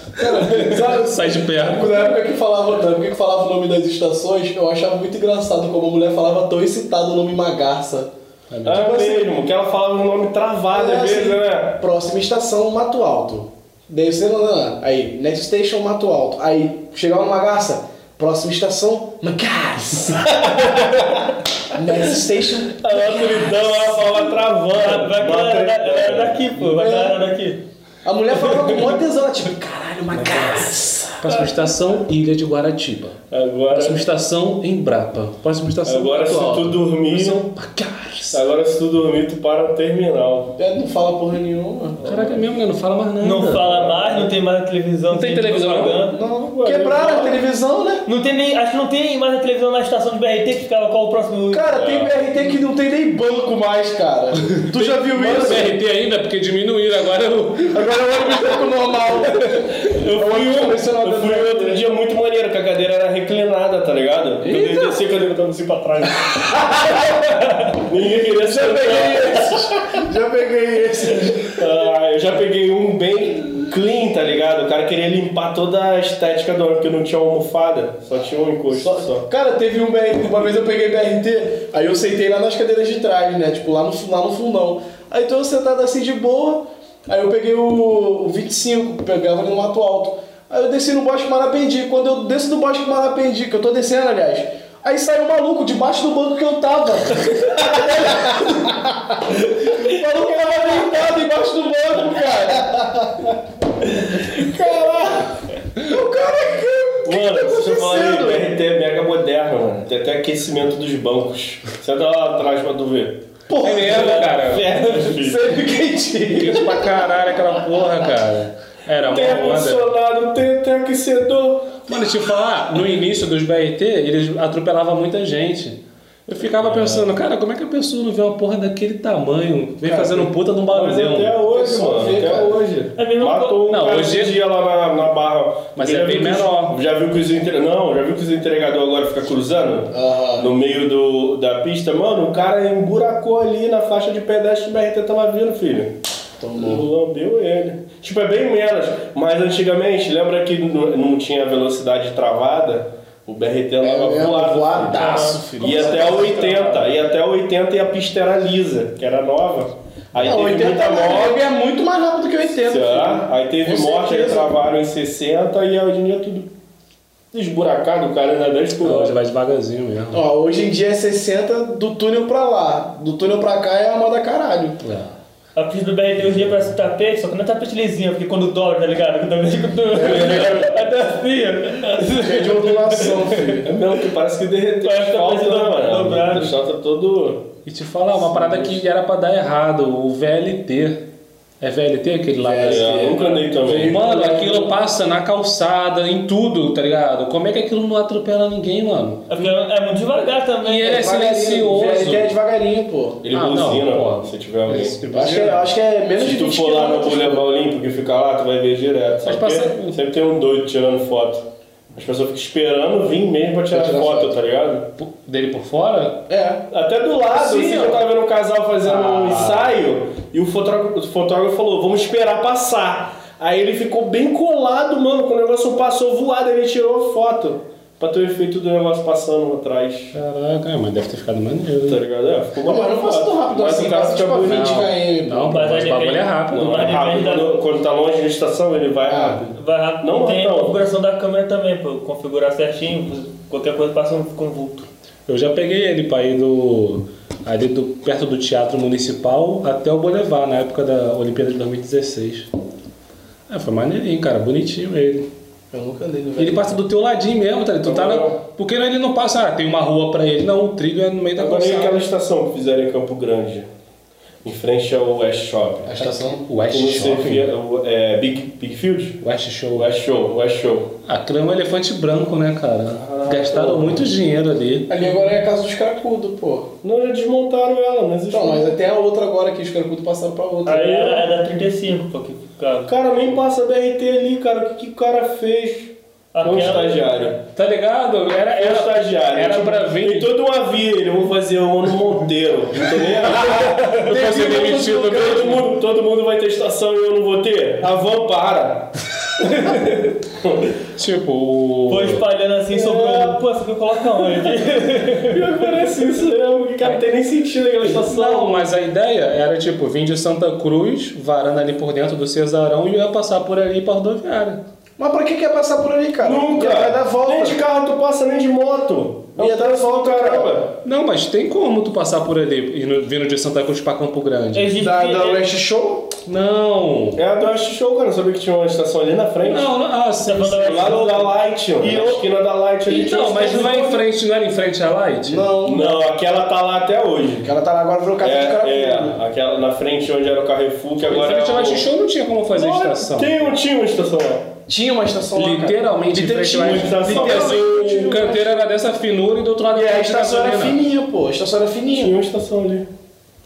Sabe, Sai de perto. na época que falava, na época que falava o nome das estações, eu achava muito engraçado como a mulher falava tão excitado o nome Magarça. É mesmo, que ela falava o nome travado às vezes, né? Próxima estação, Mato Alto. Descendo, não, não. aí, next station, Mato Alto. Aí, chegava no Magarça, próxima estação, Magarça. next station, A maturidão, ela falava travando. Vai que ela era, ela era daqui, pô. Vai que ela era daqui. a mulher falava com maior tesão, ela tipo, caralho, Magarça. Próxima estação, Ilha de Guaratiba. Agora, Próxima estação, Embrapa. Próxima estação, Agora, se tu dormir- Magarça. agora se tu dormir, tu para no terminal. É, não fala porra nenhuma. Caraca, é mesmo, né? Não fala mais nada. Não fala mais, não tem mais na televisão. Não tem gente televisão, não? propaganda. Não, quebraram eu a televisão, né? Não tem nem, acho que não tem mais na televisão na estação de BRT que ficava qual o próximo. Cara, tem BRT que não tem nem banco mais, cara. Tu já viu Mas isso? o BRT ainda, porque diminuíram agora o. Agora é o ônibus normal. Eu fui, ônibus um, eu fui outro dia muito maneiro, que a cadeira era reclinada, tá ligado? Eu desci, a cadeira tava assim pra trás. Ninguém queria Já peguei esses. Já peguei esses. Ah, eu já peguei um bem clean, tá ligado? O cara queria limpar toda a estética do ônibus, porque não tinha almofada, só tinha um encosto só. Cara, teve um BRT, uma vez eu peguei BRT, aí eu sentei lá nas cadeiras de trás, né? Tipo, lá no, lá no fundão. Aí tô sentado assim de boa, aí eu peguei o, o 25, pegava ali no Mato Alto. Aí eu desci no Bosque Marapendi. Quando eu desço do Bosque Marapendi, que eu tô descendo, aliás, aí saiu um maluco debaixo do banco que eu tava. o maluco tava deitado embaixo do banco, cara. Caralho! O cara que. Mano, que tá deixa eu falar aí, acontecendo? BRT é mega moderno, mano. Tem até aquecimento dos bancos. Senta lá atrás pra tu ver. Porra, É mesmo, cara. É. Sempre quentinho. Quente pra caralho aquela porra, cara. Era Tem ar-condicionado, tem, tem aquecedor. Mano, deixa eu falar, no início dos BRT, eles atropelavam muita gente. Eu ficava pensando, cara, como é que a pessoa não vê uma porra daquele tamanho? Vem Cara, fazendo um puta num Mas barulhão. até hoje, mano, vê, até cara. hoje. É mesmo Matou um Não, hoje- dia lá na, na barra. Mas Já é bem os- menor. Já viu que os entre... Não, já viu que os entregadores agora ficam cruzando? Aham. No meio do, da pista? Mano, o cara emburacou ali na faixa de pedestre que o BRT tava vindo, filho. Tomou. Lambeu ele. Tipo, é bem menos. Mas antigamente, lembra que não, tinha velocidade travada? O BRT andava É, voado. voadaço, filho. Ia até 80. Ia até 80 e a pista era lisa, que era nova. Aí Não, teve 80 muita morte. é muito mais rápido que 80. Será? filho. Aí teve Com morte, aí certeza. travaram em 60 e hoje em dia é tudo esburacado, o cara ainda 10 por Hoje hora. vai devagarzinho mesmo. Ó, hoje em dia é 60 do túnel pra lá. Do túnel pra cá é a moda caralho. É. A pista do BRT hoje em dia parece tapete, só que não é tapete lisinho, porque quando dobra, tá ligado? Quando também quando até assim. Cheio de ondulação, filho. É mesmo que parece que derreteu Parece que o asfalto, tá mano? dobrado. O tá todo... E te falar, uma parada que era pra dar errado, o VLT. É VLT aquele lá? É, eu nunca andei também. Mano, aquilo passa na calçada, em tudo, tá ligado? Como é que aquilo não atropela ninguém, mano? É porque é muito devagar também. E ele é Devagarinho. silencioso. VLT é devagarinho, pô. Ele Ah, não, buzina, pô. mano, se tiver alguém. Acho, que, de- eu acho que é menos de Se tu 20 for lá no. Boulevard Olímpico que fica lá, tu vai ver direto. Que passa- sempre tem um doido tirando foto. As pessoas ficam esperando vir mesmo pra tirar, Pra tirar foto, foto. tá ligado? Dele por fora? É. Até do lado, Sim, assim, eu tava vendo um casal fazendo um Ah. ensaio e o fotógrafo, o fotógrafo falou, vamos esperar passar. Aí ele ficou bem colado, mano, quando o negócio passou voado, ele tirou a foto. Pra ter o efeito do negócio passando atrás. Caraca, é, mas deve ter ficado maneiro. Tá né? ligado? É, ficou Não, mas maneiro não passa tão rápido Mas assim, o cara fica tipo 20 bonito. km. Não, Mas o bagulho é rápido. Não, Mas é rápido. da- Quando, quando tá longe da estação, ele vai Ah. rápido. Vai rápido. Não, e tem não. a configuração da câmera também, pra configurar certinho, qualquer coisa passa um com vulto. Eu já peguei ele pra ir do. ali do, perto do Teatro Municipal até o Boulevard, na época da Olimpíada de 2016. É, foi maneirinho, cara, bonitinho ele. Eu nunca andei no ele passa do teu ladinho mesmo, tá? ligado? Tu tá na... Porque ele não passa, ah, tem uma rua pra ele. Não, o trilho é no meio da Agora e aquela calçada. estação que fizeram em Campo Grande? Em frente ao West Shopping. A estação. West sei Shopping? que é, o- é Big, Big Field? West Show. West Show, West Show. Aquilo é um elefante branco, né, cara? Gastaram pô. muito dinheiro ali. Ali agora é a casa dos cracudos, pô. Não, já desmontaram ela, não existe. Então, mas tem a outra agora que os cracudos passaram pra outra. Aí é, é da 35, porque ficava. Cara, nem passa BRT ali, cara. O que, que o cara fez? Aquela- estagiário. Tá ligado? Era, era, estagiário. era tipo, pra vir. Tem todo uma via, ele vou fazer um ano Monteiro. Não tô nem aí. Todo, mundo, todo mundo vai ter estação e eu não vou ter? A van para. Tipo, o. Foi espalhando assim, sobrou. Pô, essa aqui eu coloco? Pior que parece isso que cara, não tem nem sentido aquela estação. Não, mas a ideia era tipo, vim de Santa Cruz, varando ali por dentro do Cesarão e ia passar por ali pra rodoviária. Mas pra que quer passar por ali, cara? Nunca. Vai dar volta. Nem de carro tu passa, nem de moto. É Ia dar volta, caramba. Não, mas tem como tu passar por ali, indo- vindo de Santa Cruz pra Campo Grande. Existe- Da, da West Show? Não. É a do West Show, cara. Não sabia que tinha uma estação ali na frente? Não, não, ah, sim. Tá falando sim. Do lado da Light, ó. E na eu- esquina da Light ali tinha Então, uma mas não é em frente, não era em frente à Light? Não. Não, aquela tá lá até hoje. Ela tá lá agora pro casa de cracudo. É, é, aquela na frente onde era o Carrefour, que Em agora frente é à o... Light Show não tinha como fazer Não, estação. Tem, não tinha uma estação lá. Tinha uma estação lá. cara. Literalmente em à tinha Light estação. Literalmente, O canteiro era dessa finura e do outro lado E era a estação era gasolina. fininha, pô. A estação era fininha. Tinha uma estação ali.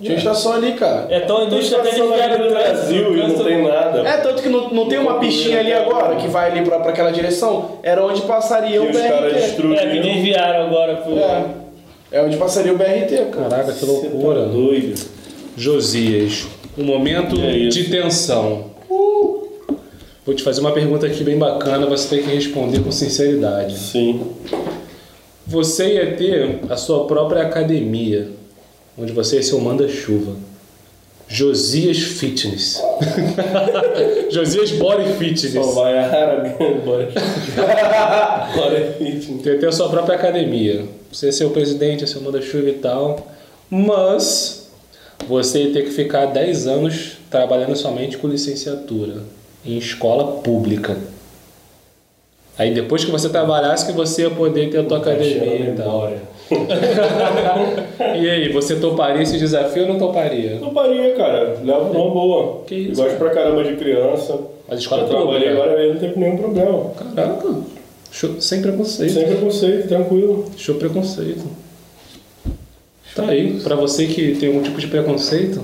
Tinha estação ali, cara. É tão na desviar Avenida do do Brasil e não tem nada. É, tanto que não, não tem uma pistinha ali agora que vai ali pra, pra aquela direção. Era onde passaria E o os caras BRT. É, que destruíram. desviaram agora. Pro... É. É onde passaria o BRT, cara. Caraca, que tá loucura. doido. Josias, um momento Que é de tensão. Vou te fazer uma pergunta aqui bem bacana, você tem que responder com sinceridade. Sim. Você ia ter a sua própria academia, onde você ser o manda-chuva. Josias Fitness. Josias Body Só Fitness. vai árabe. Bora. Bora fitness. Ia ter a sua própria academia. Você ser o presidente, ser o manda-chuva e tal. Mas você ia ter que ficar 10 anos trabalhando somente com licenciatura em escola pública. Aí depois que você trabalhasse que você ia poder ter a tua academia e tal. E aí, você toparia esse desafio ou não toparia? Não paria, cara. Levo numa boa. Que isso, Gosto pra caramba de criança. Mas escola Eu trabalhei agora mesmo, não tem nenhum problema. Caraca, show- sem preconceito. Sem preconceito, tranquilo. Show preconceito. Tá aí, pra você que tem algum tipo de preconceito,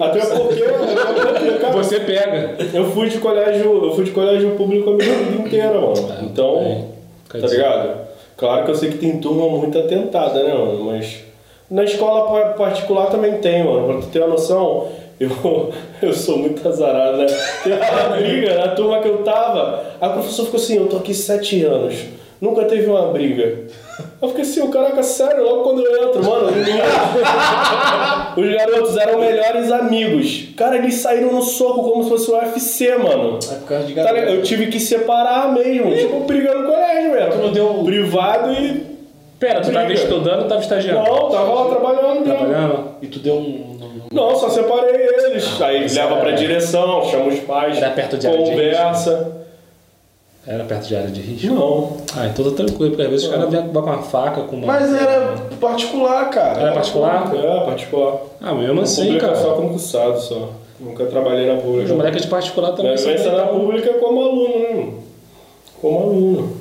Até porque, até porque, cara, você pega. eu fui de colégio, eu fui de colégio público a minha vida inteira, mano. Então, bem. Quer tá dizer- ligado? Claro que eu sei que tem turma muito atentada, né, mano? Mas na escola pa- particular também tem, mano. Pra tu ter uma noção, eu, eu sou muito azarado, né? Teve uma briga na turma que eu tava, a professora ficou assim, eu tô aqui sete anos, nunca teve uma briga. Eu fiquei assim, caraca, sério, logo quando eu entro, mano, os garotos eram melhores amigos. Cara, eles saíram no soco como se fosse o UFC, mano. É por causa de Tá garoto. Eu tive que separar mesmo, tipo, brigando no colégio, velho. Tu não deu- Privado e. Pera, tu tava Briga. estudando ou tava estagiando? Não, tava lá trabalhando mesmo. Trabalhando? E tu deu um. Não, só separei eles. Aí isso leva pra direção, chama os pais. Era perto de área de Conversa. Era perto de área de risco? Não. Ah, então tá tranquilo, porque às vezes os caras vêm com uma faca, com uma. Mas era particular, cara. Era particular? É, particular. Ah, mesmo assim, pública cara. só concursado só. Nunca trabalhei na Os pública. moleques de particular também Mas são vai ser na pública como aluno, né? Como aluno.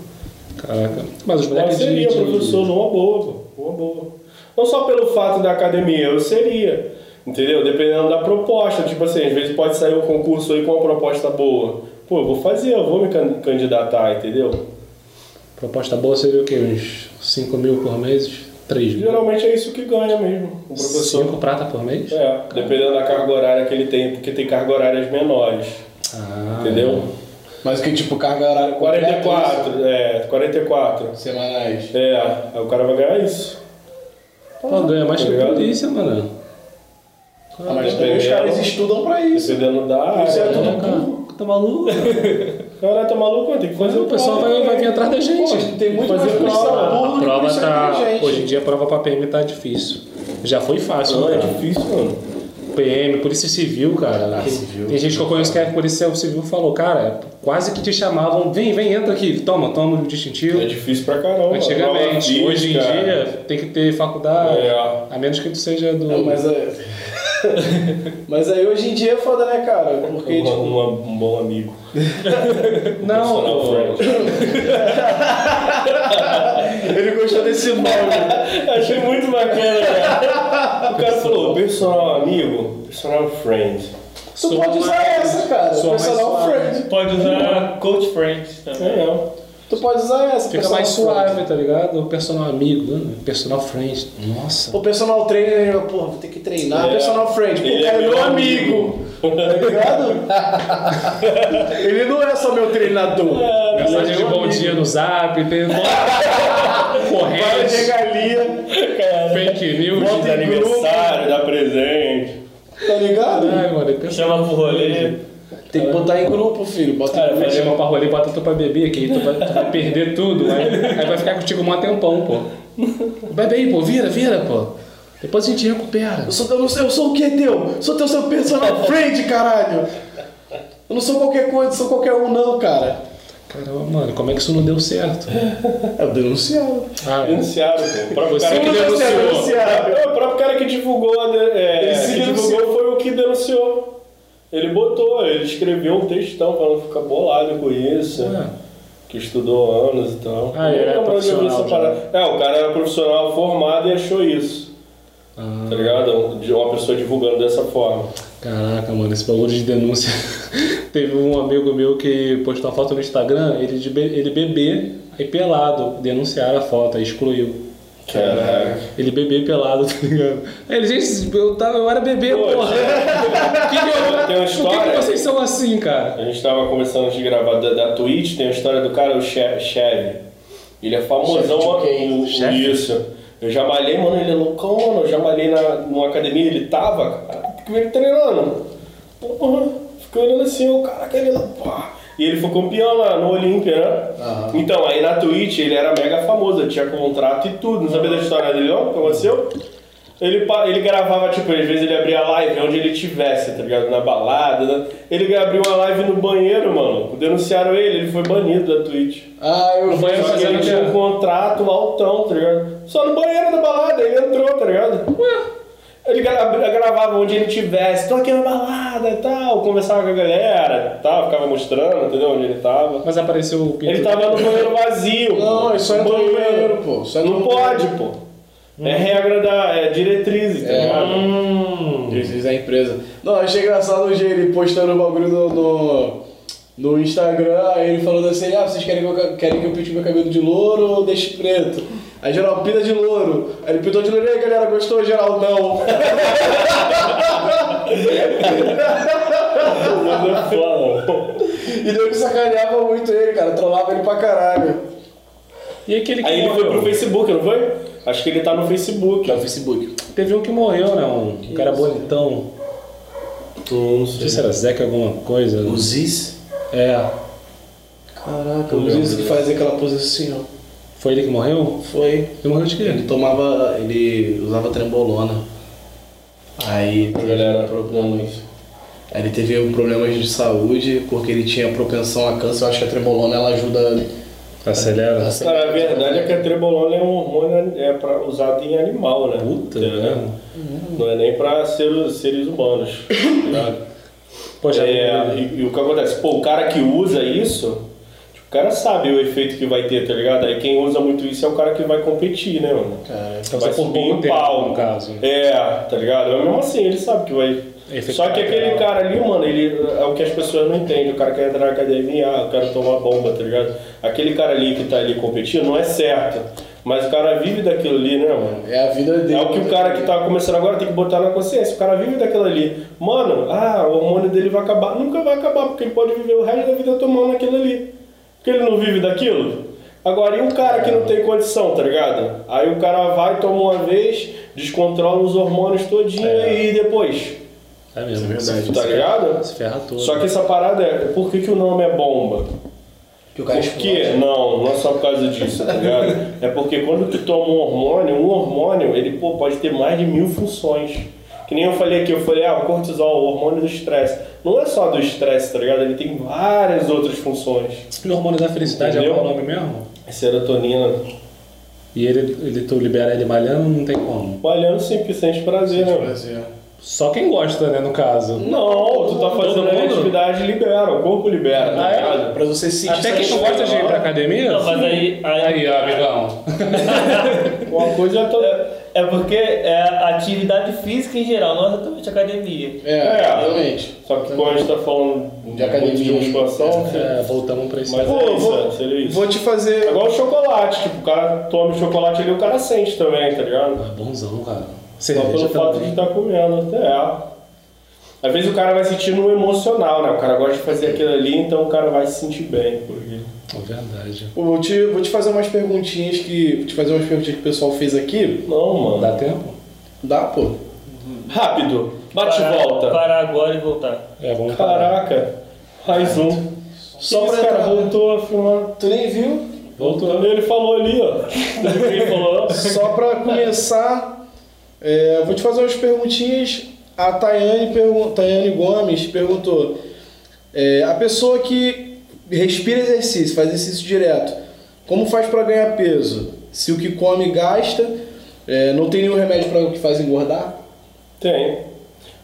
Caraca. Mas os Mas moleques de, seria de- professor numa boa, pô. Uma boa. Não só pelo fato da academia, eu seria. Entendeu? Dependendo da proposta. Tipo assim, às vezes pode sair o concurso aí com uma proposta boa. Pô, eu vou fazer, eu vou me can- candidatar, entendeu? Proposta boa seria o quê? Uns 5 mil por mês? 3 mil? Geralmente é isso que ganha mesmo, o professor. 5 prata por mês? É, dependendo da carga horária que ele tem, porque tem carga horárias menores. Ah, Entendeu? Mas que tipo, carga horária completa, 44, é, 44. isso? Semanais. É, aí o cara vai ganhar isso. Pô, ganha mais Tá que a polícia, mano. Ah, mas os caras estudam pra isso. Dependendo da Isso é área. tudo né? Cara, Tá maluco? Cara, tá maluco? Tem que fazer o pessoal vai, vai vir atrás da gente. Pô, tem muito Fazer mais policial prova. A prova policial tá. Hoje em dia a prova pra PM tá difícil. Já foi fácil, Não, é né? difícil, mano. PM, Polícia Civil, cara. tem, civil. tem gente que eu conheço que é Polícia Civil falou, cara, quase que te chamavam, vem, vem, entra aqui, toma, toma o distintivo. É difícil pra caramba. Antigamente, hoje em dia tem que ter faculdade, É. a menos que tu seja do. Não, mas, é... mas aí hoje em dia é foda, né, cara? Porque, Um, tipo, uma- um bom amigo. Não, friend. ele gostou desse nome. Achei muito bacana, cara. O cara falou, personal amigo, personal friend. Tu pode usar essa, cara. Personal friend. Pode usar coach friends também. É, não. Tu pode usar essa. Fica mais friend. suave, tá ligado? O personal amigo, né? personal friend. Nossa. O personal trainer, pô, vou ter que treinar. É. Personal friend, pô, o cara é é meu meu amigo. Tá ligado? Ele não é só meu treinador. Mensagem de Ele é meu bom amigo. dia no zap, tem de corrente, regalia, fake news. Dia de aniversário, dá presente. tá ligado? Ai, mano, pensa Chama pro rolê. Tem que botar em grupo, filho. Bota Cara, em vai grupo. chamar pra rolê, bota tu pra beber aqui, tu vai, tu vai perder tudo, vai, aí vai ficar contigo um tempão, pô. Bebe aí, pô, vira, vira, pô. Depois a gente recupera. Eu sou, eu, eu sou o que teu? Sou teu seu personal friend, caralho. Eu não sou qualquer coisa, sou qualquer um, não, cara. Caramba, mano, como é que isso não deu certo? É o denunciado. Ah, Denunciaram, pô. O próprio Você cara que denunciou. denunciado. É, O próprio cara que divulgou, né, é, Ele se que denunciou. divulgou foi o que denunciou. Ele botou, ele escreveu um textão falando que fica bolado com isso. Ah. Que estudou anos e tal. Ah, ele era profissional. É, o cara era profissional formado e achou isso. Ah. Tá ligado? De uma pessoa divulgando dessa forma. Caraca, mano, esse bagulho de denúncia. Teve um amigo meu que postou uma foto no Instagram, ele, de be- ele bebê, aí pelado. Denunciaram a foto, aí excluiu. Caraca. Ele bebê pelado, tá ligado? Aí ele, gente, eu, tava, eu era bebê, Pô, porra. Que que eu- Tem uma Por que, história. que vocês são assim, cara? A gente tava começando de gravar da, da Twitch, tem a história do cara, o Che- Chevy. Ele é famosão, Chefe de quem? Isso. Eu já malhei, mano, ele é loucão, mano. Eu já malhei na, numa academia, ele tava, cara, que ele treinando. Porra, fiquei olhando assim, o cara, aquele lá, pá. E ele foi campeão lá no Olímpia, né? Aham. Então, aí na Twitch ele era mega famoso, tinha contrato e tudo. Não sabia da história dele? O que aconteceu? Ele, ele gravava, tipo, às vezes ele abria live onde ele tivesse, tá ligado? Na balada. né? Ele abriu uma live no banheiro, mano. Denunciaram ele, ele foi banido da Twitch. Ah, eu No banheiro ele tinha um contrato altão, tá ligado? Só no banheiro da balada, ele entrou, tá ligado? Ué. Ele gra- gravava onde ele tivesse, tô aqui na balada e tal, conversava com a galera tal, ficava mostrando, entendeu? Onde ele tava. Mas apareceu o. Ele tava no banheiro vazio. Não, entrou no banheiro, pô. Só entrou Não pode, pô. É regra da é diretriz, tá É. ligado? Hum. Diretrizes da empresa. Não, achei engraçado o jeito ele postando o bagulho no, no, no Instagram, aí ele falando assim, ah, vocês querem que, eu, querem que eu pinte meu cabelo de louro ou deixe preto? Aí geral, pinta de louro. Aí ele pintou de louro, e aí galera, gostou? Geral, não. Mas é. E deu que sacaneava muito ele, cara, trollava ele pra caralho. E aquele que Aí ele foi morreu? pro Facebook, não foi? Acho que ele tá no Facebook. No Facebook. Teve um que morreu, né? Um, um cara bonitão. Não Não sei se era Zeca alguma coisa. O Ziz? É. Caraca, o Ziz que fazia aquela pose assim, ó. Foi ele que morreu? Foi. Ele morreu de quê? Ele tomava. ele usava trembolona. Aí A galera problemas. Aí ele teve problemas de saúde porque ele tinha propensão a câncer. Eu acho que a trembolona ela ajuda. Acelera. Cara, a verdade é que a trebolona é um hormônio é pra, usado em animal, né? Puta, Entendeu? né? Não é nem pra ser, seres humanos. tá? Pô, já É, e, e o que acontece? Pô, o cara que usa isso, o cara sabe o efeito que vai ter, tá ligado? Aí quem usa muito isso é o cara que vai competir, né, mano? Cara, Então vai você por subir tempo, pau. no caso. É, tá ligado? Mas mesmo assim, ele sabe que vai. Efeito Só que aquele cara ali, mano, ele é o que as pessoas não entendem. O cara quer entrar na academia, ah, eu quero tomar bomba, tá ligado? Aquele cara ali que tá ali competindo não é certo. Mas o cara vive daquilo ali, né, mano? é a vida dele. É o que o cara que tá começando agora tem que botar na consciência. O cara vive daquilo ali. Mano, ah, o hormônio dele vai acabar. Nunca vai acabar, porque ele pode viver o resto da vida tomando aquilo ali. Porque ele não vive daquilo. Agora, e um cara que não tem condição, tá ligado? Aí o cara vai, toma uma vez, descontrola os hormônios todinho É. e depois. É mesmo. É verdade. Se Tá ligado? Se ferra todo. Só que essa parada é. Por que, que o nome é bomba? Que o cara Por quê? Não, não é só por causa disso, tá ligado? É porque quando tu toma um hormônio, um hormônio, ele pô, pode ter mais de mil funções. Que nem eu falei aqui, eu falei, ah, o cortisol, o hormônio do estresse. Não é só do estresse, tá ligado? Ele tem várias outras funções. E o hormônio da felicidade Entendeu? é qual o nome mesmo? Serotonina. E ele, ele tu libera ele malhando, não tem como. Malhando sempre, sente prazer, né? mano? Só quem gosta, né, no caso. Não, tu tá fazendo Todo a mundo? atividade, libera, o corpo libera, tá Ah, é? ligado? Pra você se Até quem não gosta de ir pra academia? Não, mas aí, aí, Aí, ó, amigão. Uma coisa é toda. é porque é atividade física em geral, não exatamente academia. É, É. realmente. Só que quando a gente tá falando De academia, de musculação, É, voltamos pra esse mas Pô, é isso, vou- é, seria isso. Vou te fazer. É igual o chocolate, tipo, o cara toma o chocolate ali, o cara sente também, tá ligado? É bonzão, cara. Só pelo Cerveja fato de estar comendo, é. Às vezes o cara vai sentir no emocional, né? O cara gosta de fazer aquilo ali, então o cara vai se sentir bem. É verdade. Vou te, vou te fazer umas perguntinhas que. Vou te fazer umas perguntinhas que o pessoal fez aqui. Não, mano. Dá tempo? Dá, pô. Rápido, bate e Parar- volta. Parar agora e voltar. É, vamos parar. Caraca, mais um. Só Esse pra cara entrar. voltou a filmar. Tu nem viu? Voltou. Ele falou ali, ó. Ele falou. Só pra começar, é, eu vou te fazer umas perguntinhas. A Tayane, pergun Tayane Gomes perguntou: é, a pessoa que respira exercício, faz exercício direto, como faz pra ganhar peso? Se o que come gasta, é, não tem nenhum remédio para o que faz engordar? Tem.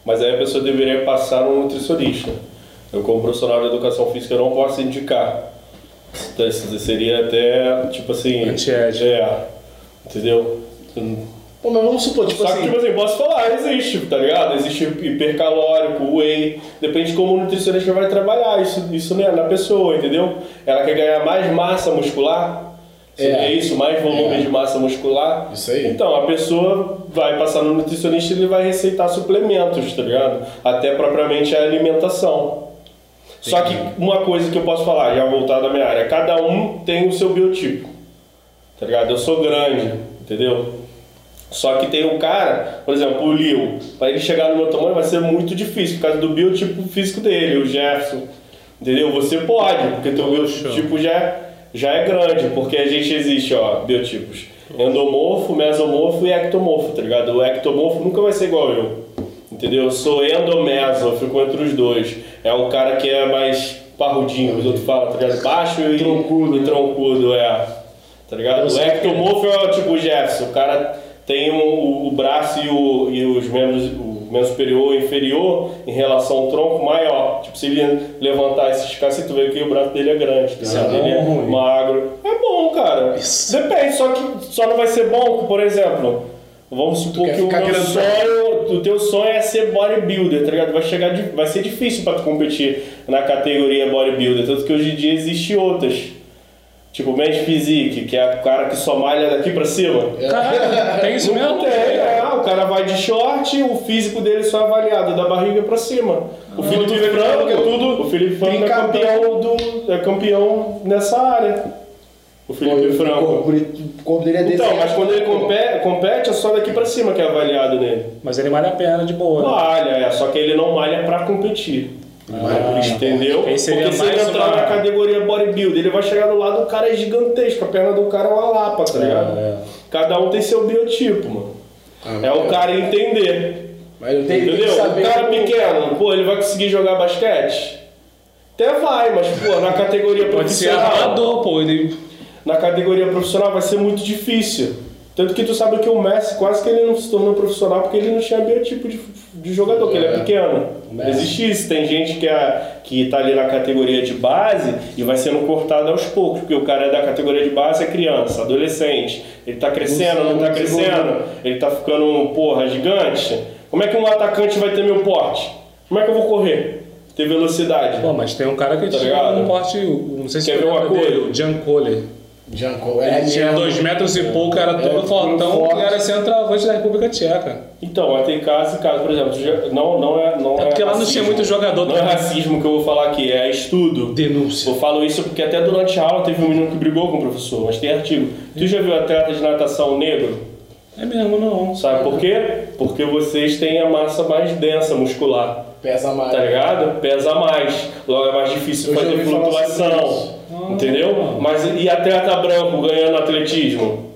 Mas aí a pessoa deveria passar no nutricionista. Eu, como profissional de educação física, eu não posso indicar. Então, seria até, tipo assim... Antiético. É. Entendeu? Pô, mas vamos supor, tipo Só assim. que, tipo assim, posso falar, existe, tá ligado? Existe hipercalórico, whey, depende de como o nutricionista vai trabalhar isso, isso né, na pessoa, entendeu? Ela quer ganhar mais massa muscular, seria É. isso, mais volume É. de massa muscular. Isso aí. Então, a pessoa vai passar no nutricionista e ele vai receitar suplementos, tá ligado? Até propriamente a alimentação. Só que uma coisa que eu posso falar, já voltado à minha área, cada um tem o seu biotipo. Tá ligado? Eu sou grande, entendeu? Só que tem um cara, por exemplo, o Leo, para ele chegar no meu tamanho vai ser muito difícil por causa do biotipo físico dele, o Jefferson. Entendeu? Você pode, porque teu biotipo já é, já é grande, porque a gente existe, ó, biotipos. Endomorfo, mesomorfo e ectomorfo, tá ligado? O ectomorfo nunca vai ser igual eu. Entendeu? Eu sou endomeso, eu fico entre os dois. É o cara que é mais parrudinho, os outros falam, tá ligado? Baixo e Troncudo, e né? troncudo, é. Tá ligado? O ectomorfo é o tipo o Jefferson. O cara tem o, o braço e, o, e os membros, o membro superior e inferior em relação ao tronco maior. Tipo, se ele levantar esse esticar, você tu vê que o braço dele é grande. Tá Isso é ele é ruim? magro. É bom, cara. Isso. Depende, só que só não vai ser bom, por exemplo. Vamos supor que o meu sonho, o teu sonho é ser bodybuilder, tá ligado? Vai chegar, vai ser difícil pra tu competir na categoria bodybuilder, tanto que hoje em dia existe outras. Tipo, Men's Physique, que é o cara que só malha daqui pra cima. Caralho, tem isso mesmo? Tem, é, o cara vai de short, o físico dele só é avaliado da barriga pra cima. O Felipe tu vê Franco, que é tudo o Felipe Franco é campeão, do, é campeão nessa área. O Felipe O Franco. o corpo dele é Então, desenhado. mas quando ele compete, compete, é só daqui pra cima que é avaliado nele. Mas ele malha a perna de boa. né? Malha, é, só que ele não malha pra competir. Ah, Entendeu? Porque se ele entrar uma- na categoria bodybuilder, ele vai chegar do lado, o cara é gigantesco, a perna do cara é uma lapa, tá ligado? é. Cada um tem seu biotipo, mano. Ah, é o cara entender. Mas eu tenho, tenho que Entendeu? saber. O cara como- pequeno, pô, ele vai conseguir jogar basquete? Até vai, mas, pô, na categoria Pode ser profissional. armador, pô. Ele... Na categoria profissional vai ser muito difícil. Tanto que tu sabe que o Messi quase que ele não se tornou profissional porque ele não tinha biotipo de, de jogador, porque ele é É. pequeno. Existe isso. Tem gente que, é, que tá ali na categoria de base e vai sendo cortado aos poucos, porque o cara é da categoria de base, é criança, adolescente. Ele tá crescendo, não tá Muito crescendo, ele tá ficando, porra, gigante. Como é que um atacante vai ter meu porte? Como é que eu vou correr? Ter velocidade? Pô, mas tem um cara que Tá tinha ligado? um porte. Não sei se Quer ver uma o nome dele, o Jan Kohler. Janko, Ele tinha mesmo. dois metros e pouco, era todo É, fortão forte. e era centroavante da República Tcheca. Então, mas tem caso e caso, por exemplo, não, não é. Não É porque lá não racismo. tinha muito jogador Não é racismo que eu vou falar aqui, é estudo. Denúncia. Eu falo isso porque até durante a aula teve um menino que brigou com o professor, mas tem artigo. Tu já viu atleta de natação negro? É mesmo, não. Sabe por quê? Porque vocês têm a massa mais densa muscular, Pesa mais. tá ligado? Pesa mais, logo é mais difícil fazer flutuação, isso. entendeu? Mas e atleta branco ganhando atletismo?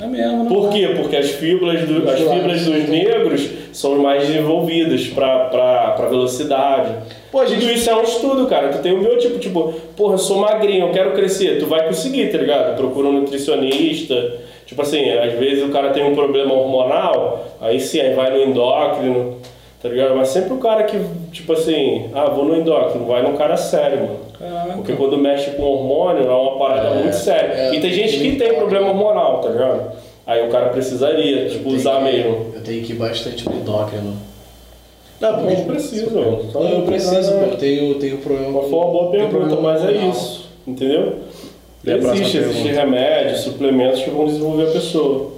É mesmo, não. Por quê? Porque as fibras, do- as fibras dos negros são mais desenvolvidas para velocidade. Pô, Tudo gente- isso é um estudo, cara. Tu tem o meu tipo, tipo, porra, eu sou magrinho, eu quero crescer. Tu vai conseguir, tá ligado? Procura um nutricionista. Tipo assim, às vezes o cara tem um problema hormonal, aí sim, aí vai no endócrino, tá ligado? Mas sempre o cara que, tipo assim, ah, vou no endócrino, vai num cara sério, mano. Caraca. Porque quando mexe com hormônio é uma parada É, muito séria. é, e tem gente que tem problema hormonal, tá ligado? Aí o cara precisaria, tipo, usar que- mesmo. Eu tenho que ir bastante no endócrino. Não, porque precisa, mano. Só Não, eu preciso, pô. Eu tenho, eu tenho problema. Mas foi uma boa tenho pergunta, mas é isso. Entendeu? Existe, existe remédios, suplementos que vão desenvolver a pessoa.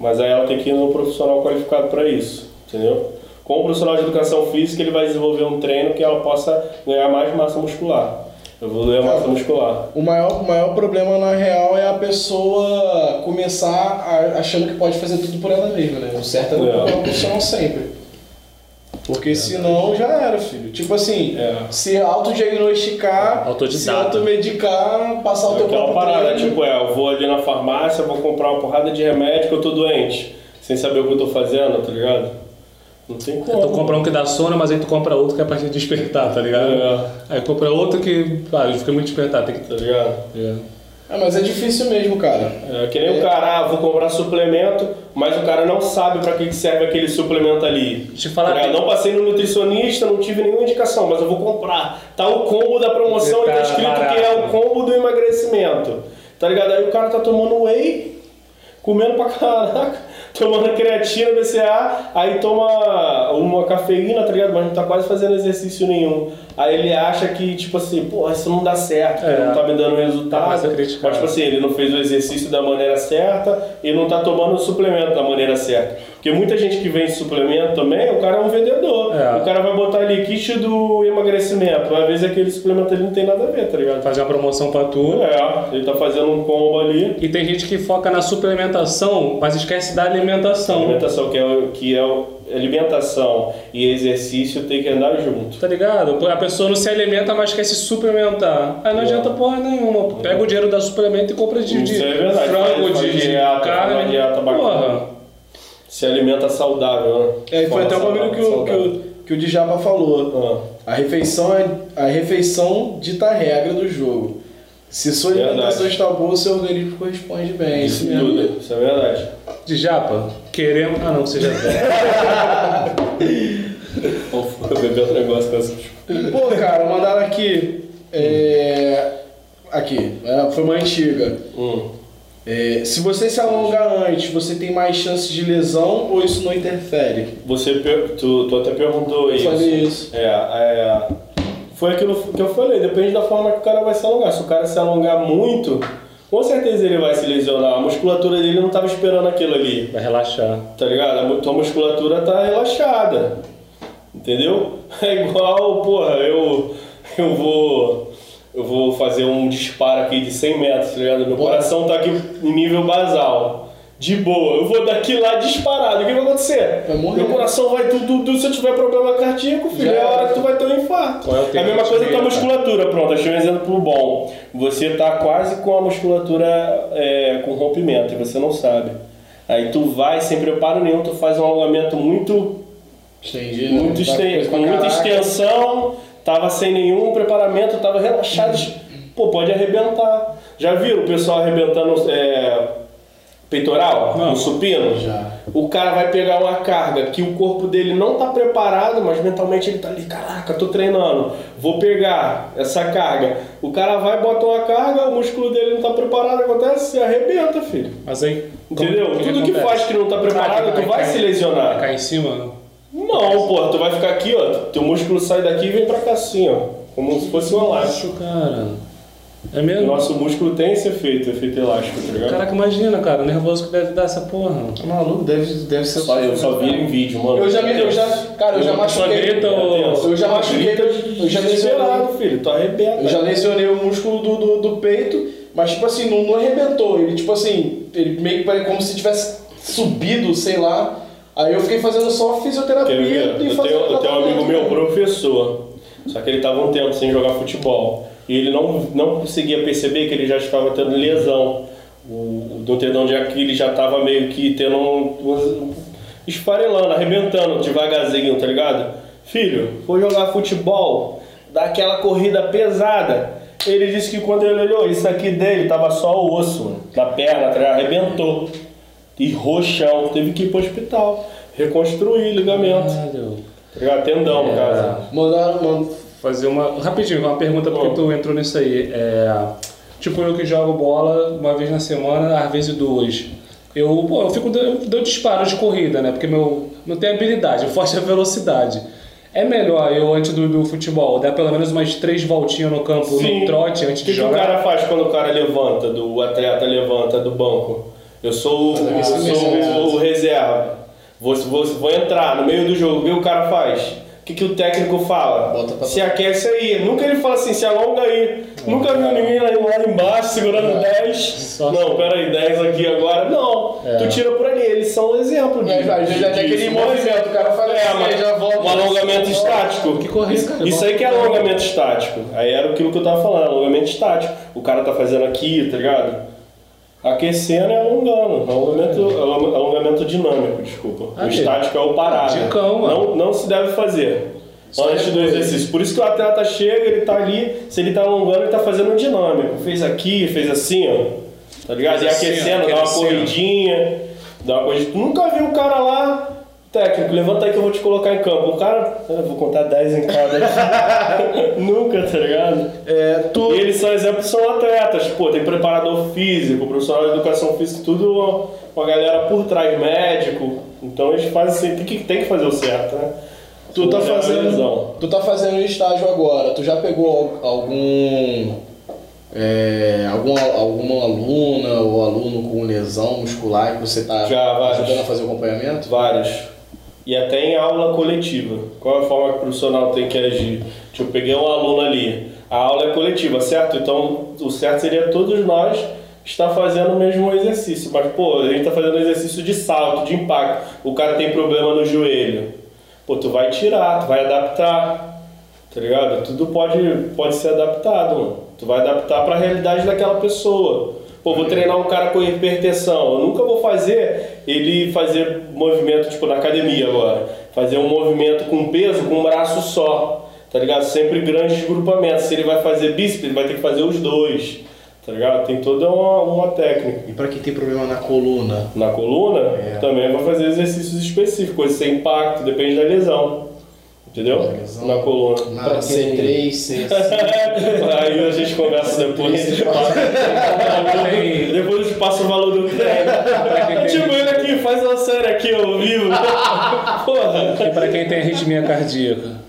Mas aí ela tem que ir no profissional qualificado para isso. Entendeu? Com o profissional de educação física, ele vai desenvolver um treino que ela possa ganhar mais massa muscular. Evoluir a massa muscular. O maior, o maior problema, na real, é a pessoa começar a- achando que pode fazer tudo por ela mesma, né? O certo é não É. um profissional sempre. Porque senão já era, filho. Tipo assim, É. se autodiagnosticar, se automedicar, passar o teu Aquela próprio parada, treino. tipo, é, eu vou ali na farmácia, vou comprar uma porrada de remédio que eu tô doente. Sem saber o que eu tô fazendo, tá ligado? Não tem como. Tu compra um que dá sono, mas aí tu compra outro que é pra te despertar, tá ligado? É. Aí compra outro que, ah, eu fiquei muito despertado, tem que... Tá ligado? É. Ah, mas é difícil mesmo, cara. É, que nem o cara, ah, vou comprar suplemento, mas o cara não sabe pra que serve aquele suplemento ali. Deixa eu falar Tá ligado? aqui. não passei no nutricionista, não tive nenhuma indicação, mas eu vou comprar. Tá o combo da promoção e tá Tá escrito barato. que é o combo do emagrecimento. Tá ligado? Aí o cara tá tomando whey, comendo pra caraca, tomando creatina, BCA, aí toma uma cafeína, tá ligado? Mas não tá quase fazendo exercício nenhum. Aí ele acha que, tipo assim, pô, isso não dá certo, É. não tá me dando resultado. a. Mas, tipo assim, ele não fez o exercício da maneira certa e não tá tomando o suplemento da maneira certa. Porque muita gente que vende suplemento também, o cara é um vendedor. É. O cara vai botar ali kit do emagrecimento. Às vezes aquele suplemento ali não tem nada a ver, tá ligado? Fazer uma promoção pra tu. É, ele tá fazendo um combo ali. E tem gente que foca na suplementação, mas esquece da alimentação. Alimentação, que é, que é o- alimentação e exercício tem que andar junto. Tá ligado? A pessoa não se alimenta, mas quer se suplementar. Aí não É. adianta porra nenhuma. Pega o dinheiro da suplemento e compra de, de Isso é verdade. frango, de, de dieta, carne. dieta bacana. porra. Se alimenta saudável, né? É, foi até um bagulho que o, que, o, que o Djapa falou. Ah. A refeição é a refeição dita a regra do jogo. Se sua Verdade. alimentação está boa, seu organismo corresponde bem. É isso mesmo. Tudo, isso é verdade. De japa, queremos. Ah, não, você já Vou beber outro negócio com essas. Pô, cara, mandaram aqui. é, Aqui, é, foi uma antiga. Hum. É, se você se alongar antes, você tem mais chances de lesão ou isso não interfere? Você, tu, tu até perguntou Eu isso. falei isso. É, é, foi aquilo que eu falei, depende da forma que o cara vai se alongar. Se o cara se alongar muito, com certeza ele vai se lesionar. A musculatura dele não estava esperando aquilo ali, Vai relaxar. tá ligado? A tua musculatura tá relaxada, entendeu? É igual, porra, eu, eu vou... Eu vou fazer um disparo aqui de 100 metros, tá ligado? Meu Bora. coração tá aqui em nível basal. De boa, eu vou daqui lá disparado. O que vai acontecer? Vai morrer. Meu coração vai tudo, tudo, se eu tiver problema cardíaco, filho, Já é a hora que tu vai ter um infarto. É É a mesma coisa com a musculatura, pronto, achei um exemplo bom. Você tá quase com a musculatura é, com rompimento e você não sabe. Aí tu vai sem preparo nenhum, tu faz um alongamento muito, Entendi. muito Tá coisa com muita extensão, tava sem nenhum preparamento, tava relaxado. Pô, pode arrebentar. Já viram o pessoal arrebentando é, peitoral Não. no supino? Já. O cara vai pegar uma carga que o corpo dele não tá preparado, mas mentalmente ele tá ali, caraca, tô treinando, vou pegar essa carga. O cara vai, bota uma carga, o músculo dele não tá preparado, acontece, se arrebenta, filho. Mas aí. como- Entendeu? o Tudo que faz que não tá preparado, tu vai cair- se lesionar. Vai cair em cima? Não. Não, pô, tu vai ficar aqui, ó, teu músculo sai daqui e vem pra cá assim, ó, como se fosse um elástico. Isso, cara. É O mesmo? nosso músculo tem esse efeito, efeito elástico, tá ligado? Caraca, imagina, cara, o nervoso que deve dar essa porra. Tá maluco, deve, deve ser. Só, eu só vi ele em vídeo, mano. Eu já vi, eu já. Cara, eu já Só machuquei. grita ou- Eu já machuquei. Eu já lesionei. filho, tu arrebenta. Eu já lesionei o músculo do, do, do peito, mas tipo assim, não, não arrebentou. Ele, tipo assim, ele meio que parece como se tivesse subido, sei lá. Aí eu fiquei fazendo só fisioterapia Quer ver? e Eu fazendo tenho, eu tenho um amigo meu, professor, só que ele estava um tempo sem jogar futebol. E ele não, não conseguia perceber que ele já estava tendo lesão. O, o do tendão de Aquiles já estava meio que tendo um, um- esfarelando, arrebentando devagarzinho, tá ligado? Filho, vou jogar futebol, dá aquela corrida pesada. Ele disse que quando ele olhou, isso aqui dele tava só o osso da perna, tá arrebentou. E roxão, teve que ir pro hospital, reconstruir ligamento. Caralho. Tá ligado? Tendão, no É. caso. Mandaram, mano. Fazer uma. Rapidinho, uma pergunta porque Bom. tu entrou nisso aí. É, tipo, eu que jogo bola uma vez na semana, às vezes duas. Eu, pô, eu fico dando dou disparo de corrida, né? Porque meu, não tem habilidade, o forte é a velocidade. É melhor eu, antes do, do futebol, dar pelo menos umas três voltinhas no campo, Sim. no trote, antes O que, de que o jogar? cara faz quando o cara levanta, do o atleta levanta do banco? Eu sou, o- eu sou o reserva. Vou, vou, vou entrar no meio do jogo. O que o cara faz? O que, que o técnico fala? Bota pra se aquece aí. Nunca ele fala assim, se alonga aí. Nunca viu ninguém lá, embaixo segurando 10. Só- Não, peraí, 10 aqui agora. Não, É. tu tira por ali. Eles são um exemplo de. É, às vezes até aquele movimento, o cara fala É, assim, mas já volta. um alongamento estático. Que correr, cara. Isso aí que é alongamento estático. Aí era aquilo que eu tava falando, alongamento estático. O cara tá fazendo aqui, tá ligado? Aquecendo é alongando. Alongamento, along- alongamento dinâmico, desculpa. Ah, o estático é o parado. Dicão, mano. não, não se deve fazer. Só antes do exercício. Por isso que o atleta chega, ele tá ali, se ele tá alongando, ele tá fazendo um dinâmico. Fez aqui, fez assim, ó. Tá ligado? Fez e assim, ó, aquecendo, dá uma corridinha, dá uma corridinha. Tu nunca viu o cara lá, técnico, levanta aí que eu vou te colocar em campo. O cara, eu vou contar 10 em cada. nunca, tá ligado? É, tu. Eles são exemplos, são atletas. Pô, tem preparador físico, profissional de educação física, tudo uma, uma galera por trás, médico. Então eles fazem assim, tem que, tem que fazer o certo, né? Tu tá é fazendo. Tu tá fazendo estágio agora. Tu já pegou al- algum. É, alguma, alguma aluna ou aluno com lesão muscular que você tá ajudando a fazer o acompanhamento? Vários. E até em aula coletiva. Qual é a forma que o profissional tem que agir? Tipo, peguei um aluno ali. A aula é coletiva, certo? Então, o certo seria todos nós estar fazendo o mesmo exercício. Mas, pô, a gente está fazendo exercício de salto, de impacto. O cara tem problema no joelho. Pô, tu vai tirar, tu vai adaptar. Tá ligado? Tudo pode, pode ser adaptado, mano. Tu vai adaptar para a realidade daquela pessoa. Pô, vou treinar um cara com hipertensão. Eu nunca vou fazer ele fazer movimento, tipo, na academia agora. Fazer um movimento com peso com um braço só. Tá ligado? Sempre grandes grupamentos. Se ele vai fazer bíceps, ele vai ter que fazer os dois. Tá ligado? Tem toda uma, uma técnica. E pra quem tem problema na coluna? Na coluna, É. também vai fazer exercícios específicos, sem impacto, depende da lesão. Entendeu? Na coluna. Na Pra quem- C3, C5. Aí a gente conversa depois. Depois eu te passo o valor do treino. Tipo, ele aqui, faz uma série aqui ao vivo. Porra. E pra quem tem arritmia cardíaca?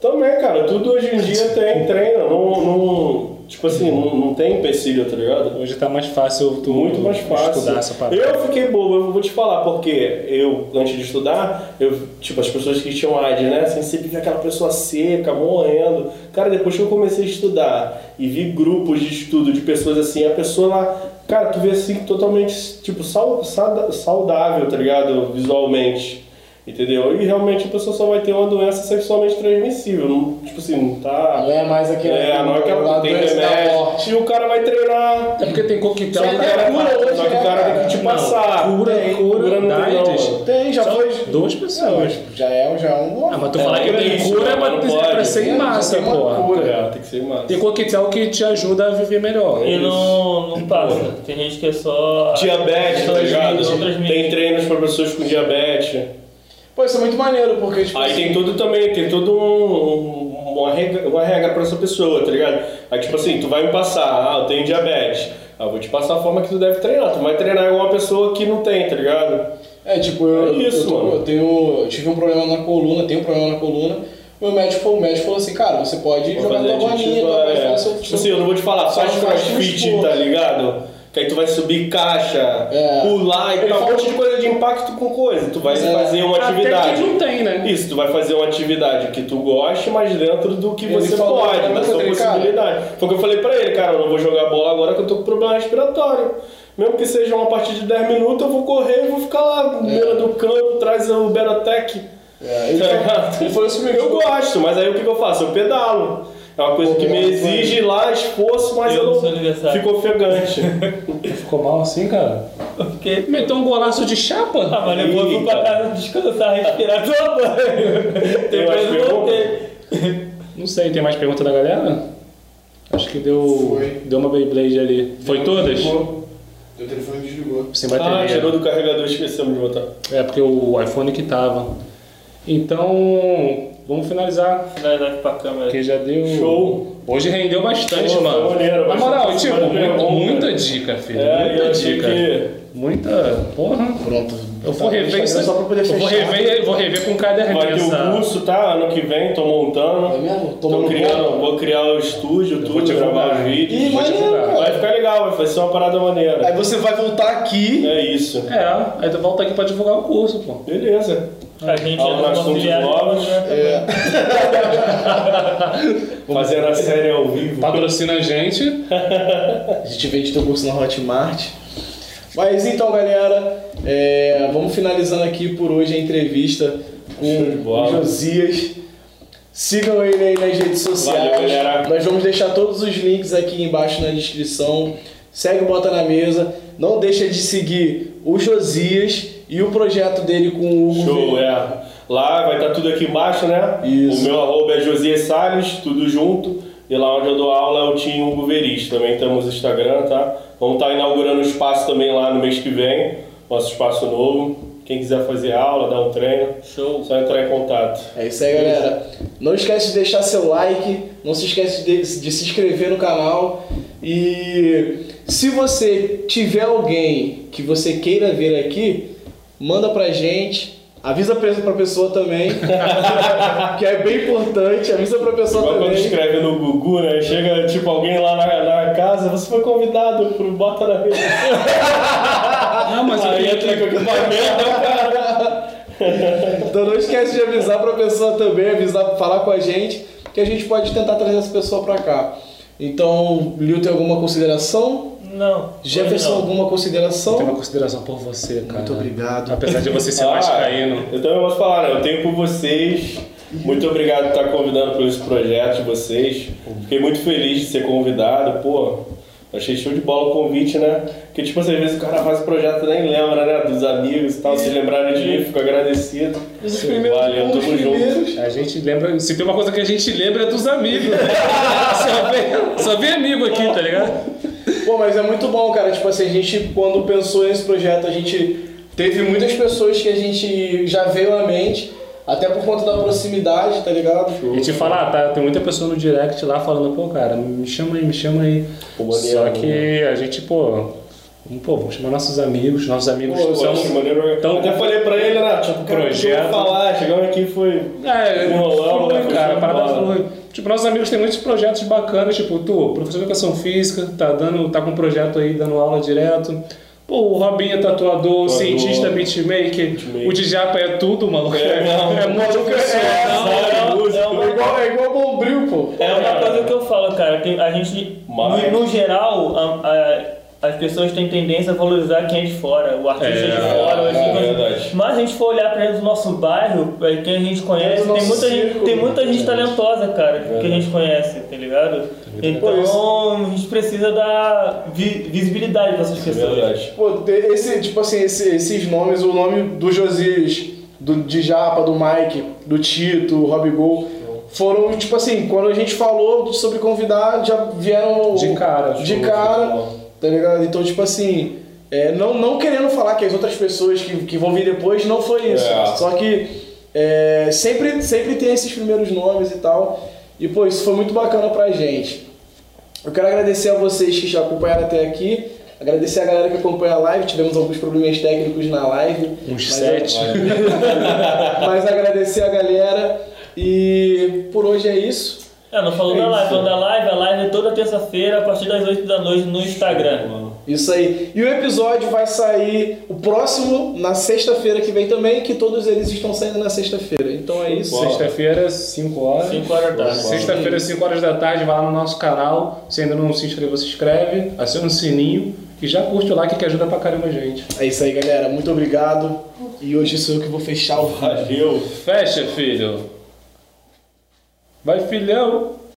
Também, cara, tudo hoje em dia tem treino. Não, não, tipo assim, não, não tem empecilho, tá ligado? Hoje tá mais fácil tu Muito mais fácil. estudar essa parada. Eu fiquei bobo, eu vou te falar, porque eu, antes de estudar, eu, tipo, as pessoas que tinham AIDS, né? Assim, sempre vi aquela pessoa seca, morrendo. Cara, depois que eu comecei a estudar e vi grupos de estudo de pessoas assim, a pessoa lá, cara, tu vê assim totalmente, tipo, saudável, tá ligado? Visualmente. Entendeu? E realmente a pessoa só vai ter uma doença sexualmente transmissível. Não, tipo assim, não tá. Não é mais aquele. É, não é aquela tem remédio. morte. E o cara vai treinar. É porque tem coquetel. Só que né? é cura hoje, Só que né, o cara cara? tem que te Não, passar. cura, Tem, cura não da tem, não, AIDS. mano. Tem, já Só foi. Duas Não, pessoas. mas já é, já é um bom. Ah, mas tu É, falar que é tem cura é mas pra, não pode. pra ser em É, massa, tem porra. cura. É, tem que ser massa. Tem coquetel que te ajuda a viver melhor. E não, não passa. Tem gente que é só. Diabetes, tá ligado? Tem treinos para pessoas com diabetes. Pô, isso é muito maneiro, porque, tipo. Aí assim, tem tudo também, tem todo um, uma, regra, uma regra pra essa pessoa, tá ligado? Aí tipo assim, tu vai me passar, ah, eu tenho diabetes. Ah, eu vou te passar a forma que tu deve treinar. Tu vai treinar igual uma pessoa que não tem, tá ligado? É, tipo, eu, É isso, eu, tô- eu tenho, eu tive um problema na coluna, tenho um problema na coluna. Meu médico, o médico falou assim, cara, você pode Vou jogar tua bolinha, vai é. Tipo assim, eu não vou te falar, só faz crossfit, esforço. tá ligado? Que aí tu vai subir caixa, É. pular e tal, um monte de coisa de impacto com coisa. Tu vai É. fazer uma Até atividade. que não tem, né? Isso, tu vai fazer uma atividade que tu goste, mas dentro do que Ele você falou, pode, da sua possibilidade. Foi o que eu falei pra ele, cara, eu não vou jogar bola agora que eu tô com problema respiratório. Mesmo que seja uma partida de 10 minutos, eu vou correr e vou ficar lá no beira do campo, traz o Berotec. É, ele, Tá ele falou isso. Eu gosto, mas aí o que, que eu faço? Eu pedalo. É uma coisa que me exige lá esforço, mas Eu eu, não fico ofegante. Ficou mal assim, cara? Porque. Meteu um golaço de chapa? Ah, mas eu fui pra casa descansar, respirar, tomar banho. Depois eu voltei. Não sei, tem mais pergunta da galera? Acho que deu, Foi. deu uma Beyblade ali. Foi todas? Desligou. Teu telefone desligou. Sem Ah, bateria. tirou do carregador, esquecemos de botar. É porque o iPhone que tava. Então, vamos finalizar. Finalizar aqui pra câmera. Porque já deu. Show. Hoje rendeu bastante, Pô, mano. maneiro, Na moral, bastante tipo, muita, muita dica, filho. É, muita eu dica. que Muita. Porra. Pronto. Eu vou Tá, rever isso. Só pra poder eu fechar. vou rever, vou rever com caderninho. vai ter o curso, tá? Ano que vem, tô montando. É mesmo? Tô Tomando criando, conta? vou criar o estúdio, vou tudo, divulgar. gravar os vídeos. Ih, Vou maneiro. Vai ficar legal, vai ser uma parada Aí maneira. você vai voltar aqui. É isso. É, aí tu volta aqui pra divulgar o curso, pô. Beleza. A gente Aula nas fontes auxiliar. novas. É. Fazendo a série ao vivo. Patrocina a gente. A gente vende teu curso na Hotmart. Mas então, galera, é, vamos finalizando aqui por hoje a entrevista com o Josias. Sigam ele aí nas redes sociais. Valeu, galera. Nós vamos deixar todos os links aqui embaixo na descrição. Segue o Bota na Mesa. Não deixa de seguir o Josias e o projeto dele com o Hugo. Show, Verde. é. Lá vai estar tudo aqui embaixo, né? Isso. O meu arroba é Josias Salles, tudo junto. E lá onde eu dou aula é o Tim Hugo Veris. Também temos Instagram, tá? Vamos estar inaugurando o espaço também lá no mês que vem. Nosso espaço novo. Quem quiser fazer aula, dar um treino, Show. só entrar em contato. É isso aí, galera. Não esquece de deixar seu like, não se esquece de, de se inscrever no canal. E se você tiver alguém que você queira ver aqui, manda pra gente. Avisa pra pessoa também, que é bem importante. Avisa pra pessoa Igual quando também. escreve no Gugu, né? Chega tipo alguém lá na, na casa, você foi convidado pro Bota na Mesa. Não, mas eu Aí queria entra com que... equipamento, cara. Então não esquece de avisar pra pessoa também, avisar, falar com a gente, que a gente pode tentar trazer essa pessoa pra cá. Então, Lil, tem alguma consideração? Não. Jefferson, não. alguma consideração? Tenho uma consideração por você, cara. Muito obrigado. Apesar de você ser Ah, vascaíno. Eu também posso falar, né? Eu tenho por vocês. Muito obrigado por estar convidando por esse projeto de vocês. Fiquei muito feliz de ser convidado, pô. Achei show de bola o convite, né? Porque, tipo, assim, às vezes o cara faz o projeto e nem lembra, né? Dos amigos e tal. Se lembrarem de mim, fico agradecido. Os primeiros, Valeu, tamo junto. A gente lembra. Se tem uma coisa que a gente lembra é dos amigos. só, vem, só vem amigo aqui, tá ligado? Pô, mas é muito bom, cara. Tipo assim, a gente, quando pensou nesse projeto, a gente teve muitas pessoas que a gente já veio à mente. Até por conta da proximidade, tá ligado? E te falar, tá, tem muita pessoa no direct lá falando, pô, cara, me chama aí, me chama aí. Pô, maneiro, Só que a gente, pô, vamos, pô, vamos chamar nossos amigos, nossos amigos Pô, são. acho maneiro. tão- Até falei pra ele, né? Tipo, cara, o eu Projeto. falar? Chegamos aqui foi. É, flui, né? Cara, a parada. Tipo, nossos amigos têm muitos projetos bacanas, tipo, tu, professor de educação física, tá dando, tá com um projeto aí, dando aula direto. Pô, o Robinho é tatuador, o cientista beatmaker, Beatmaker. o Djapa é tudo, maluco. É, É, não. é muito É, é, é É igual, é igual bombril, pô. É uma coisa que eu falo, cara. Tem, a gente, Mas- no, no geral, a- a- as pessoas têm tendência a valorizar quem é de fora, o artista É, de fora. é, assim, é mas- a gente for olhar pra dentro do nosso bairro, é, quem a gente conhece, do tem muita, gente, tem muita gente talentosa, cara, que a gente conhece, tá ligado? Então a gente precisa dar vi- visibilidade pra essas É pessoas. verdade. Pô, esse, tipo assim, esse- esses nomes, o nome do Josias, do Djapa, do Mike, do Tito, Rob Gol, foram, tipo assim, quando a gente falou sobre convidar, já vieram De cara. de Show, cara. Tá ligado? Então, tipo assim, é, não, não querendo falar que as outras pessoas que, que vão vir depois não foi isso. É. Só que é, sempre, sempre tem esses primeiros nomes e tal. E, pô, isso foi muito bacana pra gente. Eu quero agradecer a vocês que já acompanharam até aqui. Agradecer a galera que acompanha a live. Tivemos alguns probleminhas técnicos na live. Uns sete. Mas agradecer a galera. E por hoje é isso. É, não falou É da live, isso. falou da live, a live é toda terça-feira, a partir das 8 da noite no Instagram. Isso aí. E o episódio vai sair o próximo na sexta-feira que vem também, que todos eles estão saindo na sexta-feira. Então é isso. Sexta-feira, 5 horas. 5 horas da tarde. Sexta-feira, 5 horas da tarde, vai lá no nosso canal. Se ainda não se inscreveu, se inscreve, aciona o sininho e já curte o like que ajuda pra caramba a gente. É isso aí, galera. Muito obrigado. E hoje sou eu que vou fechar o vídeo. Valeu. Fecha, filho. Vai, filhão.